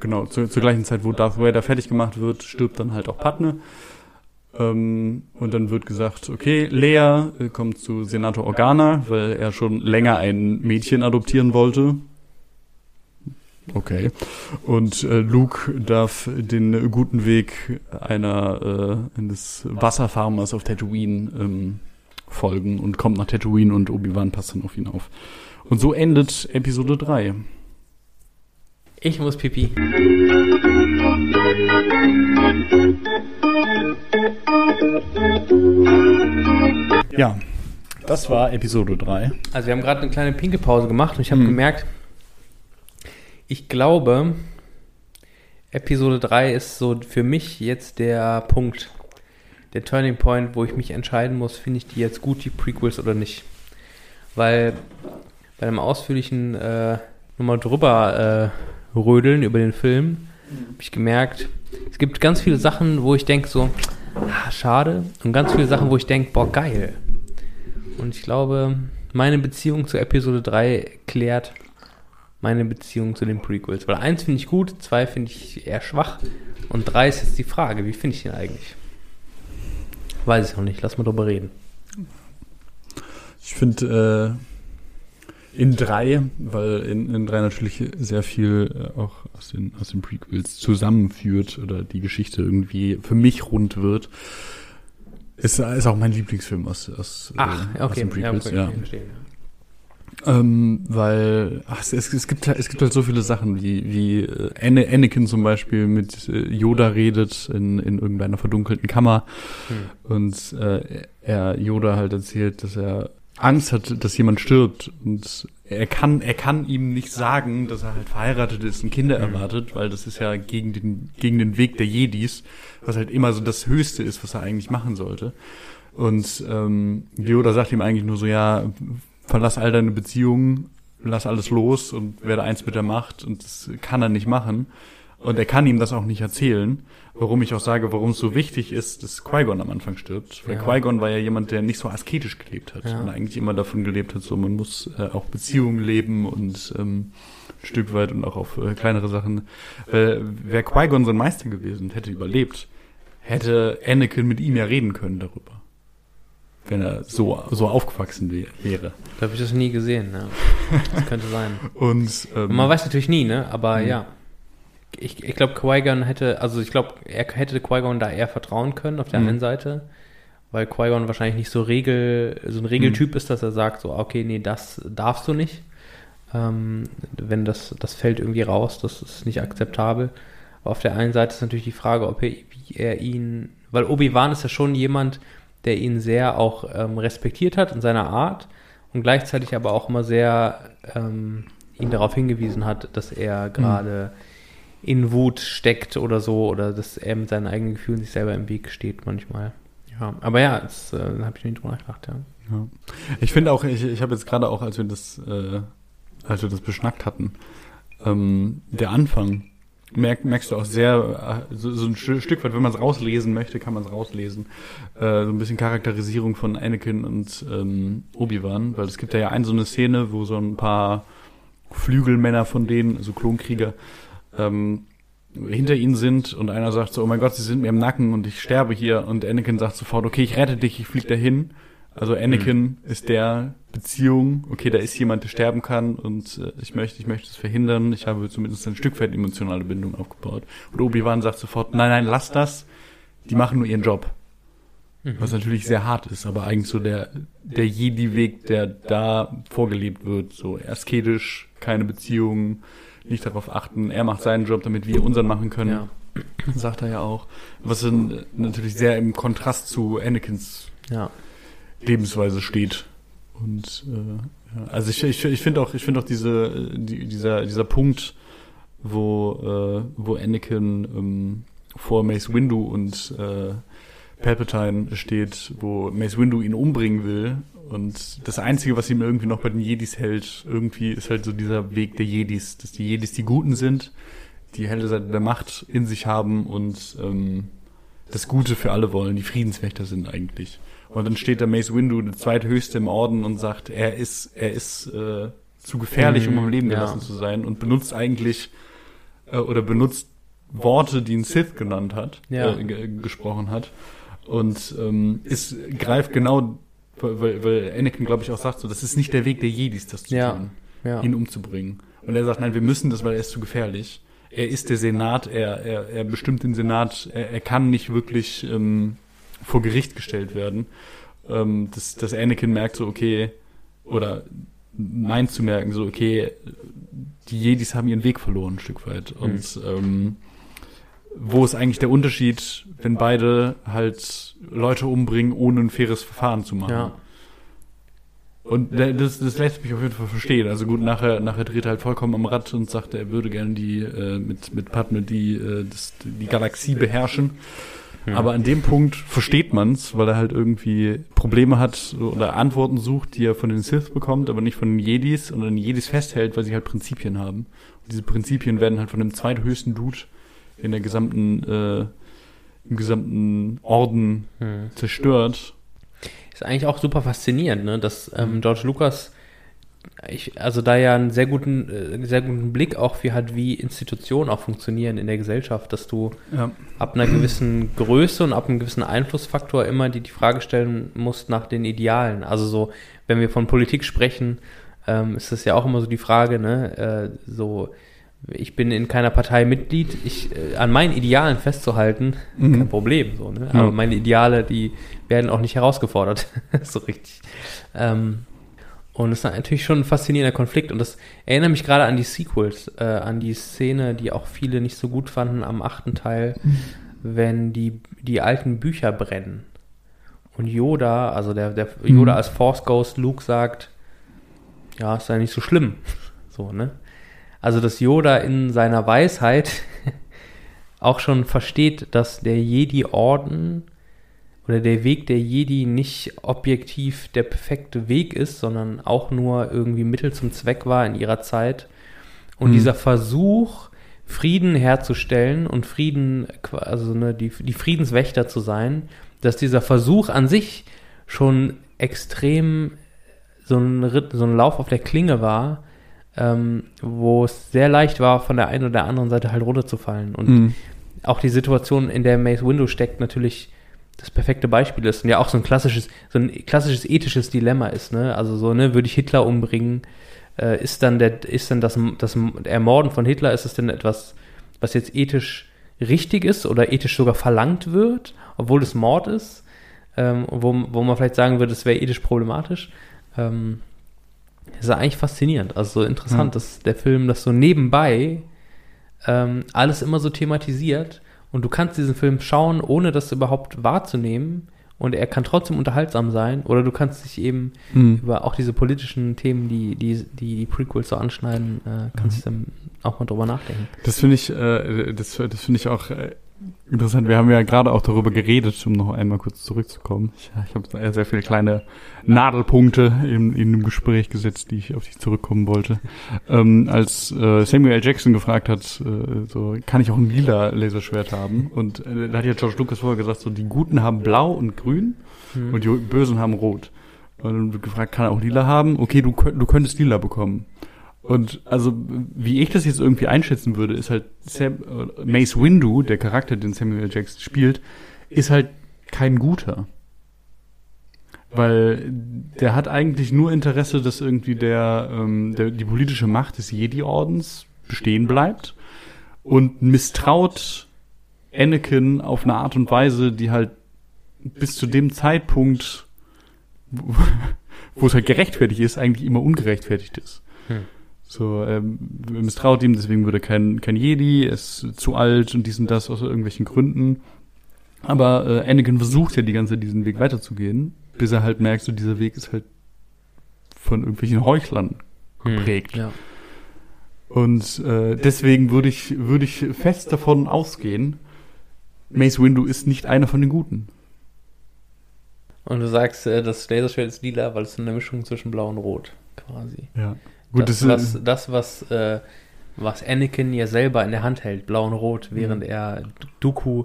genau, zu, zur gleichen Zeit, wo Darth Vader fertig gemacht wird, stirbt dann halt auch Padme. Ähm, und dann wird gesagt, okay, Lea äh, kommt zu Senator Organa, weil er schon länger ein Mädchen adoptieren wollte. Okay. Und äh, Luke darf den guten Weg einer äh, eines Wasserfarmers auf Tatooine ähm, folgen und kommt nach Tatooine und Obi-Wan passt dann auf ihn auf. Und so endet Episode 3. Ich muss pipi. Ja, das war Episode 3. Also wir haben gerade eine kleine pinke Pause gemacht und ich habe hm. gemerkt, ich glaube, Episode 3 ist so für mich jetzt der Punkt, der Turning Point, wo ich mich entscheiden muss, finde ich die jetzt gut, die Prequels oder nicht. Weil bei einem ausführlichen äh, nochmal drüber äh, rödeln über den Film, habe ich gemerkt, es gibt ganz viele Sachen, wo ich denke so, ah, schade, und ganz viele Sachen, wo ich denke, boah, geil. Und ich glaube, meine Beziehung zu Episode 3 klärt meine Beziehung zu den Prequels. Weil eins finde ich gut, zwei finde ich eher schwach und drei ist jetzt die Frage, wie finde ich den eigentlich? Weiß ich noch nicht, lass mal drüber reden. Ich finde äh, in drei, weil in, in drei natürlich sehr viel äh, auch aus den, aus den Prequels zusammenführt oder die Geschichte irgendwie für mich rund wird, ist, ist auch mein Lieblingsfilm aus, aus, Ach, äh, okay. aus den Prequels. Ja, okay, ja. Ähm, weil ach, es, es, gibt, es gibt halt so viele Sachen, wie, wie äh, Anakin zum Beispiel mit äh, Yoda redet in, in irgendeiner verdunkelten Kammer hm. und äh, er Yoda halt erzählt, dass er Angst hat, dass jemand stirbt und er kann, er kann ihm nicht sagen, dass er halt verheiratet ist und Kinder hm. erwartet, weil das ist ja gegen den, gegen den Weg der Jedis, was halt immer so das Höchste ist, was er eigentlich machen sollte. Und ähm, Yoda sagt ihm eigentlich nur so, ja, verlass all deine Beziehungen, lass alles los und werde eins mit der Macht und das kann er nicht machen. Und er kann ihm das auch nicht erzählen, warum ich auch sage, warum es so wichtig ist, dass Qui-Gon am Anfang stirbt. Weil ja. Qui-Gon war ja jemand, der nicht so asketisch gelebt hat ja. und eigentlich immer davon gelebt hat, so man muss äh, auch Beziehungen leben und ähm, ein Stück weit und auch auf äh, kleinere Sachen. Weil wäre Qui-Gon sein Meister gewesen und hätte überlebt, hätte Anakin mit ihm ja reden können darüber wenn er so, so aufgewachsen wäre. Da habe ich das nie gesehen, ja. Das könnte sein. *laughs* Und, ähm, Man weiß natürlich nie, ne? Aber mhm. ja. Ich, ich glaube, Qui-Gon hätte, also ich glaube, er hätte Qui-Gon da eher vertrauen können auf der mhm. einen Seite, weil Qui-Gon wahrscheinlich nicht so Regel, so ein Regeltyp mhm. ist, dass er sagt, so, okay, nee, das darfst du nicht. Ähm, wenn das, das fällt irgendwie raus, das ist nicht akzeptabel. Aber auf der einen Seite ist natürlich die Frage, ob er, wie er ihn, weil Obi-Wan ist ja schon jemand, der ihn sehr auch ähm, respektiert hat in seiner Art und gleichzeitig aber auch immer sehr ähm, ihn darauf hingewiesen hat, dass er gerade in Wut steckt oder so oder dass er mit seinen eigenen Gefühlen sich selber im Weg steht manchmal. Ja, aber ja, das äh, habe ich nicht drüber nachgedacht, ja. Ja. Ich finde auch, ich, ich habe jetzt gerade auch, als wir das, äh, als wir das beschnackt hatten, ähm, der Anfang, merk, merkst du auch sehr, äh, so, so ein Stück weit, wenn man es rauslesen möchte, kann man es rauslesen, äh, so ein bisschen Charakterisierung von Anakin und ähm, Obi-Wan, weil es gibt ja eine so eine Szene, wo so ein paar Flügelmänner von denen, also Klonkrieger, ähm, hinter ihnen sind und einer sagt so, oh mein Gott, sie sind mir im Nacken und ich sterbe hier und Anakin sagt sofort, okay, ich rette dich, ich flieg dahin. Also Anakin mhm. ist der Beziehung, okay, da ist jemand, der sterben kann und äh, ich möchte, ich möchte es verhindern. Ich habe zumindest ein Stück weit emotionale Bindung aufgebaut. Und Obi-Wan sagt sofort, nein, nein, lass das. Die machen nur ihren Job. Mhm. Was natürlich sehr hart ist, aber eigentlich so der, der Jedi-Weg, der da vorgelebt wird. So asketisch, keine Beziehungen, nicht darauf achten. Er macht seinen Job, damit wir unseren machen können. Ja. Sagt er ja auch. Was dann natürlich sehr im Kontrast zu Anakins ja. Lebensweise steht. Und äh, ja, also ich, ich, ich finde auch, ich finde auch diese, die, dieser, dieser Punkt, wo, äh, wo Anakin ähm, vor Mace Windu und äh, Palpatine steht, wo Mace Windu ihn umbringen will. Und das Einzige, was ihm irgendwie noch bei den Jedis hält, irgendwie ist halt so dieser Weg der Jedis, dass die Jedis die Guten sind, die helle Seite der Macht in sich haben und ähm, das Gute für alle wollen, die Friedenswächter sind eigentlich. Und dann steht der Mace Windu, der zweithöchste im Orden, und sagt, er ist, er ist äh, zu gefährlich, um am Leben gelassen ja. zu sein, und benutzt eigentlich äh, oder benutzt Worte, die ein Sith genannt hat, ja. äh, gesprochen hat. Und ähm, ist, greift genau, weil, weil Anakin, glaube ich, auch sagt, so, das ist nicht der Weg der Jedis, das zu ja. tun, ja. ihn umzubringen. Und er sagt, nein, wir müssen das, weil er ist zu gefährlich. Er ist der Senat, er, er, er bestimmt den Senat, er, er kann nicht wirklich ähm, vor Gericht gestellt werden. Ähm, dass, dass Anakin merkt so, okay, oder meint zu merken, so, okay, die Jedis haben ihren Weg verloren, ein Stück weit. Und mhm. ähm, wo ist eigentlich der Unterschied, wenn beide halt Leute umbringen, ohne ein faires Verfahren zu machen? Ja. Und das, das lässt mich auf jeden Fall verstehen. Also gut, nachher, nachher dreht er halt vollkommen am Rad und sagt, er würde gerne die äh, mit mit Padme die äh, das, die Galaxie beherrschen. Mhm. Aber an dem Punkt versteht man's, weil er halt irgendwie Probleme hat oder Antworten sucht, die er von den Sith bekommt, aber nicht von den Jedis und an den Jedis festhält, weil sie halt Prinzipien haben. Und diese Prinzipien werden halt von dem zweithöchsten Dude in der gesamten, äh, im gesamten Orden mhm. zerstört. Ist eigentlich auch super faszinierend, ne? dass ähm, George Lucas ich, also da ja einen sehr guten, äh, sehr guten Blick auch für hat, wie Institutionen auch funktionieren in der Gesellschaft, dass du ja. ab einer gewissen Größe und ab einem gewissen Einflussfaktor immer die, die Frage stellen musst nach den Idealen. Also so, wenn wir von Politik sprechen, ähm, ist das ja auch immer so die Frage, ne, äh, so, ich bin in keiner Partei Mitglied, ich äh, an meinen Idealen festzuhalten, mhm. kein Problem, so, ne? Aber ja. meine Ideale, die werden auch nicht herausgefordert, *laughs* so richtig. Ähm, und es ist natürlich schon ein faszinierender Konflikt. Und das erinnert mich gerade an die Sequels, äh, an die Szene, die auch viele nicht so gut fanden am achten Teil, mhm. wenn die, die alten Bücher brennen. Und Yoda, also der, der Yoda mhm. als Force Ghost, Luke sagt, ja, ist ja nicht so schlimm. *laughs* So, ne? Also, dass Yoda in seiner Weisheit *laughs* auch schon versteht, dass der Jedi-Orden oder der Weg der Jedi nicht objektiv der perfekte Weg ist, sondern auch nur irgendwie Mittel zum Zweck war in ihrer Zeit. Und mhm. dieser Versuch, Frieden herzustellen und Frieden, also ne, die, die Friedenswächter zu sein, dass dieser Versuch an sich schon extrem so ein, Ritt, so ein Lauf auf der Klinge war, ähm, wo es sehr leicht war, von der einen oder der anderen Seite halt runterzufallen. Und mhm. auch die Situation, in der Mace Window steckt, natürlich das perfekte Beispiel ist und ja auch so ein klassisches, so ein klassisches ethisches Dilemma ist, ne? Also so, ne, würde ich Hitler umbringen, äh, ist dann der, ist dann das, das Ermorden von Hitler, ist es denn etwas, was jetzt ethisch richtig ist oder ethisch sogar verlangt wird, obwohl es Mord ist, ähm, wo, wo man vielleicht sagen würde, es wäre ethisch problematisch. Ähm, das ist eigentlich faszinierend, also so interessant, mhm. dass der Film das so nebenbei ähm, alles immer so thematisiert und du kannst diesen Film schauen, ohne das überhaupt wahrzunehmen und er kann trotzdem unterhaltsam sein. Oder du kannst dich eben Mhm. über auch diese politischen Themen, die die, die, die Prequels so anschneiden, äh, kannst du dann auch mal drüber nachdenken. Das finde ich, äh, das, das finde ich auch äh, interessant. Wir haben ja gerade auch darüber geredet, um noch einmal kurz zurückzukommen. Ich, ich habe sehr, sehr viele kleine Nadelpunkte in, in dem Gespräch gesetzt, die ich auf die ich zurückkommen wollte. Ähm, als äh, Samuel L. Jackson gefragt hat, äh, so kann ich auch ein lila Laserschwert haben? Und äh, da hat ja George Lucas vorher gesagt, so die Guten haben blau und grün Hm. und die Bösen haben rot. Und dann wird gefragt, kann er auch lila haben? Okay, du, du könntest lila bekommen. Und also, wie ich das jetzt irgendwie einschätzen würde, ist halt Sam, äh, Mace Windu, der Charakter, den Samuel. Jackson spielt, ist halt kein guter. Weil der hat eigentlich nur Interesse, dass irgendwie der, ähm, der die politische Macht des Jedi-Ordens bestehen bleibt und misstraut Anakin auf eine Art und Weise, die halt bis zu dem Zeitpunkt, wo, *laughs* wo es halt gerechtfertigt ist, eigentlich immer ungerechtfertigt ist. Hm. So, ähm, misstraut ihm, deswegen würde kein, kein Jedi, er ist zu alt und dies und das aus irgendwelchen Gründen. Aber äh, Anakin versucht ja die ganze Zeit diesen Weg weiterzugehen, bis er halt merkt, so dieser Weg ist halt von irgendwelchen Heuchlern geprägt. Ja. Und äh, deswegen würde ich, würde ich fest davon ausgehen, Mace Windu ist nicht einer von den Guten. Und du sagst, äh, das Laserschwert ist lila, weil es eine Mischung zwischen blau und rot quasi. Ja. Gut, das, das, was, das was, äh, was Anakin ja selber in der Hand hält, blau und rot, während Mhm. er Dooku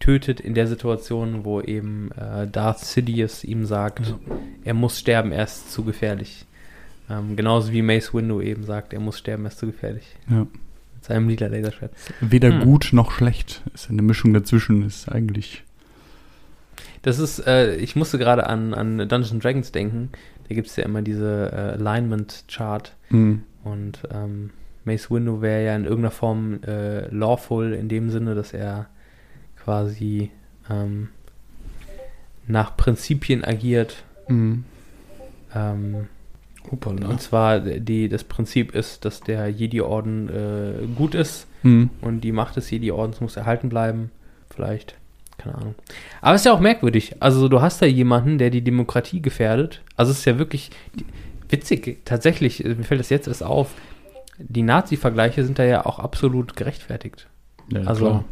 tötet in der Situation, wo eben äh, Darth Sidious ihm sagt, Ja. er muss sterben, er ist zu gefährlich. Ähm, genauso wie Mace Windu eben sagt, er muss sterben, er ist zu gefährlich. ja. Mit seinem lila Laserschwert. weder Hm. gut noch schlecht. Ist eine Mischung dazwischen, ist eigentlich. Das ist, äh, ich musste gerade an, an Dungeons and Dragons denken. Da gibt es ja immer diese äh, Alignment-Chart. Hm. Und ähm, Mace Windu wäre ja in irgendeiner Form äh, lawful in dem Sinne, dass er quasi ähm, nach Prinzipien agiert. Hm. Ähm, Hoppala. und zwar die, das Prinzip ist, dass der Jedi-Orden äh, gut ist Hm. und die Macht des Jedi-Ordens muss erhalten bleiben. Vielleicht. Keine Ahnung. Aber es ist ja auch merkwürdig. Also du hast da jemanden, der die Demokratie gefährdet. Also es ist ja wirklich witzig. Tatsächlich, äh, mir fällt das jetzt erst auf. Die Nazi-Vergleiche sind da ja auch absolut gerechtfertigt. Ja, also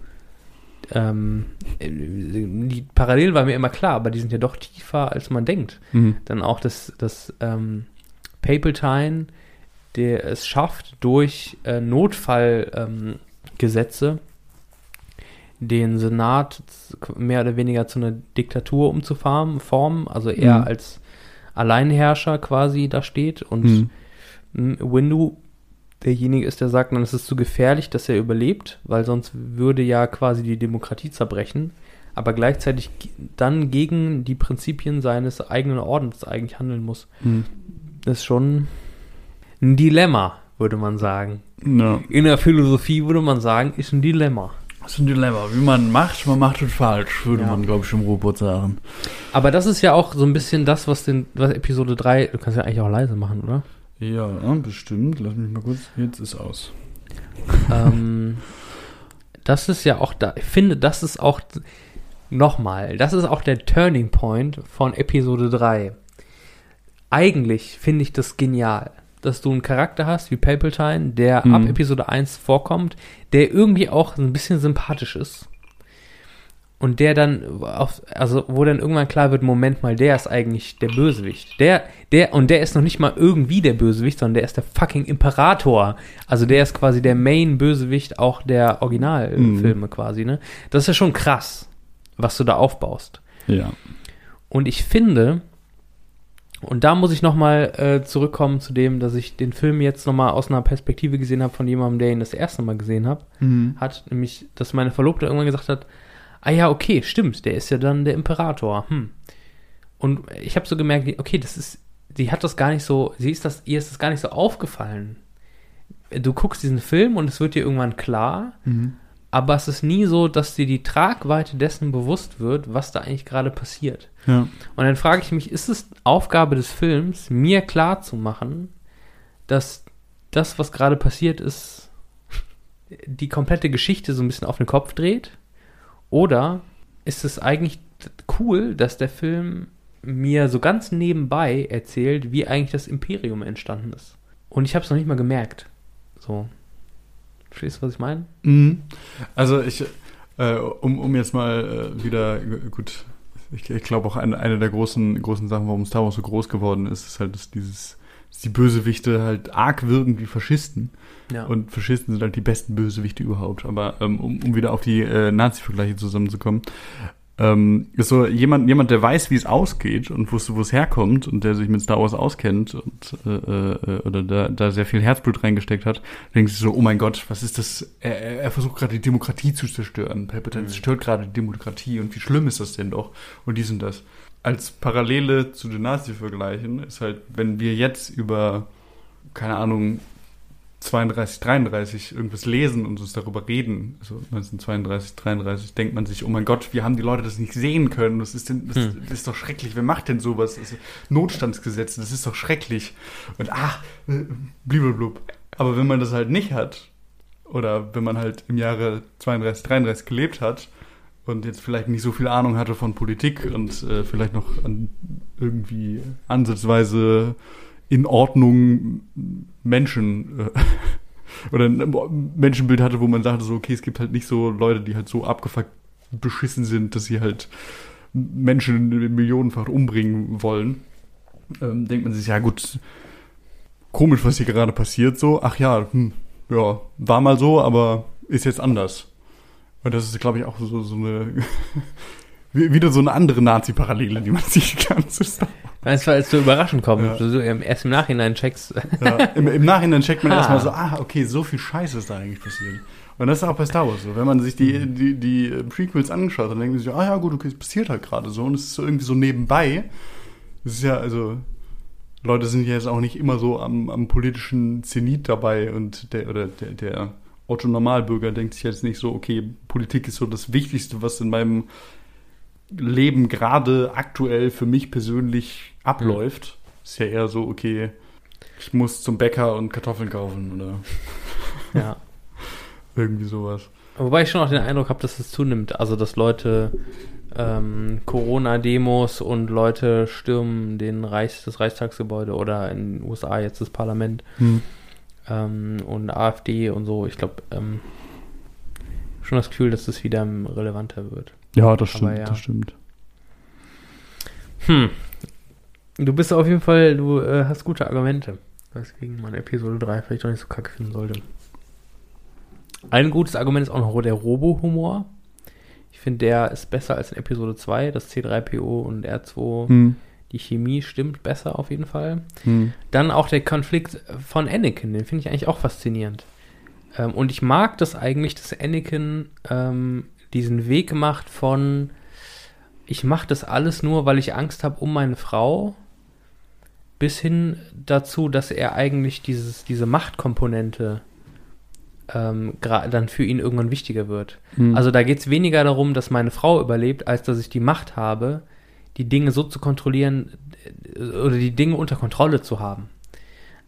ähm, äh, die Parallelen waren mir immer klar, aber die sind ja doch tiefer, als man denkt. Hm. Dann auch das, das ähm, Palpatine, der es schafft, durch äh, Notfallgesetze ähm, den Senat mehr oder weniger zu einer Diktatur umzuformen, formen, also er Mhm. als Alleinherrscher quasi da steht und Hm. m, Windu derjenige ist, der sagt, dann ist es zu gefährlich, dass er überlebt, weil sonst würde ja quasi die Demokratie zerbrechen, aber gleichzeitig dann gegen die Prinzipien seines eigenen Ordens eigentlich handeln muss. Hm. Das ist schon ein Dilemma, würde man sagen. Ja. In der Philosophie würde man sagen, ist ein Dilemma. Das ist ein Dilemma. Wie man macht, man macht es falsch, würde Ja. man, glaube ich, im Robot sagen. Aber das ist ja auch so ein bisschen das, was den, was Episode 3, du kannst ja eigentlich auch leise machen, oder? Ja, bestimmt. Lass mich mal kurz. Jetzt ist aus. ähm, das ist ja auch da, ich finde, das ist auch, nochmal, das ist auch der Turning Point von Episode 3. Eigentlich finde ich das genial, dass du einen Charakter hast wie Palpatine, der Mhm. ab Episode 1 vorkommt, der irgendwie auch ein bisschen sympathisch ist. Und der dann, auf, also wo dann irgendwann klar wird, Moment mal, der ist eigentlich der Bösewicht. Der, der, und der ist noch nicht mal irgendwie der Bösewicht, sondern der ist der fucking Imperator. Also der ist quasi der Main-Bösewicht auch der Originalfilme quasi, ne? Das ist ja schon krass, was du da aufbaust. Ja. Und ich finde, und da muss ich nochmal äh, zurückkommen zu dem, dass ich den Film jetzt nochmal aus einer Perspektive gesehen habe von jemandem, der ihn das erste Mal gesehen hat, Mhm. hat, nämlich, dass meine Verlobte irgendwann gesagt hat, ah ja, okay, stimmt, der ist ja dann der Imperator. Hm. Und ich habe so gemerkt, okay, das ist, die hat das gar nicht so, sie ist das, ihr ist das gar nicht so aufgefallen. Du guckst diesen Film und es wird dir irgendwann klar, Mhm. Aber es ist nie so, dass dir die Tragweite dessen bewusst wird, was da eigentlich gerade passiert. Ja. Und dann frage ich mich, ist es Aufgabe des Films, mir klar zu machen, dass das, was gerade passiert ist, *laughs* die komplette Geschichte so ein bisschen auf den Kopf dreht? Oder ist es eigentlich cool, dass der Film mir so ganz nebenbei erzählt, wie eigentlich das Imperium entstanden ist. Und ich habe es noch nicht mal gemerkt. So. Verstehst du, was ich meine? Mhm. Also ich, äh, um, um jetzt mal äh, wieder, gut, ich, ich glaube auch eine, eine der großen, großen Sachen, warum Star Wars so groß geworden ist, ist halt dass dieses, dass die Bösewichte halt arg wirken wie Faschisten. Ja. Und Faschisten sind halt die besten Bösewichte überhaupt. Aber ähm, um, um wieder auf die äh, Nazi-Vergleiche zusammenzukommen, ähm, ist so jemand, jemand, der weiß, wie es ausgeht und wusste, wo es herkommt und der sich mit Star Wars auskennt und äh, äh, oder da, da sehr viel Herzblut reingesteckt hat, denkt sich so, oh mein Gott, was ist das? Er, er er versucht gerade die Demokratie zu zerstören. Palpatine Mhm. zerstört gerade die Demokratie und wie schlimm ist das denn doch? Und dies und das. Als Parallele zu den Nazi-Vergleichen ist halt, wenn wir jetzt über, keine Ahnung, 32, 33 irgendwas lesen und uns darüber reden, also 1932, 33, denkt man sich, oh mein Gott, wie haben die Leute das nicht sehen können? Das ist, denn, das, Hm. das ist doch schrecklich. Wer macht denn sowas? Das ist Notstandsgesetze, das ist doch schrecklich. Und ach, äh, bliblablub. Aber wenn man das halt nicht hat, oder wenn man halt im Jahre 32, 33 gelebt hat und jetzt vielleicht nicht so viel Ahnung hatte von Politik und äh, vielleicht noch an irgendwie ansatzweise in Ordnung Menschen äh, *laughs* oder ein Menschenbild hatte, wo man sagte so, okay, es gibt halt nicht so Leute, die halt so abgefuckt beschissen sind, dass sie halt Menschen millionenfach umbringen wollen. Ähm, denkt man sich, ja gut, komisch, was hier gerade passiert, so, ach ja, hm, ja, war mal so, aber ist jetzt anders. Und das ist, glaube ich, auch so, so eine, *laughs* wieder so eine andere Nazi-Parallele, die man *laughs* sich kann. Weißt du, als du überraschend kommt, Ja. du so erst im Nachhinein checkst. Ja, im, Im Nachhinein checkt man Ha. *laughs* erstmal so, ah, okay, so viel Scheiße ist da eigentlich passiert. Und das ist auch bei Star Wars so. Wenn man sich die, die, die Prequels angeschaut hat, dann denkt man sich, ah ja, gut, okay, es passiert halt gerade so. Und es ist so irgendwie so nebenbei. Es ist ja, also, Leute sind ja jetzt auch nicht immer so am, am politischen Zenit dabei und der, oder der, der Otto Normalbürger denkt sich jetzt nicht so, okay, Politik ist so das Wichtigste, was in meinem Leben gerade aktuell für mich persönlich abläuft. Ist ja eher so, okay, ich muss zum Bäcker und Kartoffeln kaufen oder *laughs* ja. *laughs* irgendwie sowas. Wobei ich schon auch den Eindruck habe, dass es zunimmt. Also, dass Leute ähm, Corona-Demos und Leute stürmen den Reichs, das Reichstagsgebäude oder in den USA jetzt das Parlament ähm, und AfD und so. Ich glaube, ähm, schon das Gefühl, dass das wieder relevanter wird. Ja, das stimmt, ja. das stimmt. Hm. Du bist auf jeden Fall, du äh, hast gute Argumente, weswegen man Episode 3 vielleicht doch nicht so kacke finden sollte. Ein gutes Argument ist auch noch der Robo-Humor. Ich finde, der ist besser als in Episode 2, das C3PO und R2. Hm. Die Chemie stimmt besser auf jeden Fall. Hm. Dann auch der Konflikt von Anakin, den finde ich eigentlich auch faszinierend. Ähm, und ich mag das eigentlich, dass Anakin ähm, diesen Weg macht von, ich mache das alles nur, weil ich Angst habe um meine Frau, bis hin dazu, dass er eigentlich dieses, diese Machtkomponente ähm, dann für ihn irgendwann wichtiger wird. Hm. Also da geht es weniger darum, dass meine Frau überlebt, als dass ich die Macht habe, die Dinge so zu kontrollieren äh, oder die Dinge unter Kontrolle zu haben.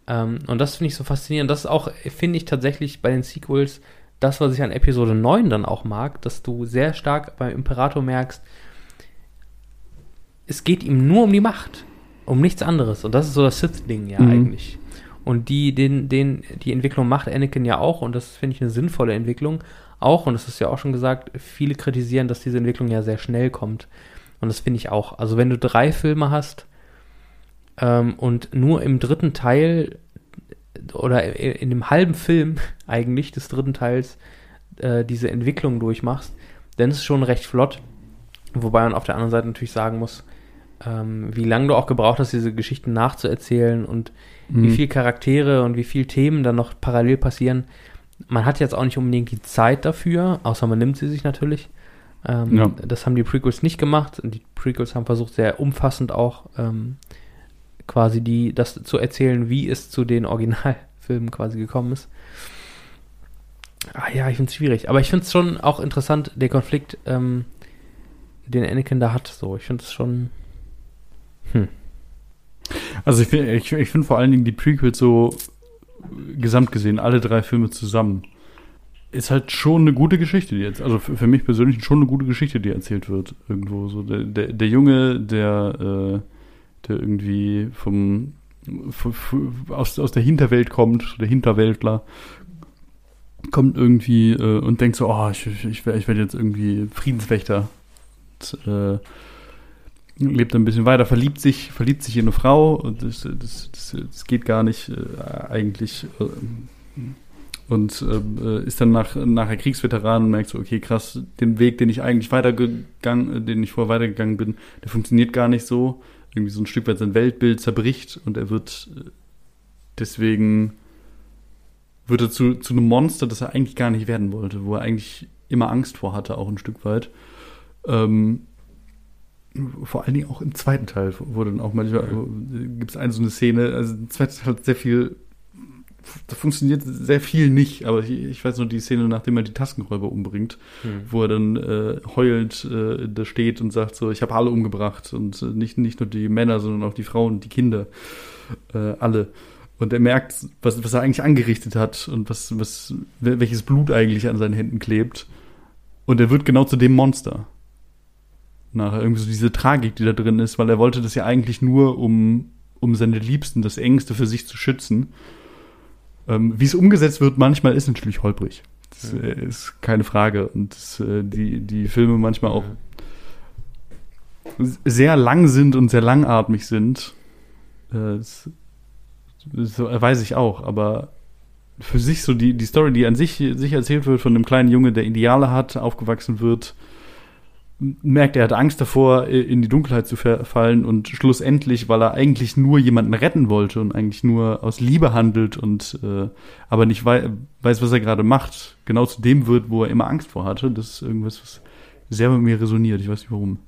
Ähm, und das finde ich so faszinierend. Das ist auch, finde ich tatsächlich bei den Sequels das, was ich an Episode 9 dann auch mag, dass du sehr stark beim Imperator merkst, es geht ihm nur um die Macht, um nichts anderes. Und das ist so das Sith-Ding ja Mhm. eigentlich. Und die, den, den, die Entwicklung macht Anakin ja auch, und das finde ich eine sinnvolle Entwicklung. Auch, und das ist ja auch schon gesagt, viele kritisieren, dass diese Entwicklung ja sehr schnell kommt. Und das finde ich auch. Also wenn du drei Filme hast ähm, und nur im dritten Teil oder in dem halben Film *laughs* eigentlich des dritten Teils äh, diese Entwicklung durchmachst, dann ist es schon recht flott. Wobei man auf der anderen Seite natürlich sagen muss, ähm, wie lange du auch gebraucht hast, diese Geschichten nachzuerzählen und wie Hm. viel Charaktere und wie viel Themen dann noch parallel passieren. Man hat jetzt auch nicht unbedingt die Zeit dafür, außer man nimmt sie sich natürlich. Ähm, Ja. Das haben die Prequels nicht gemacht. Und die Prequels haben versucht, sehr umfassend auch ähm, quasi die, das zu erzählen, wie es zu den Originalfilmen quasi gekommen ist. Ah ja, ich finde es schwierig. Aber ich finde es schon auch interessant, der Konflikt, ähm, den Anakin da hat. So, ich finde es schon. Also ich finde ich, ich find vor allen Dingen die Prequels so gesamt gesehen, alle drei Filme zusammen. ist halt schon eine gute Geschichte, die jetzt, also für, für mich persönlich schon eine gute Geschichte, die erzählt wird. Irgendwo. So der, der, der Junge, der, äh, der irgendwie vom, aus, aus der Hinterwelt kommt, der Hinterweltler, kommt irgendwie äh, und denkt so, oh, ich, ich, ich werde jetzt irgendwie Friedenswächter. Und, äh, lebt ein bisschen weiter, verliebt sich, verliebt sich in eine Frau und das, das, das, das geht gar nicht äh, eigentlich. Äh, und äh, ist dann nach, nachher Kriegsveteran und merkt so, okay, krass, den Weg, den ich eigentlich weitergegangen, den ich vorher weitergegangen bin, der funktioniert gar nicht so. Irgendwie so ein Stück weit sein Weltbild zerbricht und er wird äh, deswegen wird er zu, zu einem Monster, das er eigentlich gar nicht werden wollte, wo er eigentlich immer Angst vor hatte, auch ein Stück weit. Ähm, vor allen Dingen auch im zweiten Teil wurde dann auch manchmal, gibt es eine so eine Szene, also im zweiten Teil hat sehr viel, da funktioniert sehr viel nicht, aber ich, ich weiß noch die Szene, nachdem er die Taskenräuber umbringt, mhm. wo er dann äh, heulend äh, da steht und sagt so, ich habe alle umgebracht und äh, nicht, nicht nur die Männer, sondern auch die Frauen die Kinder, äh, alle. Und er merkt, was, was er eigentlich angerichtet hat und was, was, welches Blut eigentlich an seinen Händen klebt. Und er wird genau zu dem Monster nachher. Irgendwie so diese Tragik, die da drin ist, weil er wollte das ja eigentlich nur, um, um seine Liebsten, das Engste für sich zu schützen. Ähm, Wie es umgesetzt wird, manchmal ist natürlich holprig. Das ja. Äh, ist keine Frage. Und das, äh, die, die Filme manchmal auch ja. sehr lang sind und sehr langatmig sind. Äh, das, das weiß ich auch, aber für sich so die, die Story, die an sich, sich erzählt wird von einem kleinen Junge, der Ideale hat, aufgewachsen wird, merkt, er hat Angst davor, in die Dunkelheit zu verfallen und schlussendlich, weil er eigentlich nur jemanden retten wollte und eigentlich nur aus Liebe handelt und äh, aber nicht wei weiß, was er gerade macht, genau zu dem wird, wo er immer Angst vor hatte. Das ist irgendwas, was sehr mit mir resoniert. Ich weiß nicht warum.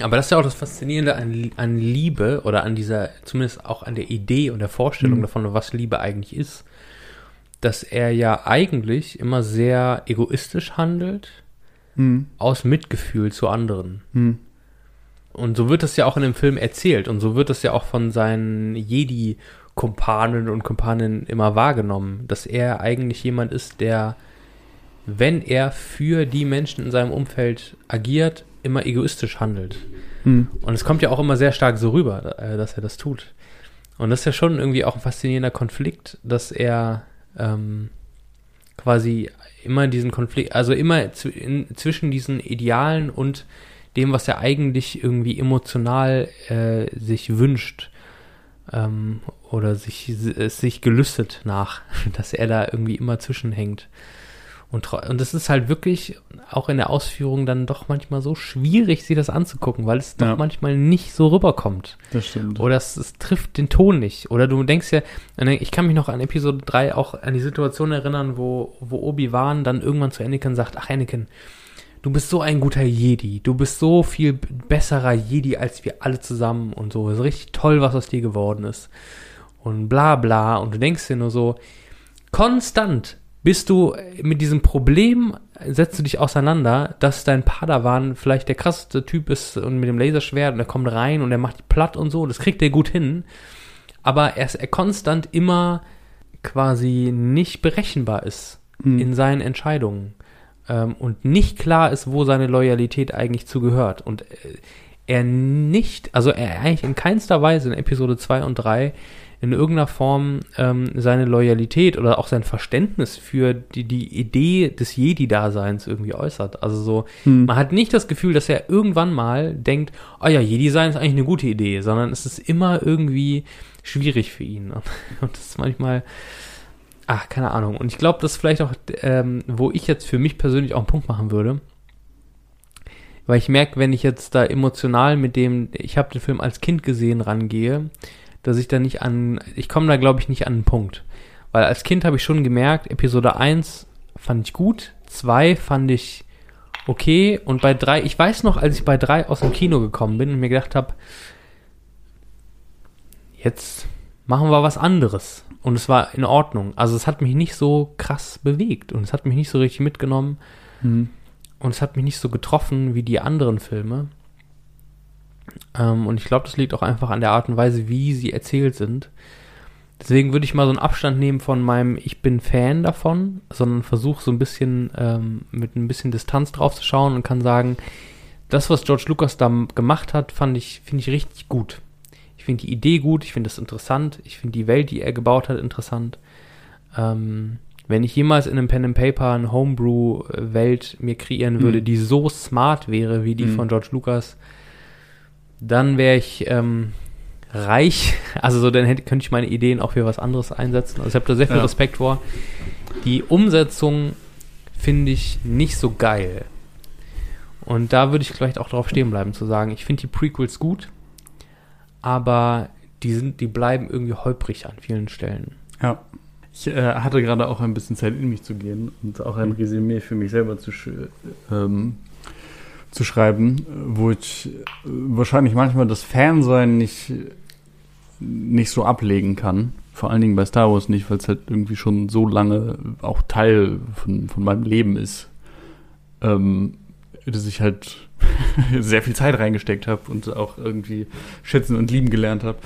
Aber das ist ja auch das Faszinierende an, an Liebe oder an dieser, zumindest auch an der Idee und der Vorstellung mhm. davon, was Liebe eigentlich ist, dass er ja eigentlich immer sehr egoistisch handelt mhm. aus Mitgefühl zu anderen. Mhm. Und so wird das ja auch in dem Film erzählt und so wird das ja auch von seinen Jedi-Kumpanen und Kumpanen immer wahrgenommen, dass er eigentlich jemand ist, der, wenn er für die Menschen in seinem Umfeld agiert, immer egoistisch handelt. Mhm. Und es kommt ja auch immer sehr stark so rüber, äh, dass er das tut. Und das ist ja schon irgendwie auch ein faszinierender Konflikt, dass er ähm, quasi immer diesen Konflikt, also immer in, zwischen diesen Idealen und dem, was er eigentlich irgendwie emotional äh, sich wünscht ähm, oder sich, sich gelüstet nach, *laughs* dass er da irgendwie immer zwischenhängt. Und, und das ist halt wirklich auch in der Ausführung dann doch manchmal so schwierig, sich das anzugucken, weil es doch ja. manchmal nicht so rüberkommt. Das stimmt. Oder es, es, trifft den Ton nicht. Oder du denkst ja, ich kann mich noch an Episode 3 auch an die Situation erinnern, wo, wo Obi-Wan dann irgendwann zu Anakin sagt, ach Anakin, du bist so ein guter Jedi, du bist so viel besserer Jedi als wir alle zusammen und so. Es ist richtig toll, was aus dir geworden ist. Und bla bla. Und du denkst dir nur so, konstant bist du mit diesem Problem, setzt du dich auseinander, dass dein Padawan vielleicht der krasseste Typ ist und mit dem Laserschwert und er kommt rein und er macht die platt und so, das kriegt er gut hin. Aber er ist er konstant immer quasi nicht berechenbar ist mhm. in seinen Entscheidungen ähm, und nicht klar ist, wo seine Loyalität eigentlich zugehört. Und äh, er nicht, also er eigentlich in keinster Weise in Episode 2 und 3 in irgendeiner Form ähm, seine Loyalität oder auch sein Verständnis für die, die Idee des Jedi-Daseins irgendwie äußert. Also so, hm. man hat nicht das Gefühl, dass er irgendwann mal denkt, oh ja, Jedi-Sein ist eigentlich eine gute Idee, sondern es ist immer irgendwie schwierig für ihn. *laughs* Und das ist manchmal, ach, keine Ahnung. Und ich glaube, das ist vielleicht auch, ähm, wo ich jetzt für mich persönlich auch einen Punkt machen würde. Weil ich merke, wenn ich jetzt da emotional mit dem, ich habe den Film als Kind gesehen, rangehe, dass ich da nicht an, ich komme da glaube ich nicht an einen Punkt. Weil als Kind habe ich schon gemerkt, Episode 1 fand ich gut, 2 fand ich okay und bei 3, ich weiß noch, als ich bei 3 aus dem Kino gekommen bin und mir gedacht habe, jetzt machen wir was anderes. Und es war in Ordnung. Also es hat mich nicht so krass bewegt und es hat mich nicht so richtig mitgenommen. Mhm. Und es hat mich nicht so getroffen wie die anderen Filme. Ähm, und ich glaube, das liegt auch einfach an der Art und Weise, wie sie erzählt sind. Deswegen würde ich mal so einen Abstand nehmen von meinem Ich bin Fan davon, sondern versuche so ein bisschen ähm, mit ein bisschen Distanz drauf zu schauen und kann sagen, das, was George Lucas da gemacht hat, fand ich, finde ich richtig gut. Ich finde die Idee gut, ich finde es interessant, ich finde die Welt, die er gebaut hat, interessant. Ähm, wenn ich jemals in einem Pen and Paper eine Homebrew-Welt mir kreieren würde, Mhm. die so smart wäre wie die Mhm. von George Lucas, dann wäre ich ähm, reich. *laughs* Also so, dann hätte, könnte ich meine Ideen auch für was anderes einsetzen. Also ich habe da sehr viel Ja. Respekt vor. Die Umsetzung finde ich nicht so geil. Und da würde ich vielleicht auch drauf stehen bleiben, zu sagen, ich finde die Prequels gut, aber die sind, die bleiben irgendwie holprig an vielen Stellen. Ja. Ich äh, hatte gerade auch ein bisschen Zeit in mich zu gehen und auch ein Resümee für mich selber zu, ähm, zu schreiben, wo ich äh, wahrscheinlich manchmal das Fansein nicht, nicht so ablegen kann. Vor allen Dingen bei Star Wars nicht, weil es halt irgendwie schon so lange auch Teil von, von meinem Leben ist. Ähm, dass ich halt *laughs* sehr viel Zeit reingesteckt habe und auch irgendwie schätzen und lieben gelernt habe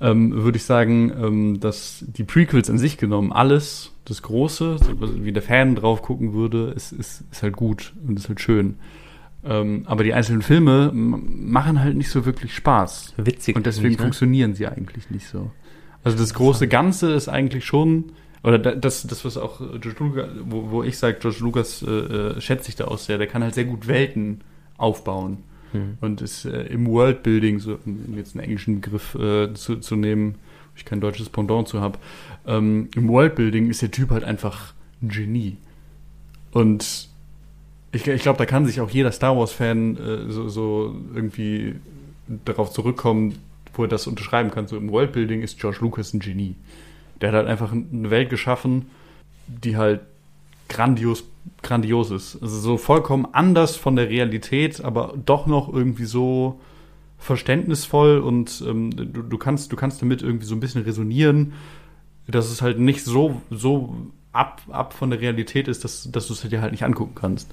ähm, würde ich sagen, ähm, dass die Prequels an sich genommen, alles, das Große, so wie der Fan drauf gucken würde, ist, ist, ist halt gut und ist halt schön. Ähm, aber die einzelnen Filme machen halt nicht so wirklich Spaß. Witzig. Und deswegen ne? funktionieren sie eigentlich nicht so. Also das große Ganze ist eigentlich schon, oder da- das, das was auch George Lucas, wo, wo ich sage, George Lucas äh, äh, schätze ich da auch sehr, der kann halt sehr gut Welten aufbauen Hm. und ist äh, im Worldbuilding, so um jetzt einen englischen Begriff äh, zu, zu nehmen, wo ich kein deutsches Pendant zu habe, ähm, im Worldbuilding ist der Typ halt einfach ein Genie. Und ich, ich glaube, da kann sich auch jeder Star Wars-Fan äh, so, so irgendwie darauf zurückkommen, wo er das unterschreiben kann. So im Worldbuilding ist George Lucas ein Genie. Der hat halt einfach eine Welt geschaffen, die halt grandios, grandios ist. Also so vollkommen anders von der Realität, aber doch noch irgendwie so verständnisvoll und ähm, du, du, kannst, du kannst damit irgendwie so ein bisschen resonieren, dass es halt nicht so, so ab, ab von der Realität ist, dass, dass du es dir halt nicht angucken kannst.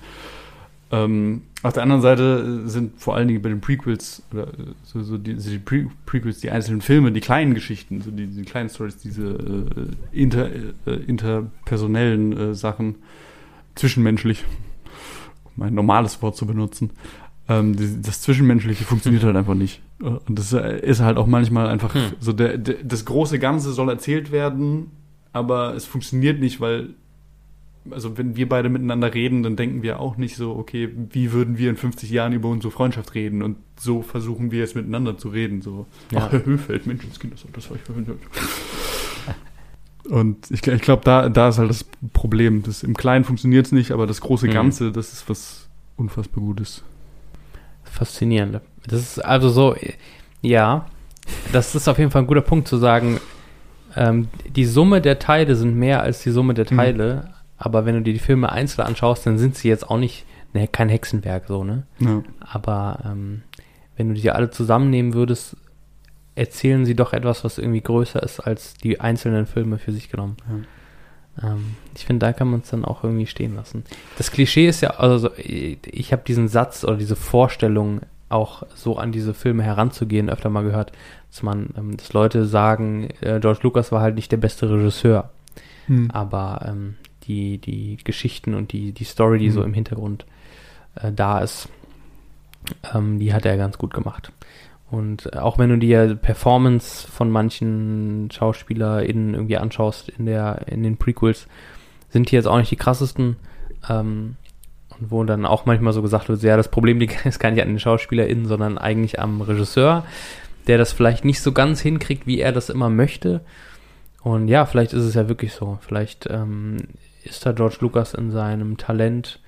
Ähm, auf der anderen Seite sind vor allen Dingen bei den Prequels, oder äh, so, so die, die Pre Prequels, die einzelnen Filme, die kleinen Geschichten, so die, die kleinen Stories, diese äh, inter, äh, interpersonellen äh, Sachen, zwischenmenschlich, um ein normales Wort zu benutzen, ähm, die, das Zwischenmenschliche funktioniert halt einfach nicht. Und das äh, ist halt auch manchmal einfach Hm. so, der, der, das große Ganze soll erzählt werden, aber es funktioniert nicht, weil also wenn wir beide miteinander reden, dann denken wir auch nicht so, okay, wie würden wir in 50 Jahren über unsere Freundschaft reden? Und so versuchen wir jetzt miteinander zu reden. So, Ja. ach, Herr Höfeld, Menschenskind, das, das war ich. Und ich, ich glaube, da, da ist halt das Problem. Das, Im Kleinen funktioniert es nicht, aber das große Mhm. Ganze, das ist was unfassbar Gutes. Faszinierend. Das ist also so, ja, das ist auf jeden Fall ein guter Punkt zu sagen, ähm, die Summe der Teile sind mehr als die Summe der Mhm. Teile, aber wenn du dir die Filme einzeln anschaust, dann sind sie jetzt auch nicht ne, kein Hexenwerk so, ne? Ja. Aber ähm, wenn du die alle zusammennehmen würdest, erzählen sie doch etwas, was irgendwie größer ist als die einzelnen Filme für sich genommen. Ähm, ich finde, da kann man es dann auch irgendwie stehen lassen. Das Klischee ist ja, also ich habe diesen Satz oder diese Vorstellung auch so an diese Filme heranzugehen, öfter mal gehört, dass man, ähm, dass Leute sagen, äh, George Lucas war halt nicht der beste Regisseur, Hm. aber ähm, die, die Geschichten und die, die Story, die so Mhm. im Hintergrund äh, da ist, ähm, die hat er ganz gut gemacht. Und äh, auch wenn du dir Performance von manchen SchauspielerInnen irgendwie anschaust in der, in den Prequels, sind die jetzt auch nicht die krassesten. Ähm, und wo dann auch manchmal so gesagt wird, ja, das Problem liegt *laughs* ist gar nicht an den SchauspielerInnen, sondern eigentlich am Regisseur, der das vielleicht nicht so ganz hinkriegt, wie er das immer möchte. Und ja, vielleicht ist es ja wirklich so. Vielleicht ähm, ist da George Lucas in seinem Talent,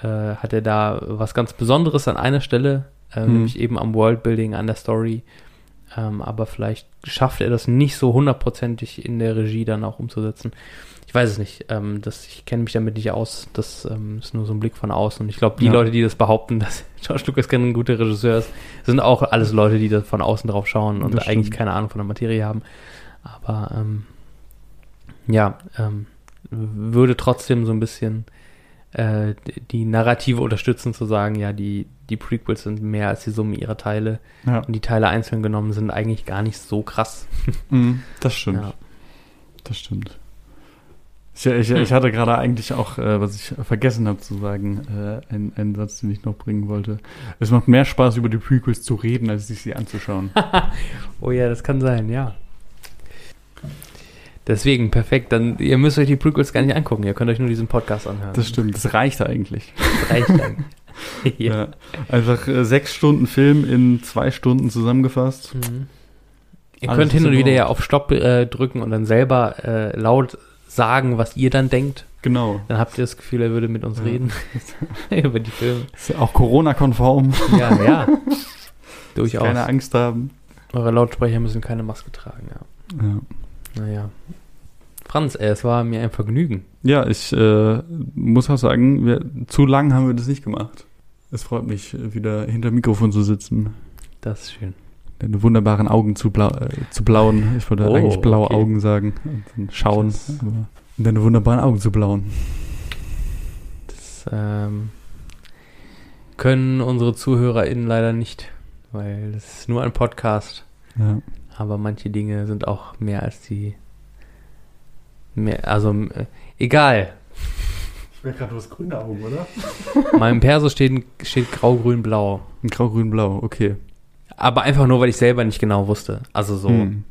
äh, hat er da was ganz Besonderes an einer Stelle, äh, Hm. nämlich eben am Worldbuilding, an der Story. Ähm, aber vielleicht schafft er das nicht so hundertprozentig in der Regie dann auch umzusetzen. Ich weiß es nicht. Ähm, das, ich kenne mich damit nicht aus. Das ähm, ist nur so ein Blick von außen. Und ich glaube, die Ja. Leute, die das behaupten, *laughs* dass George Lucas kein guter Regisseur ist, sind auch alles Leute, die da von außen drauf schauen und Das stimmt. eigentlich keine Ahnung von der Materie haben. Aber ähm, ja, ähm, würde trotzdem so ein bisschen äh, die- die Narrative unterstützen, zu sagen, ja, die, die Prequels sind mehr als die Summe ihrer Teile Ja, und die Teile einzeln genommen sind eigentlich gar nicht so krass. Mhm, das stimmt. Ja. Das stimmt. Ich, ich, ich hatte gerade eigentlich auch, äh, was ich vergessen habe zu sagen, äh, einen, einen Satz, den ich noch bringen wollte. Es macht mehr Spaß, über die Prequels zu reden, als sich sie anzuschauen. *laughs* Oh ja, das kann sein, ja. Deswegen, perfekt. Dann, ihr müsst euch die Prequels gar nicht angucken. Ihr könnt euch nur diesen Podcast anhören. Das stimmt, das reicht eigentlich. Das reicht eigentlich. *laughs* *laughs* ja. Ja. Einfach äh, sechs Stunden Film in zwei Stunden zusammengefasst. Mhm. Ihr Alles, könnt hin und wieder ja auf Stopp äh, drücken und dann selber äh, laut sagen, was ihr dann denkt. Genau. Dann habt ihr das Gefühl, er würde mit uns Ja. reden *laughs* über die Filme. Ist ja auch Corona-konform. Ja, ja. *laughs* Durchaus. Keine Angst haben. Eure Lautsprecher müssen keine Maske tragen, ja. Ja. Naja. Franz, ey, es war mir ein Vergnügen. Ja, ich äh, muss auch sagen, wir, zu lang haben wir das nicht gemacht. Es freut mich, wieder hinter Mikrofon zu sitzen, Das ist schön. Deine wunderbaren Augen zu, blau, äh, zu blauen. Ich wollte Oh, eigentlich blaue okay. Augen sagen. Und schauen. Aber deine wunderbaren Augen zu blauen. Das ähm, können unsere ZuhörerInnen leider nicht, weil das ist nur ein Podcast. Ja. Aber manche Dinge sind auch mehr als die. Mehr, also, äh, egal. Ich wäre gerade was grüne Augen, oder? Meinem Perso steht, steht grau, grün, blau. Ein grau, grün, blau, okay. Aber einfach nur, weil ich selber nicht genau wusste. Also so. Hm.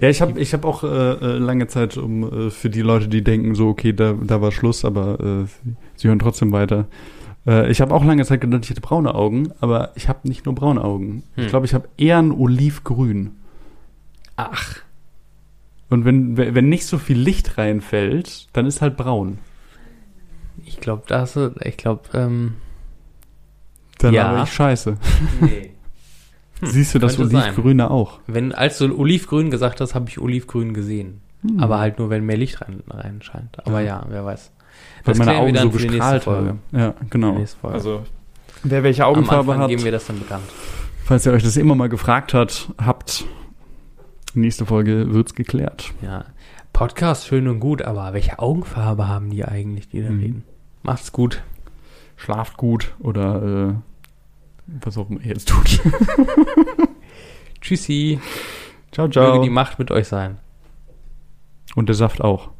Ja, ich habe ich hab auch äh, äh, lange Zeit, um äh, für die Leute, die denken, so, okay, da, da war Schluss, aber äh, sie, hören trotzdem weiter. Äh, ich habe auch lange Zeit gedacht, ich hätte braune Augen, aber ich habe nicht nur braune Augen. Hm. Ich glaube, ich habe eher ein Olivgrün. Ach. Und wenn, wenn nicht so viel Licht reinfällt, dann ist halt braun. Ich glaube, da hast du. Ich glaube, ähm. Dann Ja. habe ich scheiße. Nee. Siehst du das könnte sein. Olivgrüne auch? Wenn, als du Olivgrün gesagt hast, habe ich Olivgrün gesehen. Hm. Aber halt nur, wenn mehr Licht rein, reinscheint. Aber ja, wer weiß. Weil Das meine Augen dann so gestrahlt haben. Ja, genau. Also, wer welche Am Augenfarbe Anfang hat, geben wir das dann bekannt. falls ihr euch das immer mal gefragt hat, habt, nächste Folge wird's geklärt. Ja. Podcast schön und gut, aber welche Augenfarbe haben die eigentlich, die da Mhm. reden? Macht's gut. Schlaft gut oder äh, was auch immer ihr jetzt tut. *laughs* Tschüssi. ciao, Möge ciao. die Macht mit euch sein. Und der Saft auch.